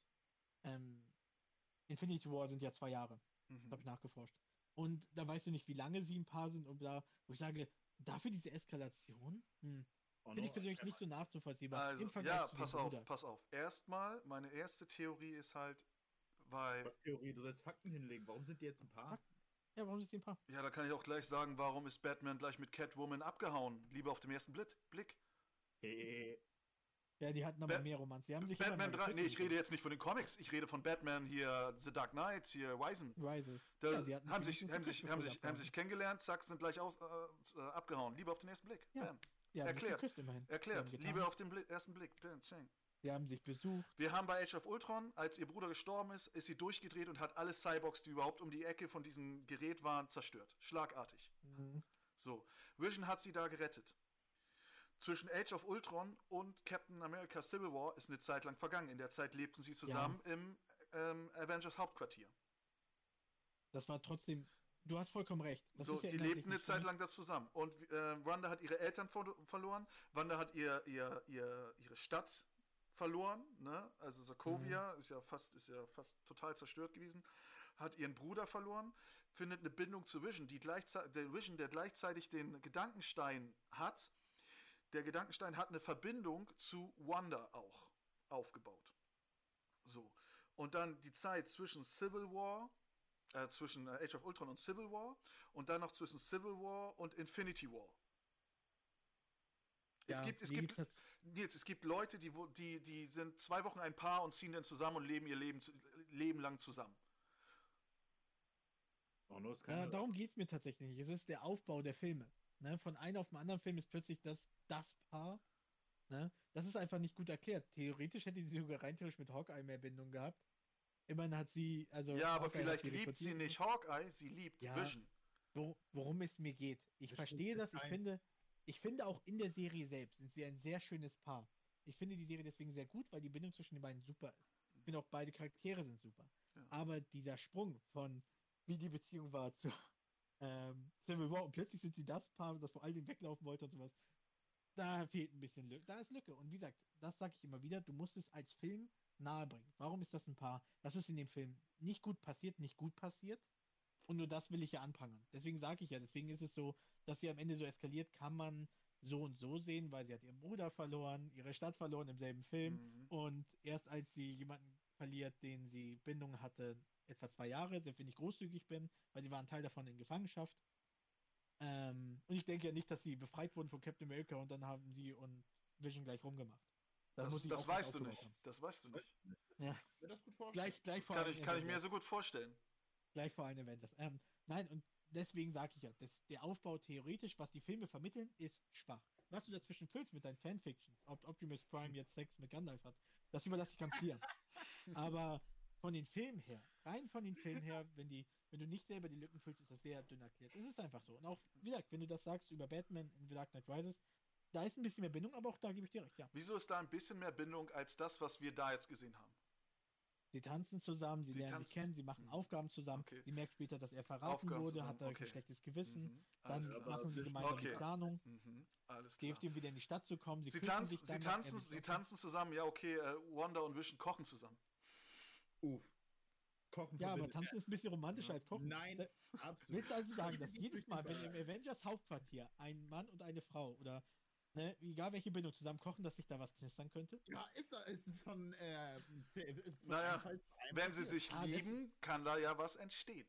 ähm, Infinity War sind ja zwei Jahre. Mhm. habe ich nachgeforscht. Und da weißt du nicht, wie lange sie ein Paar sind und da, wo ich sage, Dafür diese Eskalation? Hm. Oh, Finde ich persönlich nicht so nachzuvollziehbar. Also, ja, pass auf, Bruder. pass auf. Erstmal, meine erste Theorie ist halt, weil. Was Theorie? Du sollst Fakten hinlegen. Warum sind die jetzt ein Paar? Ja, warum sind die ein Paar? Ja, da kann ich auch gleich sagen, warum ist Batman gleich mit Catwoman abgehauen? Lieber auf dem ersten Blick. Hey. Ja, die hatten aber ba mehr Romanz. Die haben sich Batman 3, nee, ich rede jetzt nicht von den Comics, ich rede von Batman hier, The Dark Knight, hier, Wisen. Rises. Da ja, haben, sich, haben, sich, haben, sich, haben sich kennengelernt, zack, sind gleich aus, äh, abgehauen. Lieber auf den ersten Blick. Ja. Bam. Ja, Erklärt. Erklärt. Liebe auf den Blick, ersten Blick. Die haben sich besucht. Wir haben bei Age of Ultron, als ihr Bruder gestorben ist, ist sie durchgedreht und hat alle Cyborgs, die überhaupt um die Ecke von diesem Gerät waren, zerstört. Schlagartig. Mhm. So. Vision hat sie da gerettet. Zwischen Age of Ultron und Captain America Civil War ist eine Zeit lang vergangen. In der Zeit lebten sie zusammen ja. im ähm, Avengers Hauptquartier. Das war trotzdem. Du hast vollkommen recht. Das so, ja die lebten eine Zeit lang da zusammen. Und äh, Wanda hat ihre Eltern ver verloren. Wanda hat ihr, ihr, ihr, ihre Stadt verloren, ne? Also Sokovia ist ja fast, ist ja fast total zerstört gewesen, hat ihren Bruder verloren, findet eine Bindung zu Vision, die gleichzeitig, der Vision, der gleichzeitig den Gedankenstein hat. Der Gedankenstein hat eine Verbindung zu Wanda auch aufgebaut. So. Und dann die Zeit zwischen Civil War, äh, zwischen äh, Age of Ultron und Civil War und dann noch zwischen Civil War und Infinity War. es Ja, gibt, es gibt, Nils, es gibt Leute, die, wo- die, die sind zwei Wochen ein Paar und ziehen dann zusammen und leben ihr Leben, Leben lang zusammen. Oh, nur ist Ja, darum geht es mir tatsächlich nicht. Es ist der Aufbau der Filme. Ne? Von einem auf den anderen Film ist plötzlich das, das Paar. Ne? Das ist einfach nicht gut erklärt. Theoretisch hätte sie sogar rein theoretisch mit Hawkeye mehr Bindung gehabt. Immerhin hat sie, also. ja, aber Hawkeye vielleicht sie liebt sie nicht Hawkeye, sie liebt Ja. Vision. Wo, worum es mir geht. Ich Das verstehe das. Ich finde, ich finde auch in der Serie selbst sind sie ein sehr schönes Paar. Ich finde die Serie deswegen sehr gut, weil die Bindung zwischen den beiden super ist. Ich finde auch beide Charaktere sind super. Ja. Aber dieser Sprung von wie die Beziehung war zu ähm, Civil War und plötzlich sind sie das Paar, das vor all dem weglaufen wollte und sowas. Da fehlt ein bisschen Lücke. Da ist Lücke. Und wie gesagt, das sage ich immer wieder, du musst es als Film nahebringen. Warum ist das ein Paar? Das ist in dem Film nicht gut passiert, nicht gut passiert. Und nur das will ich ja anprangern. Deswegen sage ich ja, deswegen ist es so, dass sie am Ende so eskaliert, kann man so und so sehen, weil sie hat ihren Bruder verloren, ihre Stadt verloren im selben Film. Mhm. Und erst als sie jemanden verliert, den sie Bindung hatte, etwa zwei Jahre, selbst wenn ich großzügig bin, weil sie waren Teil davon in Gefangenschaft. Ähm, und ich denke ja nicht, dass sie befreit wurden von Captain America und dann haben sie und Vision gleich rumgemacht. Da Das, muss ich das auch was weißt du nicht. haben. Das weißt du nicht. mir das gut vorstellen. Gleich, gleich Das vor kann allen ich, kann ich mir so gut vorstellen. Gleich vor allen Avengers. Ähm, nein, und deswegen sage ich ja, dass der Aufbau theoretisch, was die Filme vermitteln, ist schwach. Was du dazwischen füllst mit deinen Fanfictions, ob Optimus Prime jetzt Sex mit Gandalf hat, das überlasse ich ganz dir. Aber von den Filmen her, rein von den Filmen her, wenn die, wenn du nicht selber die Lücken füllst, ist das sehr dünn erklärt. Es ist einfach so. Und auch, wie gesagt, wenn du das sagst über Batman in The Dark Knight Rises, da ist ein bisschen mehr Bindung, aber auch da gebe ich dir recht, ja. Wieso ist da ein bisschen mehr Bindung als das, was wir da jetzt gesehen haben? Sie tanzen zusammen, sie Sie lernen sich kennen, sie machen Mhm. Aufgaben zusammen. Okay. Sie merkt später, dass er verraten Aufgaben wurde, zusammen, hat er okay. ein schlechtes Gewissen. Mhm. Dann aber klar. machen sie gemeinsam Okay. die Planung. Mhm. Alles klar. Hilft ihm wieder in die Stadt zu kommen. Sie, Sie, tanzen, sich sie, tanzen, sie tanzen zusammen, ja, okay, äh, Wanda und Vision kochen zusammen. Uff. Kochen Ja, aber tanzen ist ein bisschen romantischer als kochen. Nein, Äh, absolut. Willst du also sagen, dass jedes Mal, wenn im. Avengers Hauptquartier ein Mann und eine Frau oder ne, egal welche Bindung zusammen kochen, dass sich da was knistern könnte? Ja, ist, da- ist es von, äh, ist von Naja, Wenn sie sich Ah, lieben, kann da ja was entstehen.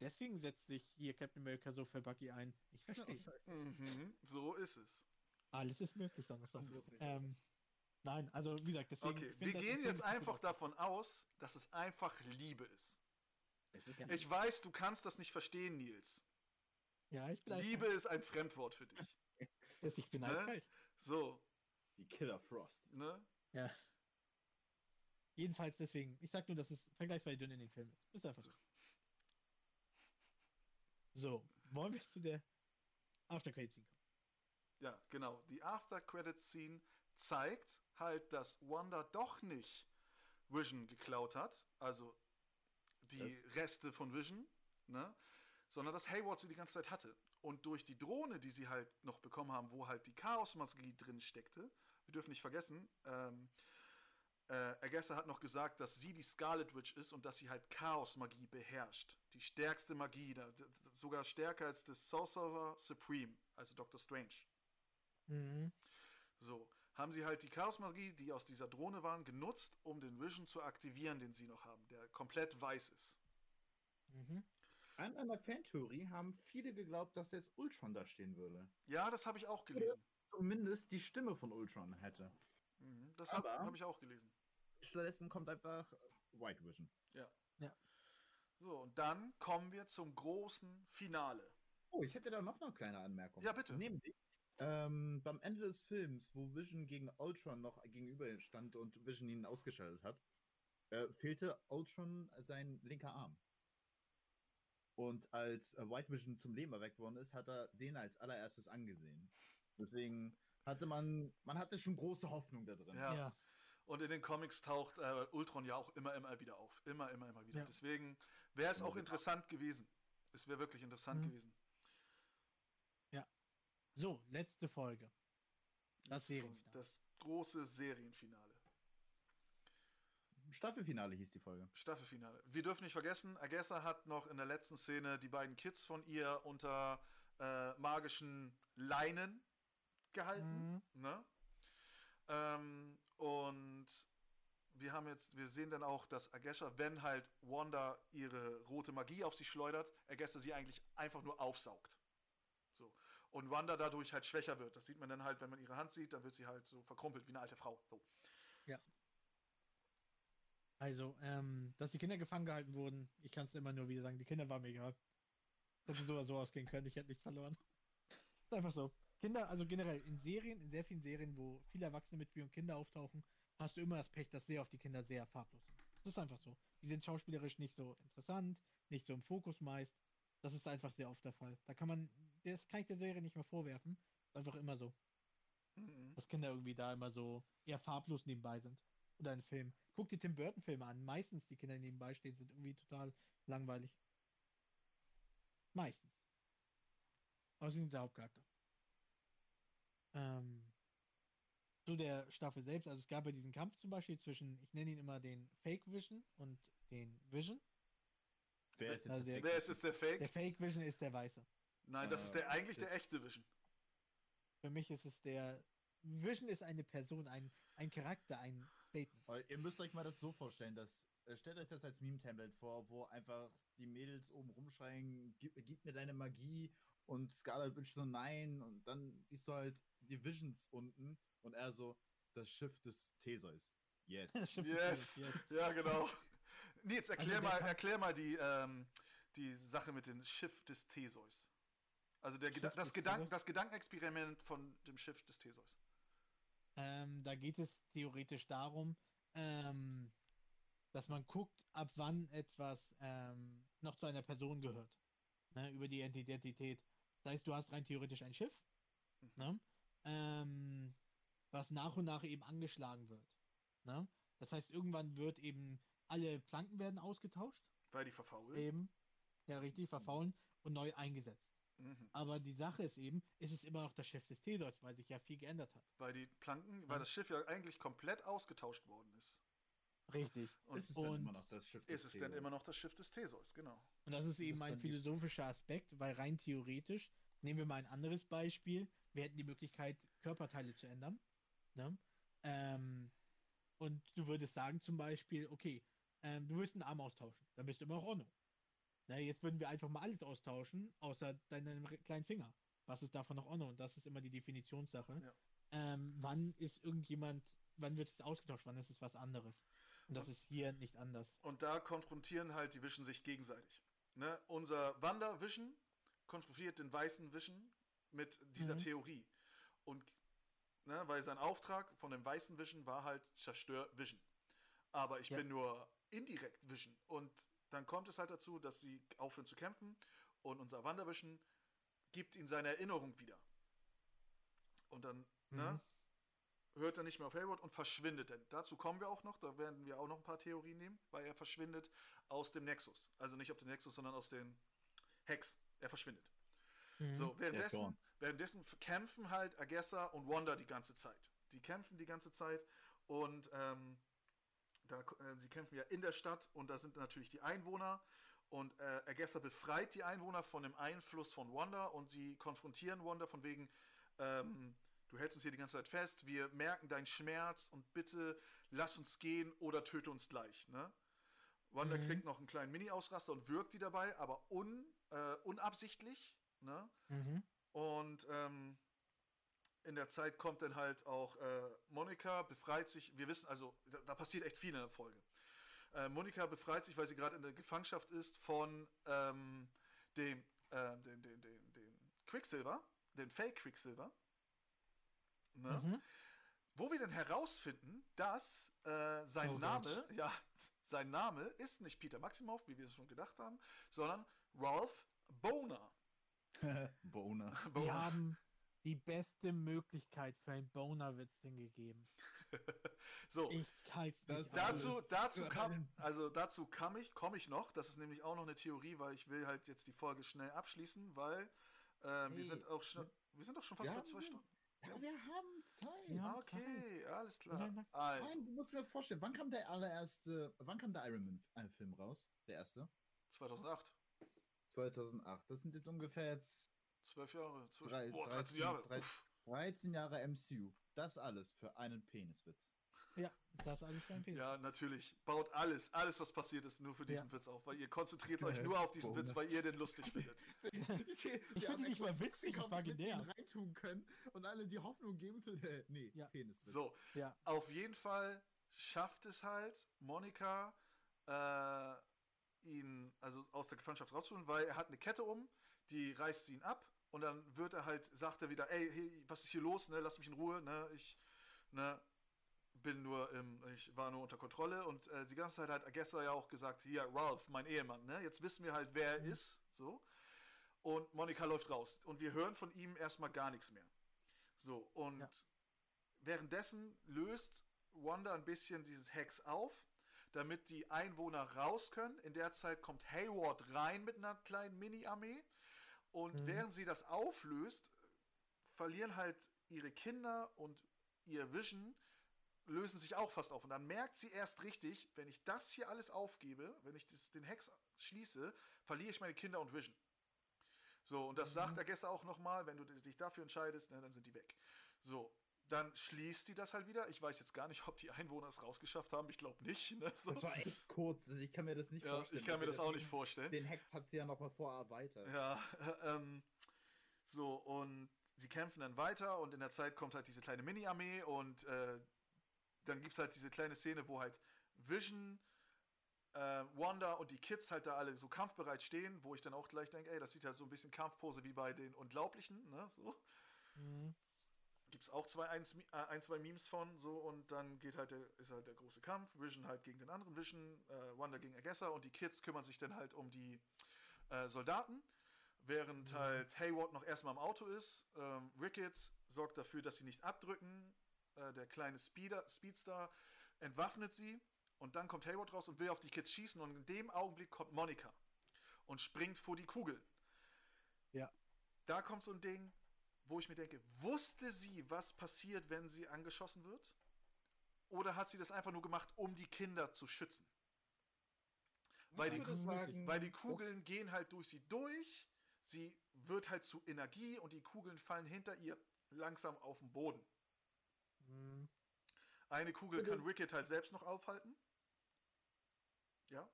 Deswegen setzt sich hier Captain America so für Bucky ein. Ich verstehe. Mhm. So ist es. Alles ist möglich, dann ist das. So. Ähm, nein, also wie gesagt, deswegen. Okay, wir gehen jetzt einfach davon aus, dass es einfach Liebe ist. Ist nicht- Ich weiß, du kannst das nicht verstehen, Nils. Ja, ich bin Liebe ist ein Fremdwort für dich. Ich bin Ne? eiskalt. So, wie Killer Frost. ne? Ja. Jedenfalls deswegen. Ich sag nur, dass es vergleichsweise dünn in den Film ist. Ist einfach so. So, wollen wir zu der After Credit Scene kommen? Ja, genau. Die After-Credit-Scene zeigt halt, dass Wanda doch nicht Vision geklaut hat, also die Reste von Vision, ne? Sondern dass Hayward sie die ganze Zeit hatte. Und durch die Drohne, die sie halt noch bekommen haben, wo halt die Chaos-Magie drin steckte, wir dürfen nicht vergessen, ähm, äh, hat noch gesagt, dass sie die Scarlet Witch ist und dass sie halt Chaos-Magie beherrscht. Die stärkste Magie, da- sogar stärker als das Sorcerer Supreme, also Doctor Strange. Mhm. So, haben sie halt die Chaos-Magie, die aus dieser Drohne waren, genutzt, um den Vision zu aktivieren, den sie noch haben, der komplett weiß ist. Mhm. An einer Fantheorie haben viele geglaubt, dass jetzt Ultron da stehen würde. Ja, das habe ich auch gelesen. Zumindest die Stimme von Ultron hätte. Mhm, das habe hab ich auch gelesen. Stattdessen kommt einfach White Vision. So, und dann kommen wir zum großen Finale. Oh, ich hätte da noch eine kleine Anmerkung. Ja, bitte. Nämlich, ähm, beim Ende des Films, wo Vision gegen Ultron noch gegenüber stand und Vision ihn ausgeschaltet hat, äh, fehlte Ultron sein linker Arm. Und als äh, White Vision zum Leben erweckt worden ist, hat er den als allererstes angesehen. Deswegen hatte man, man hatte schon große Hoffnung da drin. Ja. Ja. Und in den Comics taucht äh, Ultron ja auch immer, immer wieder auf. Immer, immer, immer wieder. Ja. Deswegen wäre es auch interessant gewesen. Es wäre wirklich interessant Mhm. gewesen. So, letzte Folge. Das schon Serienfinale. Das große Serienfinale. Staffelfinale hieß die Folge. Staffelfinale. Wir dürfen nicht vergessen, Agessa hat noch in der letzten Szene die beiden Kids von ihr unter äh, magischen Leinen gehalten. Mhm. Ne? Ähm, und wir haben jetzt, wir sehen dann auch, dass Agesha, wenn halt Wanda ihre rote Magie auf sie schleudert, Agessa sie eigentlich einfach nur aufsaugt. So. Und Wanda dadurch halt schwächer wird. Das sieht man dann halt, wenn man ihre Hand sieht, dann wird sie halt so verkrumpelt wie eine alte Frau. So. Also, ähm, dass die Kinder gefangen gehalten wurden, ich kann es immer nur wieder sagen, die Kinder waren mir egal. Dass es so oder so ausgehen können, ich hätte nichts verloren. Ist einfach so. Kinder, also generell in Serien, in sehr vielen Serien, wo viele Erwachsene mitspielen und Kinder auftauchen, hast du immer das Pech, dass sehr auf die Kinder sehr farblos sind. Das ist einfach so. Die sind schauspielerisch nicht so interessant, nicht so im Fokus meist. Das ist einfach sehr oft der Fall. Da kann man, das kann ich der Serie nicht mehr vorwerfen. Ist einfach immer so. Mhm. dass Kinder irgendwie da immer so eher farblos nebenbei sind. Oder ein Film. Guck dir Tim Burton Filme an. Meistens die Kinder, die nebenbei stehen, sind irgendwie total langweilig. Meistens. Aber sie sind der Hauptcharakter. Ähm, zu der Staffel selbst, also es gab ja diesen Kampf zum Beispiel zwischen, ich nenne ihn immer den Fake Vision und den Vision. Wer ist Also der der- Wer ist es der Fake? Der Fake Vision ist der Weiße. Nein, das Äh, ist der eigentlich okay. der echte Vision. Für mich ist es der, Vision ist eine Person, ein, ein Charakter, ein Aber ihr müsst euch mal das so vorstellen, dass äh, stellt euch das als Meme-Template vor, wo einfach die Mädels oben rumschreien, gib, gib mir deine Magie und Scarlet Witch so nein und dann siehst du halt die Visions unten und er so das Schiff des Theseus. Yes. Yes. Ja, genau. Nils, erklär, Also mal, erklär mal die, ähm, die Sache mit dem Schiff des Theseus. Also der, Geda das, Theseus? das Gedankenexperiment von dem Schiff des Theseus. Ähm, da geht es theoretisch darum, ähm, dass man guckt, ab wann etwas ähm, noch zu einer Person gehört. Ne, über die Identität. Das heißt, du hast rein theoretisch ein Schiff, Mhm. ne, ähm, was nach und nach eben angeschlagen wird. Ne? Das heißt, irgendwann wird eben alle Planken werden ausgetauscht, Weil die verfaulen. eben, ja richtig, verfaulen und neu eingesetzt. Mhm. Aber die Sache ist eben, ist es immer noch das Schiff des Theseus, weil sich ja viel geändert hat. Weil die Planken, weil Ja. das Schiff ja eigentlich komplett ausgetauscht worden ist. Richtig. Und ist es denn und immer noch das Schiff des ist es denn immer noch das Schiff des Theseus, genau. Und das ist eben bist ein philosophischer Aspekt, weil rein theoretisch, nehmen wir mal ein anderes Beispiel, wir hätten die Möglichkeit, Körperteile zu ändern. Ne? Ähm, und du würdest sagen zum Beispiel, okay, ähm, du würdest einen Arm austauschen, dann bist du immer noch Onno. Na, jetzt würden wir einfach mal alles austauschen, außer deinen re- kleinen Finger. Was ist davon noch Onno? Und das ist immer die Definitionssache. Ja. Ähm, wann ist irgendjemand, wann wird es ausgetauscht, wann ist es was anderes? Und das ist hier nicht anders. Und da konfrontieren halt die Vision sich gegenseitig. Ne? Unser Wander Vision konfrontiert den weißen Vision mit dieser Mhm. Theorie. Und ne, weil sein Auftrag von dem weißen Vision war halt, zerstör Vision. Aber ich Ja. bin nur indirekt Vision. Und dann kommt es halt dazu, dass sie aufhören zu kämpfen und unser Wander Vision gibt ihm seine Erinnerung wieder. Und dann ne, Mhm. hört er nicht mehr auf Hayward und verschwindet dann. Dazu kommen wir auch noch, da werden wir auch noch ein paar Theorien nehmen, weil er verschwindet aus dem Nexus. Also nicht aus dem Nexus, sondern aus den Hex. Er verschwindet. Mhm. So, währenddessen, währenddessen kämpfen halt Agessa und Wanda die ganze Zeit. Die kämpfen die ganze Zeit und ähm, da, äh, sie kämpfen ja in der Stadt und da sind natürlich die Einwohner und äh, Agessa befreit die Einwohner von dem Einfluss von Wanda und sie konfrontieren Wanda von wegen, ähm, du hältst uns hier die ganze Zeit fest, wir merken deinen Schmerz und bitte lass uns gehen oder töte uns gleich. Ne? Wanda Mhm. kriegt noch einen kleinen Mini-Ausraster und wirkt die dabei, aber un, äh, unabsichtlich. Ne? Mhm. Und ähm, in der Zeit kommt dann halt auch äh, Monika, befreit sich. Wir wissen, also da, da passiert echt viel in der Folge. Äh, Monika befreit sich, weil sie gerade in der Gefangenschaft ist von ähm, dem, äh, dem, dem, dem, dem Quicksilver, den Fake Quicksilver. Ne? Mhm. Wo wir dann herausfinden, dass äh, sein Oh Gott. Name, ja, sein Name ist nicht Peter Maximoff, wie wir es schon gedacht haben, sondern Ralph Boner. Boner. Die haben die beste Möglichkeit für einen Boner-Witz hingegeben. so, Ich halte Das nicht dazu, dazu für kam, also dazu kam ich, komme ich noch. Das ist nämlich auch noch eine Theorie, weil ich will halt jetzt die Folge schnell abschließen, weil äh, wir Hey, sind auch schon, wir sind doch schon fast ja, bei zwei. Stunden. Ja, wir haben Zeit. Ja. Ah, okay, alles klar. Nein, nein. Also, du musst mir vorstellen, wann kam der allererste, wann kam der Iron Man-Film raus? Der erste? 2008. 2008. Das sind jetzt ungefähr jetzt Zwölf Jahre. Zwölf, Drei- boah, 13 13 Jahre. drei- Uff. 13 Jahre MCU. Das alles für einen Peniswitz. Ja, das alles für ein Penis. Ja, natürlich. Baut alles, alles, was passiert ist, nur für diesen Ja. Witz auf, weil ihr konzentriert euch nur auf diesen Bohne. Witz, weil ihr den lustig findet. ich finde nicht mal witzig, ich war genervt. reintun können und alle die Hoffnung geben zu, äh, nee, Ja. Peniswitz. So, Ja. auf jeden Fall schafft es halt Monika, äh, ihn also aus der Gefangenschaft rauszuholen, weil er hat eine Kette um, die reißt sie ihn ab und dann wird er halt, sagt er wieder, ey, hey, was ist hier los, ne, lass mich in Ruhe, ne, ich, ne, bin nur, im, ich war nur unter Kontrolle und äh, die ganze Zeit hat Agessa ja auch gesagt, hier, Ralph, mein Ehemann, ne, jetzt wissen wir halt, wer er Mhm. ist, so, und Monika läuft raus und wir hören von ihm erstmal gar nichts mehr. So, und Ja. währenddessen löst Wanda ein bisschen dieses Hex auf, damit die Einwohner raus können. In der Zeit kommt Hayward rein mit einer kleinen Mini-Armee. Und Mhm. während sie das auflöst, verlieren halt ihre Kinder und ihr Vision lösen sich auch fast auf. Und dann merkt sie erst richtig, wenn ich das hier alles aufgebe, wenn ich das, den Hex schließe, verliere ich meine Kinder und Vision. So, und das Mhm. sagt er gestern auch nochmal, wenn du dich dafür entscheidest, ne, dann sind die weg. So, dann schließt sie das halt wieder. Ich weiß jetzt gar nicht, ob die Einwohner es rausgeschafft haben. Ich glaube nicht. Ne? So. Das war echt kurz. Also Ich kann mir das nicht Ja, vorstellen. ich kann mir das auch Den- nicht vorstellen. Den Hex hat sie ja noch mal vorher erweitert. Ja, ähm, so, und sie kämpfen dann weiter und in der Zeit kommt halt diese kleine Mini-Armee und äh, dann gibt es halt diese kleine Szene, wo halt Vision, äh, Wanda und die Kids halt da alle so kampfbereit stehen, wo ich dann auch gleich denke, ey, das sieht halt so ein bisschen Kampfpose wie bei den Unglaublichen, ne, so. Mhm. Gibt es auch zwei, eins, äh, ein, zwei Memes von, so, und dann geht halt der, ist halt der große Kampf, Vision halt gegen den anderen Vision, äh, Wanda gegen Agessa und die Kids kümmern sich dann halt um die äh, Soldaten, während Mhm. halt Hayward noch erstmal im Auto ist. Ähm, Ricketts sorgt dafür, dass sie nicht abdrücken. Äh, der kleine Speeder, Speedstar entwaffnet sie und dann kommt Hayward raus und will auf die Kids schießen und in dem Augenblick kommt Monika und springt vor die Kugel. Ja. Da kommt so ein Ding, wo ich mir denke, wusste sie, was passiert, wenn sie angeschossen wird? Oder hat sie das einfach nur gemacht, um die Kinder zu schützen? Weil die, sagen, weil die Kugeln gehen halt durch sie durch, sie wird halt zu Energie und die Kugeln fallen hinter ihr langsam auf den Boden. Mhm. Eine Kugel Bitte. kann Wicket halt selbst noch aufhalten. Ja?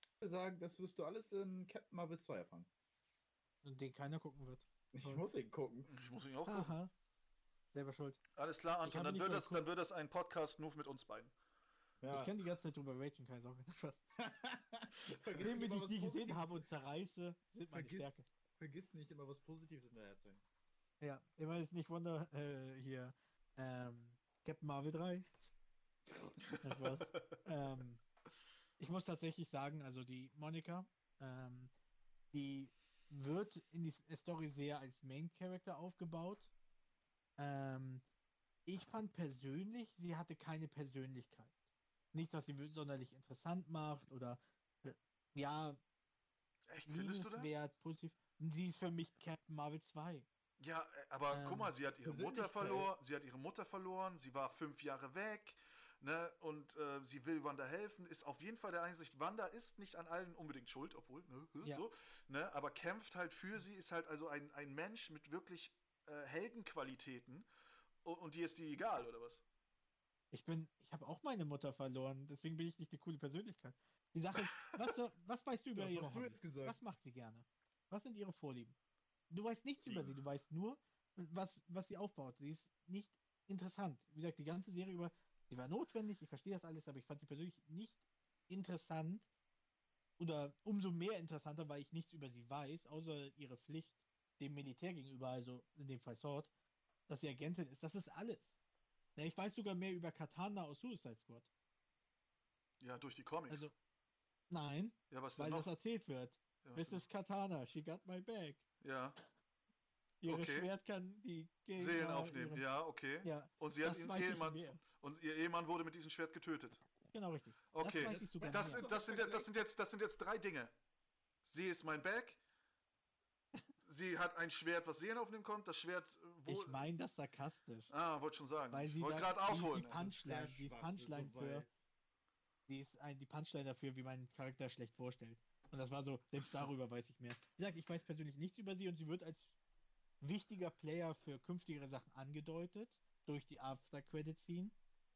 Ich würde sagen, das wirst du alles in Captain Marvel 2 erfahren. Und den keiner gucken wird. Ich Voll. muss ihn gucken. Ich muss ihn auch gucken. Aha. Selber schuld. Alles klar, Anton, dann wird, das, dann wird das ein Podcast nur mit uns beiden. Ja. Ich kann die ganze Zeit drüber ragen, keine Sorge. Indem nicht ich immer die was gesehen Positives- habe und zerreiße, sind meine Vergiss, Stärke. vergiss nicht immer was Positives in der erzählen. Ja, immer ist nicht Wunder, äh, hier, ähm, Captain Marvel 3. Das war's. ähm, ich muss tatsächlich sagen, also die Monika, ähm, die wird in die S- Story sehr als Main Character aufgebaut. Ähm, ich fand persönlich, sie hatte keine Persönlichkeit. Nicht, dass sie sonderlich interessant macht oder äh, ja, Echt, findest du das? positiv. Sie ist für mich Captain Marvel 2. Ja, äh, aber Ähm, guck mal, sie hat ihre Mutter verloren, sie hat ihre Mutter verloren, sie war fünf Jahre weg, ne, und äh, sie will Wanda helfen, ist auf jeden Fall der Einsicht, Wanda ist nicht an allen unbedingt schuld, obwohl, ne, Ja. so, ne, aber kämpft halt für sie, ist halt also ein, ein Mensch mit wirklich äh, Heldenqualitäten und, und dir ist die egal, oder was? Ich bin, ich habe auch meine Mutter verloren, deswegen bin ich nicht eine coole Persönlichkeit. Die Sache ist, was, was weißt du über Das ihre hast du jetzt gesagt. Was macht sie gerne? Was sind ihre Vorlieben? Du weißt nichts über Fliegen. sie, du weißt nur, was, was sie aufbaut. Sie ist nicht interessant. Wie gesagt, die ganze Serie über, sie war notwendig, ich verstehe das alles, aber ich fand sie persönlich nicht interessant oder umso mehr interessanter, weil ich nichts über sie weiß, außer ihre Pflicht dem Militär gegenüber, also in dem Fall Sword, dass sie Agentin ist. Das ist alles. Ja, ich weiß sogar mehr über Katana aus Suicide Squad. Ja, durch die Comics. Also, nein, ja, was denn weil noch? das erzählt wird. Ja, Mrs. Katana, she got my back. ja, Ihre Okay. Schwert kann die Gegner Seelen aufnehmen, ihren- ja, okay. Ja, Und sie hat das ihren Ehemann, und ihr Ehemann wurde mit diesem Schwert getötet. genau richtig. Okay, Das weiß ich sogar Das mehr. sind, das, sind, das, sind jetzt, das sind jetzt drei Dinge. Sie ist mein Back, sie hat ein Schwert, was Serien aufnehmen kommt. Das Schwert, äh, wo. Ich meine das sarkastisch. ah, wollte schon sagen. Weil ich sie wollte gerade die- ausholen. Die. Punchline, die Punchline so für, die ist ein, die Punchline dafür, wie mein Charakter schlecht vorstellt. Und das war so, selbst darüber weiß ich mehr. Wie gesagt, ich weiß persönlich nichts über sie und sie wird als wichtiger Player für künftigere Sachen angedeutet durch die After-Credit-Scene,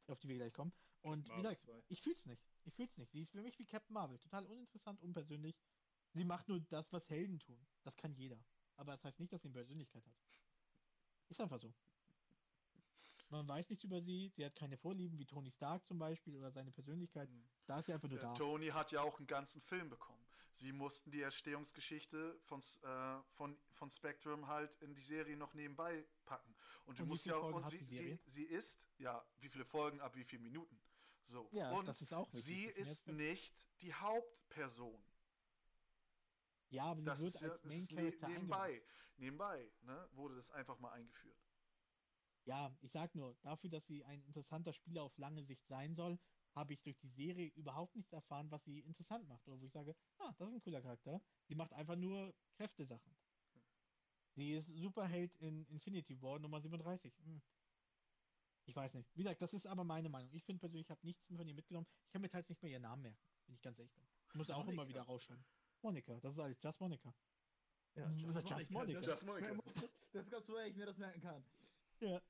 auf die wir gleich kommen. Und wie Marvel gesagt, 2. ich fühl's nicht. Ich fühl's nicht. Sie ist für mich wie Captain Marvel. Total uninteressant, unpersönlich. Sie macht nur das, was Helden tun. Das kann jeder. Aber das heißt nicht, dass sie eine Persönlichkeit hat. Ist einfach so. Man weiß nichts über sie. Sie hat keine Vorlieben wie Tony Stark zum Beispiel oder seine Persönlichkeit. Mhm. Da ist sie einfach nur Äh, da. Tony hat ja auch einen ganzen Film bekommen. Sie mussten die Erstehungsgeschichte von, äh, von, von Spectrum halt in die Serie noch nebenbei packen. Und du Und wie musst viele ja Folgen und sie, sie, sie ist, ja, wie viele Folgen ab wie viele Minuten. So. Ja, und das ist auch wichtig, sie ist nicht die Hauptperson. Ja, aber Das wird ist ja als Main ist ne nebenbei. Nebenbei, ne, wurde das einfach mal eingeführt. Ja, ich sag nur, dafür, dass sie ein interessanter Spieler auf lange Sicht sein soll, habe ich durch die Serie überhaupt nichts erfahren, was sie interessant macht. Oder wo ich sage, ah, das ist ein cooler Charakter. Sie macht einfach nur Kräftesachen. Sie ist Superheld in Infinity War Nummer 37. Hm. Ich weiß nicht. Wie gesagt, das ist aber meine Meinung. Ich finde persönlich, ich habe nichts mehr von ihr mitgenommen. Ich kann mir teils nicht mehr ihren Namen merken, wenn ich ganz ehrlich bin. Ich muss auch immer Monica. wieder rausschreiben. Monika, das ist alles. Just Monica. Ja, Das ist Just Monica. Monica. das ist ganz so, ich mir das merken kann. Ja.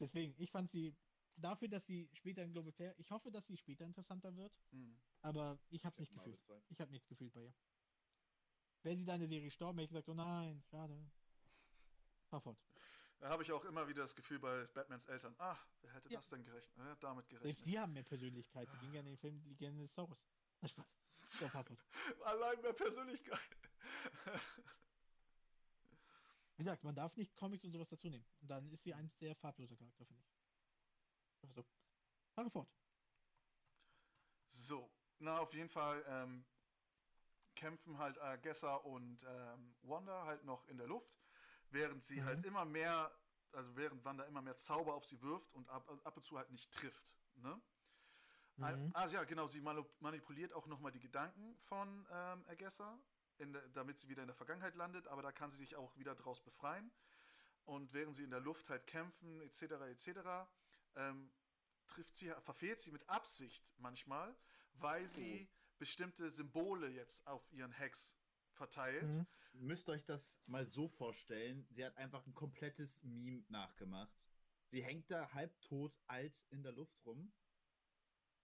Deswegen, ich fand sie dafür, dass sie später in Global Fair, ich hoffe, dass sie später interessanter wird, Mhm. aber ich habe nicht Marvel gefühlt. 2. Ich habe nichts gefühlt bei ihr. Wäre sie da in der Serie gestorben, hätte ich gesagt, oh nein, schade. Fahr fort. Da habe ich auch immer wieder das Gefühl bei Batmans Eltern, ach, wer hätte Ja. das denn gerechnet? Äh, damit Selbst gerechnet. die haben mehr Persönlichkeit. Die gingen ja in den Film Die Legende des Saurus. Spaß. So, fahr fort. Allein mehr Persönlichkeit. Wie gesagt, man darf nicht Comics und sowas dazu nehmen. Und dann ist sie ein sehr farbloser Charakter, finde ich. Einfach so. Fahre fort. So, na auf jeden Fall ähm, kämpfen halt Agessa und ähm, Wanda halt noch in der Luft, während sie Mhm. halt immer mehr, also während Wanda immer mehr Zauber auf sie wirft und ab, ab und zu halt nicht trifft. Ne? Ah, Mhm. Ah ja, genau, sie manipuliert auch nochmal die Gedanken von ähm, Agessa, in der, damit sie wieder in der Vergangenheit landet, aber da kann sie sich auch wieder draus befreien. Und während sie in der Luft halt kämpfen, etc., etc., ähm, trifft sie, verfehlt sie mit Absicht manchmal, weil sie bestimmte Symbole jetzt auf ihren Hex verteilt. Mhm. Müsst euch das mal so vorstellen. Sie hat einfach ein komplettes Meme nachgemacht. Sie hängt da halbtot alt in der Luft rum.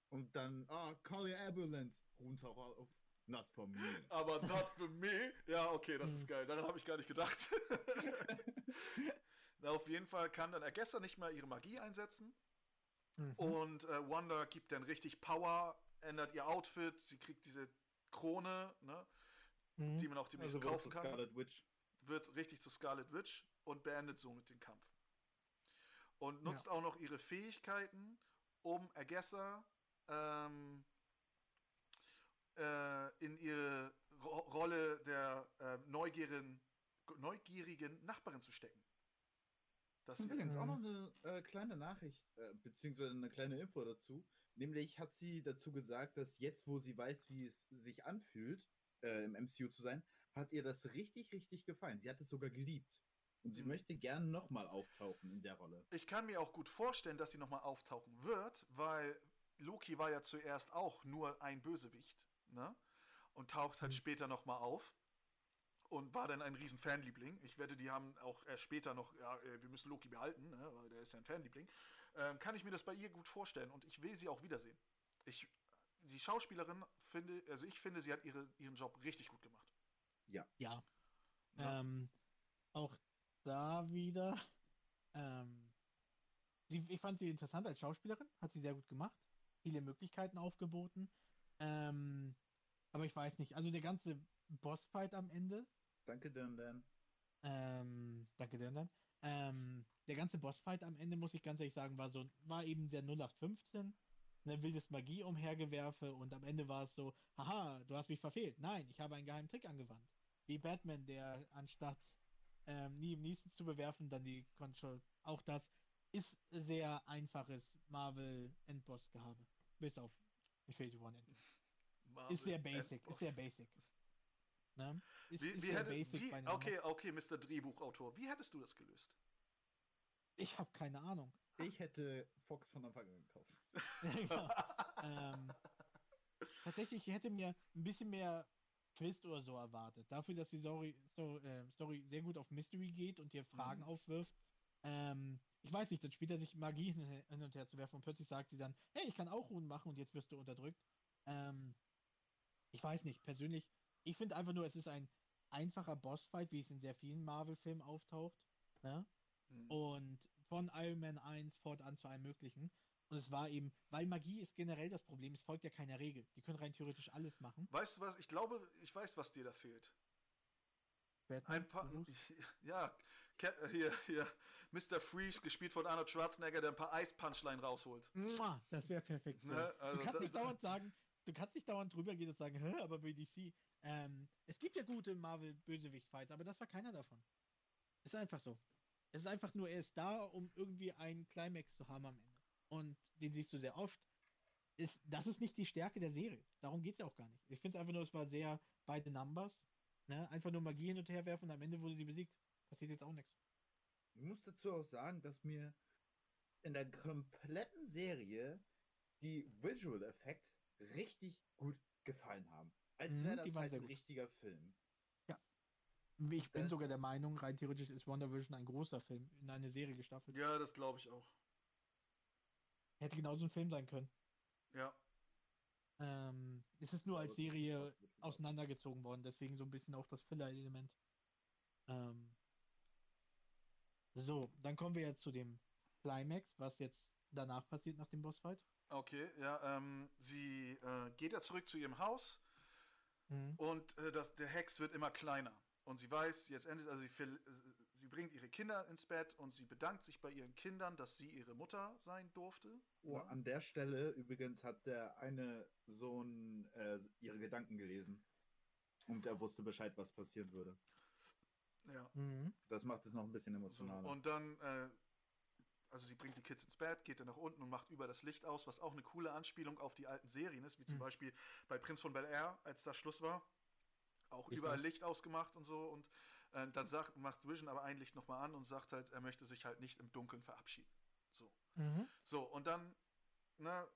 Und dann, ah, call your ambulance. Runter auf, not for me. Aber not for me. Ja, okay, das ist Hm. geil. Daran habe ich gar nicht gedacht. Na, auf jeden Fall kann dann Agessa nicht mal ihre Magie einsetzen. Mhm. Und äh, Wanda gibt dann richtig Power, ändert ihr Outfit, sie kriegt diese Krone, ne, Mhm. die man auch demnächst Also kaufen kann, Scarlet Witch. wird richtig zu Scarlet Witch und beendet somit den Kampf. Und nutzt auch noch ihre Fähigkeiten, um Agessa ähm, äh, in ihre Ro Rolle der äh, neugierigen, neugierigen Nachbarin zu stecken. Das Übrigens auch Mhm. noch eine äh, kleine Nachricht, äh, beziehungsweise eine kleine Info dazu. Nämlich hat sie dazu gesagt, dass jetzt, wo sie weiß, wie es sich anfühlt, äh, im MCU zu sein, hat ihr das richtig, richtig gefallen. Sie hat es sogar geliebt. Und sie Mhm. möchte gerne nochmal auftauchen in der Rolle. Ich kann mir auch gut vorstellen, dass sie nochmal auftauchen wird, weil Loki war ja zuerst auch nur ein Bösewicht, ne? Und taucht halt Mhm. später nochmal auf und war dann ein riesen Fanliebling. Ich wette, die haben auch erst später noch, ja, äh, wir müssen Loki behalten, ne? weil der ist ja ein Fanliebling. Ähm, kann ich mir das bei ihr gut vorstellen und ich will sie auch wiedersehen. Ich, die Schauspielerin finde, also ich finde, sie hat ihre, ihren Job richtig gut gemacht. Ja. Ja. Ähm, auch da wieder. Ähm, sie, ich fand sie interessant als Schauspielerin, hat sie sehr gut gemacht, viele Möglichkeiten aufgeboten. Ähm, aber ich weiß nicht, also der ganze Bossfight am Ende, Danke, Dan Dan. ähm, danke dir dann. Ähm, der ganze Bossfight am Ende, muss ich ganz ehrlich sagen, war so, war eben sehr 0815. Ne, wildes Magie umhergewerfe und am Ende war es so, haha, du hast mich verfehlt. Nein, ich habe einen geheimen Trick angewandt. Wie Batman, der anstatt ähm, nie im Niesten zu bewerfen, dann die Control. Auch das ist sehr einfaches Marvel Endboss-Gehabe. Bis auf Infinity War End. Ist sehr basic, ist sehr basic. Ne? Ist, Wie, ist wie hätte, basic wie, okay, okay, Mr. Drehbuchautor, wie hättest du das gelöst? Ich habe keine Ahnung. Ich hätte Fox von Anfang an gekauft. Genau. ähm, tatsächlich, ich hätte mir ein bisschen mehr Twist oder so erwartet. Dafür, dass die Story, Story, äh, Story sehr gut auf Mystery geht und dir Fragen Mhm. aufwirft. Ähm, ich weiß nicht, dann spielt er sich Magie hin, hin und her zu werfen und plötzlich sagt sie dann, hey, ich kann auch Runen machen und jetzt wirst du unterdrückt. Ähm, ich weiß nicht, persönlich, ich finde einfach nur, es ist ein einfacher Bossfight, wie es in sehr vielen Marvel-Filmen auftaucht. Ne? Hm. Und von Iron Man 1 fortan zu allem Möglichen. Und es war eben, weil Magie ist generell das Problem, es folgt ja keiner Regel. Die können rein theoretisch alles machen. Weißt du was? Ich glaube, ich weiß, was dir da fehlt. Batman, Ein paar. Ja, Ke- hier, hier, Mr. Freeze, gespielt von Arnold Schwarzenegger, der ein paar Eis-Punchline rausholt. Das wäre perfekt. Ne, also du kannst nicht da- dauernd sagen, du kannst nicht dauernd drüber gehen und sagen, Hä, aber bei DC. Ähm, es gibt ja gute Marvel-Bösewicht-Fights, aber das war keiner davon. Ist einfach so. Es ist einfach nur, er ist da, um irgendwie einen Climax zu haben am Ende. Und den siehst du sehr oft. Ist, das ist nicht die Stärke der Serie. Darum geht es ja auch gar nicht. Ich finde einfach nur, es war sehr by the numbers. Ne? Einfach nur Magie hin und her werfen und am Ende wurde sie besiegt. Passiert jetzt auch nichts. Ich muss dazu auch sagen, dass mir in der kompletten Serie die Visual Effects richtig gut gefallen haben. Als Mhm, wäre die das halt ein gut. richtiger Film. Ich bin Äh. sogar der Meinung, rein theoretisch ist Wonder Vision ein großer Film, in eine Serie gestaffelt. Ja, das glaube ich auch. Hätte genauso ein Film sein können. Ja. Ähm, es ist nur als Serie auseinandergezogen worden, deswegen so ein bisschen auch das Filler-Element. Ähm, so, dann kommen wir jetzt zu dem Climax, was jetzt danach passiert nach dem Bossfight. Okay, ja, ähm, sie äh, geht ja zurück zu ihrem Haus Mhm. und äh, das, der Hex wird immer kleiner. Und sie weiß, jetzt endet, also sie, sie bringt ihre Kinder ins Bett und sie bedankt sich bei ihren Kindern, dass sie ihre Mutter sein durfte. Oh, Ne? an der Stelle übrigens hat der eine Sohn äh, ihre Gedanken gelesen. Und er wusste Bescheid, was passieren würde. Ja. Mhm. Das macht es noch ein bisschen emotionaler. und dann, äh, also sie bringt die Kids ins Bett, geht dann nach unten und macht über das Licht aus, was auch eine coole Anspielung auf die alten Serien ist, wie zum Mhm. Beispiel bei Prinz von Bel Air, als da Schluss war. Auch Ich überall. Licht ausgemacht und so. Und äh, dann sagt, macht Vision aber ein Licht nochmal an und sagt halt, er möchte sich halt nicht im Dunkeln verabschieden. So. Mhm. So, und dann, ne,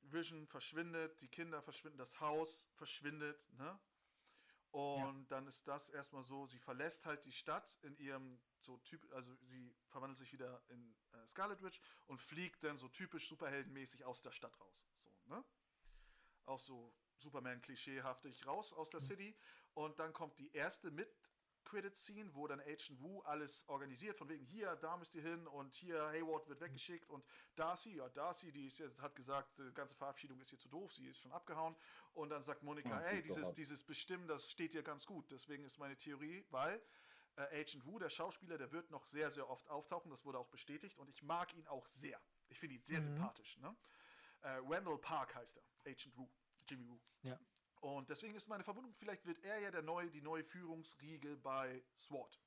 Vision verschwindet, die Kinder verschwinden, das Haus verschwindet, ne? Und dann ist das erstmal so, sie verlässt halt die Stadt in ihrem so typ, also sie verwandelt sich wieder in äh, Scarlet Witch und fliegt dann so typisch superheldenmäßig aus der Stadt raus. So, ne? Auch so Superman-klischeehaftig raus aus der Mhm. City. Und dann kommt die erste mit Credit-Scene, wo dann Agent Wu alles organisiert, von wegen hier, da müsst ihr hin und hier Hayward wird weggeschickt und Darcy, ja, Darcy, die ist jetzt, hat gesagt, die ganze Verabschiedung ist hier zu doof, sie ist schon abgehauen. Und dann sagt Monika, hey, dieses, dieses Bestimmen, das steht dir ganz gut. Deswegen ist meine Theorie, weil äh, Agent Wu, der Schauspieler, der wird noch sehr, sehr oft auftauchen, das wurde auch bestätigt und ich mag ihn auch sehr. Ich finde ihn sehr Mhm. sympathisch. Ne? Äh, Randall Park heißt er, Agent Wu, Jimmy Wu. Ja. Und deswegen ist meine Vermutung, vielleicht wird er ja der neue, die neue Führungsriege bei SWAT.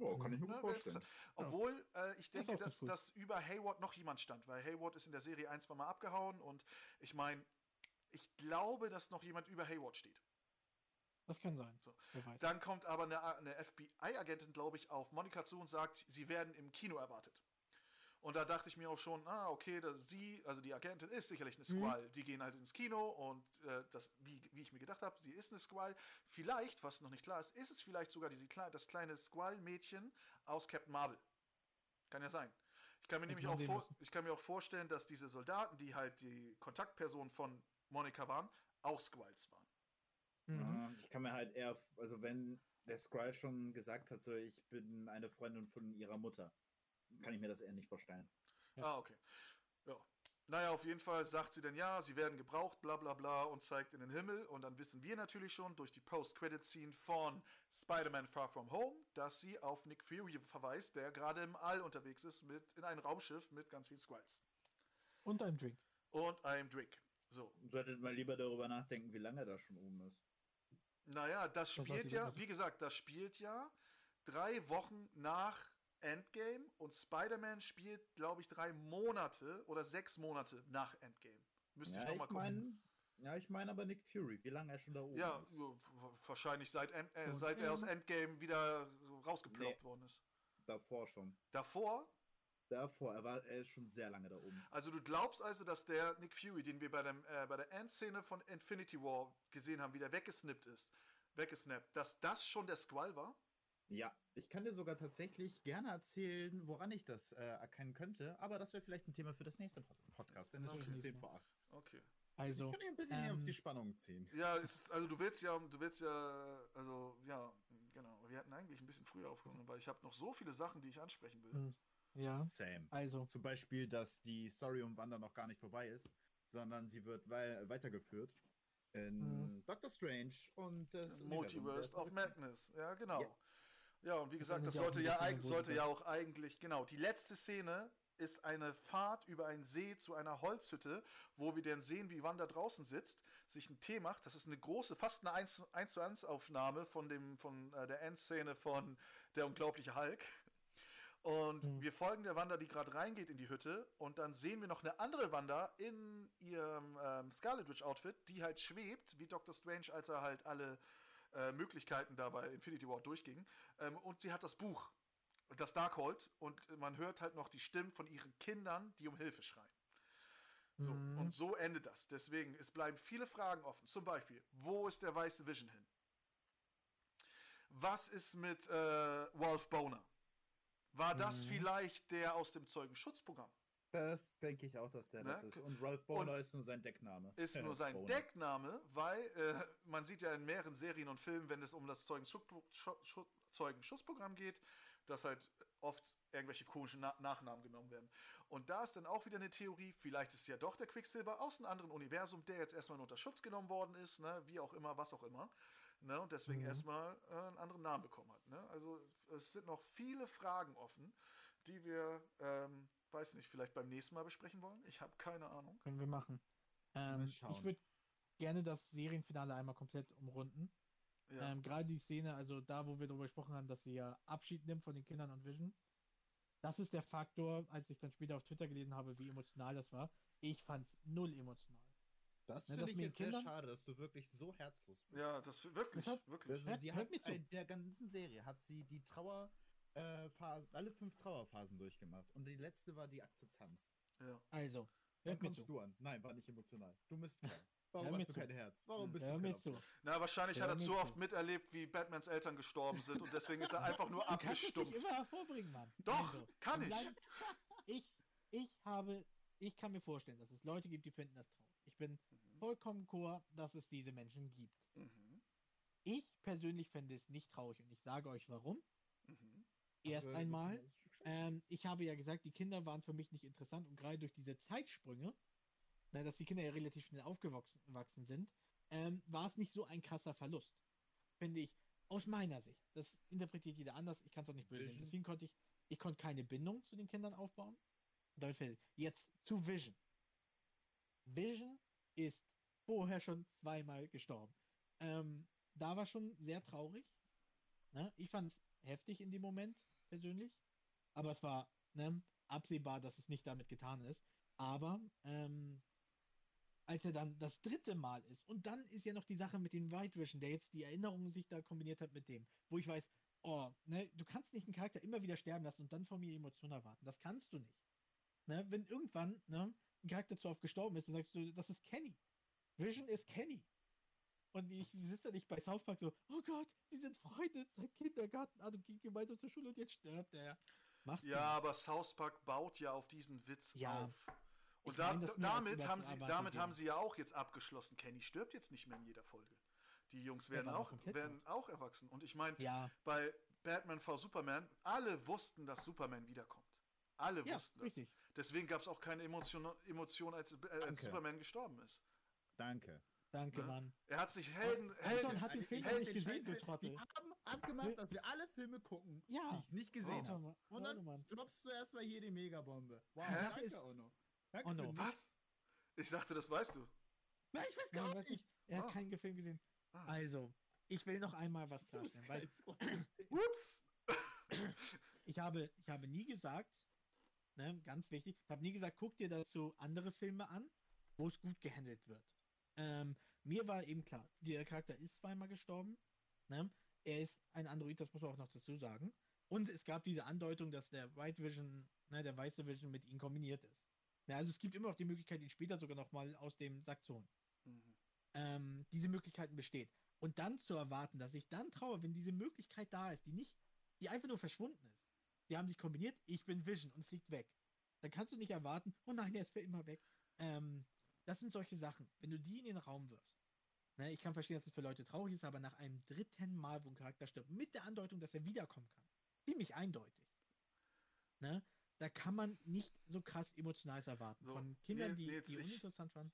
oh, kann ich mir Ne, gut vorstellen. Obwohl äh, ich denke, ganz dass, gut. dass über Hayward noch jemand stand, weil Hayward ist in der Serie ein, zwei Mal abgehauen und ich meine, ich glaube, dass noch jemand über Hayward steht. Das kann sein. So. Dann kommt aber eine, eine FBI-Agentin, glaube ich, auf Monika zu und sagt, sie werden im Kino erwartet. Und da dachte ich mir auch schon, ah, okay, das, sie, also die Agentin ist sicherlich eine Mhm. Squall. Die gehen halt ins Kino und äh, das, wie, wie ich mir gedacht habe, sie ist eine Squall. Vielleicht, was noch nicht klar ist, ist es vielleicht sogar diese, das kleine Squall-Mädchen aus Captain Marvel. Kann ja sein. Ich kann, mir Hätte nämlich auch vor, ich kann mir auch vorstellen, dass diese Soldaten, die halt die Kontaktpersonen von Monika waren, auch Squalls waren. Mhm. Ich kann mir halt eher, also wenn der Skrull schon gesagt hat, so ich bin eine Freundin von ihrer Mutter, kann ich mir das eher nicht vorstellen. Ja. Ah, okay. Ja. Naja, auf jeden Fall sagt sie dann, ja, sie werden gebraucht, bla bla bla, und zeigt in den Himmel. Und dann wissen wir natürlich schon durch die Post-Credit-Scene von Spider-Man Far From Home, dass sie auf Nick Fury verweist, der gerade im All unterwegs ist, mit, in einem Raumschiff mit ganz vielen Squalls. Und ein Drink. Und einem Drink. So. Solltet mal lieber darüber nachdenken, wie lange das schon oben ist. Naja, das Was spielt ja, wie gesagt, das spielt ja drei Wochen nach Endgame und Spider-Man spielt, glaube ich, drei Monate oder sechs Monate nach Endgame. Müsste ich Ja, nochmal ich gucken. meine, Ja, ich meine aber Nick Fury, wie lange er schon da oben Ja, ist. w- wahrscheinlich seit, End, äh, seit er aus Endgame wieder rausgeploppt Nee. worden ist. Davor schon. Davor, Davor, er, war, er ist schon sehr lange da oben. also du glaubst also, dass der Nick Fury, den wir bei, dem, äh, bei der Endszene von Infinity War gesehen haben, wieder weggesnippt ist, weggesnappt, dass das schon der Squall war? Ja, ich kann dir sogar tatsächlich gerne erzählen, woran ich das äh, erkennen könnte, aber das wäre vielleicht ein Thema für das nächste Pod Podcast, denn es ist schon 10 vor 8. Okay. Also, ich kann dir ein bisschen mehr auf ähm, die Spannung ziehen. Ja, es ist, also du willst ja, du willst ja, also ja, genau. Wir hätten eigentlich ein bisschen früher aufgenommen, weil ich habe noch so viele Sachen, die ich ansprechen will. hm, ja, Same. also, Zum Beispiel, dass die Story um Wanda noch gar nicht vorbei ist, sondern sie wird wei weitergeführt in Mhm. Doctor Strange und das Multiverse of Madness. Ja, genau. Yes. Ja, und wie Das gesagt, das auch sollte ja, sollte ja das- auch eigentlich, genau, die letzte Szene ist eine Fahrt über einen See zu einer Holzhütte, wo wir dann sehen, wie Wanda draußen sitzt, sich einen Tee macht. Das ist eine große, fast eine 1 1 zu 1 Aufnahme von, dem, von äh, der Endszene von Der unglaubliche Hulk. Und Mhm. wir folgen der Wanda, die gerade reingeht in die Hütte. Und dann sehen wir noch eine andere Wanda in ihrem ähm, Scarlet Witch Outfit, die halt schwebt, wie Doctor Strange, als er halt alle äh, Möglichkeiten da bei Infinity War durchging. Ähm, und sie hat das Buch, das Darkhold. Und man hört halt noch die Stimmen von ihren Kindern, die um Hilfe schreien. So, Mhm. Und so endet das. Deswegen, es bleiben viele Fragen offen. Zum Beispiel, wo ist der weiße Vision hin? Was ist mit äh, Wolf Boner? War das Mhm. vielleicht der aus dem Zeugenschutzprogramm? Das denke ich auch, dass der Ne? das ist. Und Ralph Boner ist nur sein Deckname. Ist nur sein Boner. Deckname, weil äh, man sieht ja in mehreren Serien und Filmen, wenn es um das Zeugenschutzpro- Schu- Schu- Zeugenschutzprogramm geht, dass halt oft irgendwelche komischen Na Nachnamen genommen werden. Und da ist dann auch wieder eine Theorie, vielleicht ist es ja doch der Quicksilver aus einem anderen Universum, der jetzt erstmal unter Schutz genommen worden ist, ne? wie auch immer, was auch immer. Ne? Und deswegen Mhm. erstmal äh, einen anderen Namen bekommen hat. Ne? Also es sind noch viele Fragen offen, die wir, ähm, weiß nicht, vielleicht beim nächsten Mal besprechen wollen. Ich habe keine Ahnung. können wir machen. Ähm, ich würde gerne das Serienfinale einmal komplett umrunden. Ja. Ähm, Gerade die Szene, also da, wo wir darüber gesprochen haben, dass sie ja Abschied nimmt von den Kindern und Vision. Das ist der Faktor, als ich dann später auf Twitter gelesen habe, wie emotional das war. Ich fand's null emotional. Das Ne, finde ich mit jetzt den sehr Kindern- schade, dass du wirklich so herzlos bist. Ja, das wirklich, Das hat- wirklich. Also, sie hört hat mir zu. in der ganzen Serie hat sie die Trauer äh, Phasen, alle fünf Trauerphasen durchgemacht und die letzte war die Akzeptanz. Ja. Also, mir kommst zu. du an. Nein, war nicht emotional. Du bist klar. Warum Hör hast du zu. kein Herz? Warum Hm. bist Hör du zu. Na, wahrscheinlich Ja, hat er zu oft miterlebt, wie Batmans Eltern gestorben sind und deswegen ist er einfach nur Du kannst es nicht abgestumpft. immer hervorbringen, Mann. Doch, Also, kann ich. Ich, ich habe, ich kann mir vorstellen, dass es Leute gibt, die finden das traurig. Ich bin Mhm. vollkommen chor, dass es diese Menschen gibt. Mhm. Ich persönlich fände es nicht traurig und ich sage euch warum. Mhm. Erst einmal, ähm, ich habe ja gesagt, die Kinder waren für mich nicht interessant und gerade durch diese Zeitsprünge, na, dass die Kinder ja relativ schnell aufgewachsen gewachsen sind, ähm, war es nicht so ein krasser Verlust. Finde ich, aus meiner Sicht. Das interpretiert jeder anders, ich kann es auch nicht böse. Vision. Deswegen konnte ich, ich konnte keine Bindung zu den Kindern aufbauen. Und damit fällt jetzt zu Vision. Vision ist vorher schon zweimal gestorben. Ähm, da war schon sehr traurig. Ne? Ich fand es heftig in dem Moment, persönlich. Aber es war ne, absehbar, dass es nicht damit getan ist. Aber ähm, als er dann das dritte Mal ist, und dann ist ja noch die Sache mit dem White Vision, der jetzt die Erinnerungen sich da kombiniert hat mit dem, wo ich weiß, oh, ne, du kannst nicht einen Charakter immer wieder sterben lassen und dann von mir Emotionen erwarten. Das kannst du nicht. Ne, wenn irgendwann ne, ein Charakter zu oft gestorben ist, dann sagst du, das ist Kenny. Vision ist Kenny. Und ich sitze da nicht bei South Park so, oh Gott, die sind Freunde seit Kindergarten an und gehen gemeinsam zur Schule und jetzt stirbt er. Macht Ja, aber South Park baut ja auf diesen Witz Ja. auf. Und da, meine damit, haben sie, damit ja. haben sie ja auch jetzt abgeschlossen. Kenny stirbt jetzt nicht mehr in jeder Folge. Die Jungs werden auch, werden auch erwachsen. Und ich meine, Ja, bei Batman v Superman, alle wussten, dass Superman wiederkommt. Alle ja, wussten das. richtig. Deswegen gab es auch keine Emotion, Emotion als, äh, als. Superman gestorben ist. Danke. Danke, Ne? Mann. Er hat sich Helden, Anton Helden, hat den Ich- Film ich noch hab nicht gesehen, du Trottel. Wir haben abgemacht, dass wir alle Filme gucken, Ja. die ich nicht gesehen Oh. Habe. mal, Und dann mal. droppst du erstmal hier die Megabombe. Wow, Hä? danke Ist- auch noch. Danke Oh no. für Was? Ich dachte, das weißt du. Nein, ich weiß Nein, gar weiß nicht. nichts. Er hat Ah. keinen Film gesehen. Ah. Also, ich will noch einmal was klarstellen, weil. Ups. ich habe, ich habe nie gesagt, ne, ganz wichtig, ich habe nie gesagt, guck dir dazu andere Filme an, wo es gut gehandelt wird. Ähm, mir war eben klar, der Charakter ist zweimal gestorben. Ne? Er ist ein Android, das muss man auch noch dazu sagen. Und es gab diese Andeutung, dass der White Vision, ne, der weiße Vision mit ihm kombiniert ist. Ja, also es gibt immer noch die Möglichkeit, ihn später sogar nochmal aus dem Sack zu holen. Mhm. Ähm, diese Möglichkeiten besteht. Und dann zu erwarten, dass ich dann traue, wenn diese Möglichkeit da ist, die nicht, die einfach nur verschwunden ist. Die haben sich kombiniert, ich bin Vision und fliegt weg. Dann kannst du nicht erwarten, oh nein, der ist für immer weg. Ähm, das sind solche Sachen. Wenn du die in den Raum wirfst, ne, ich kann verstehen, dass es für Leute traurig ist, aber nach einem dritten Mal, wo ein Charakter stirbt, mit der Andeutung, dass er wiederkommen kann, ziemlich eindeutig. Ne, da kann man nicht so krass Emotionales erwarten. So, Von Kindern, nee, die, nee, die ich- uninteressant waren.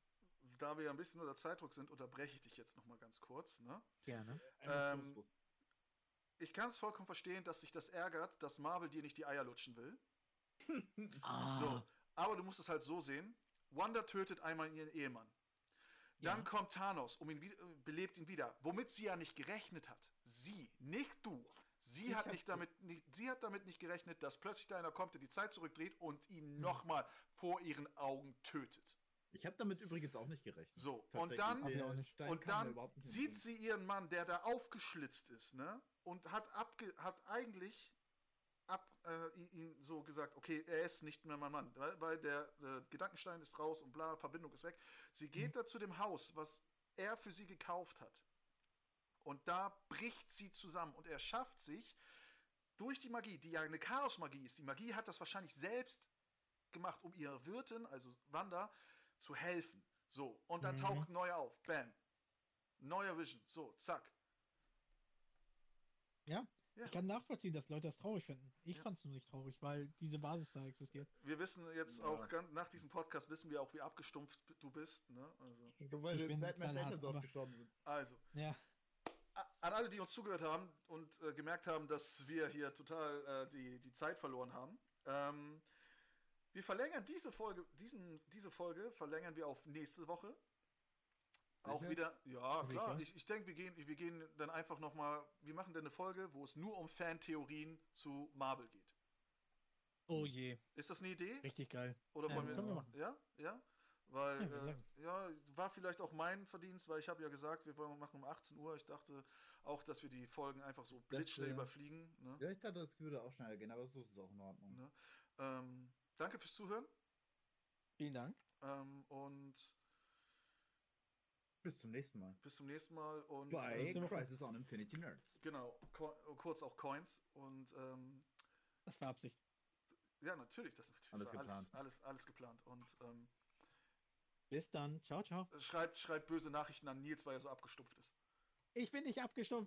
Da wir ja ein bisschen unter Zeitdruck sind, unterbreche ich dich jetzt nochmal ganz kurz. Ne? Gerne. Emotionslos. Ich kann es vollkommen verstehen, dass sich das ärgert, dass Marvel dir nicht die Eier lutschen will. Ah, So, aber du musst es halt so sehen. Wanda tötet einmal ihren Ehemann. Dann Ja. kommt Thanos, um ihn wieder, äh, belebt ihn wieder, womit sie ja nicht gerechnet hat. Sie, nicht du. Sie Ich hat nicht damit, nicht, sie hat damit nicht gerechnet, dass plötzlich da einer kommt, der die Zeit zurückdreht und ihn Mhm. nochmal vor ihren Augen tötet. Ich habe damit übrigens auch nicht gerechnet. So, und dann- und dann sieht sie ihren Mann, der da aufgeschlitzt ist, ne? Und hat abge hat eigentlich ab, äh, ihn- so gesagt, okay, er ist nicht mehr mein Mann, weil, weil der äh, Gedankenstein ist raus und bla, Verbindung ist weg. Sie geht da zu dem Haus, was er für sie gekauft hat. Und da bricht sie zusammen und er schafft sich durch die Magie, die ja eine Chaosmagie ist. Die Magie hat das wahrscheinlich selbst gemacht, um ihrer Wirtin, also Wanda, zu helfen. So, und dann Mhm. taucht neu auf. Bam. Neuer Vision. So, zack. Ja. Ich kann nachvollziehen, dass Leute das traurig finden. Ich Ja. fand es nur nicht traurig, weil diese Basis da existiert. Wir wissen jetzt Ja. auch, ganz, nach diesem Podcast wissen wir auch, wie abgestumpft du bist. Ne? Also, weil Ich knallhart, Eltern so oft gestorben sind. also Ja, an alle, die uns zugehört haben und äh, gemerkt haben, dass wir hier total äh, die, die Zeit verloren haben. Ähm, wir verlängern diese Folge, diesen, diese Folge verlängern wir auf nächste Woche. Auch Sicher? wieder, ja Sicher? klar. Ich, ich denke, wir gehen, wir gehen dann einfach nochmal, wir machen dann eine Folge, wo es nur um Fantheorien zu Marvel geht. oh je, Ist das eine Idee? richtig geil. Oder Ja, wollen wir, wir machen. Ja, ja. Weil, Ja, äh, ja, war vielleicht auch mein Verdienst, weil ich habe ja gesagt, wir wollen machen um 18 Uhr. Ich dachte auch, dass wir die Folgen einfach so blitzschnell überfliegen. Ne? Ja, ich dachte, das würde auch schneller gehen, aber so ist es auch in Ordnung. Ne? Ähm, danke fürs Zuhören Vielen Dank. ähm, und Bis zum nächsten Mal. bis zum nächsten Mal. Und Bei ähm. Crisis on Infinity Nerds. genau, kurz auch Coins. Und ähm, Das war Absicht. ja, natürlich, das ist Alles natürlich alles, geplant. alles, alles geplant. Und ähm, Bis dann. Ciao, ciao. schreibt, schreibt böse Nachrichten an Nils, weil er so abgestumpft ist. Ich bin nicht abgestumpft.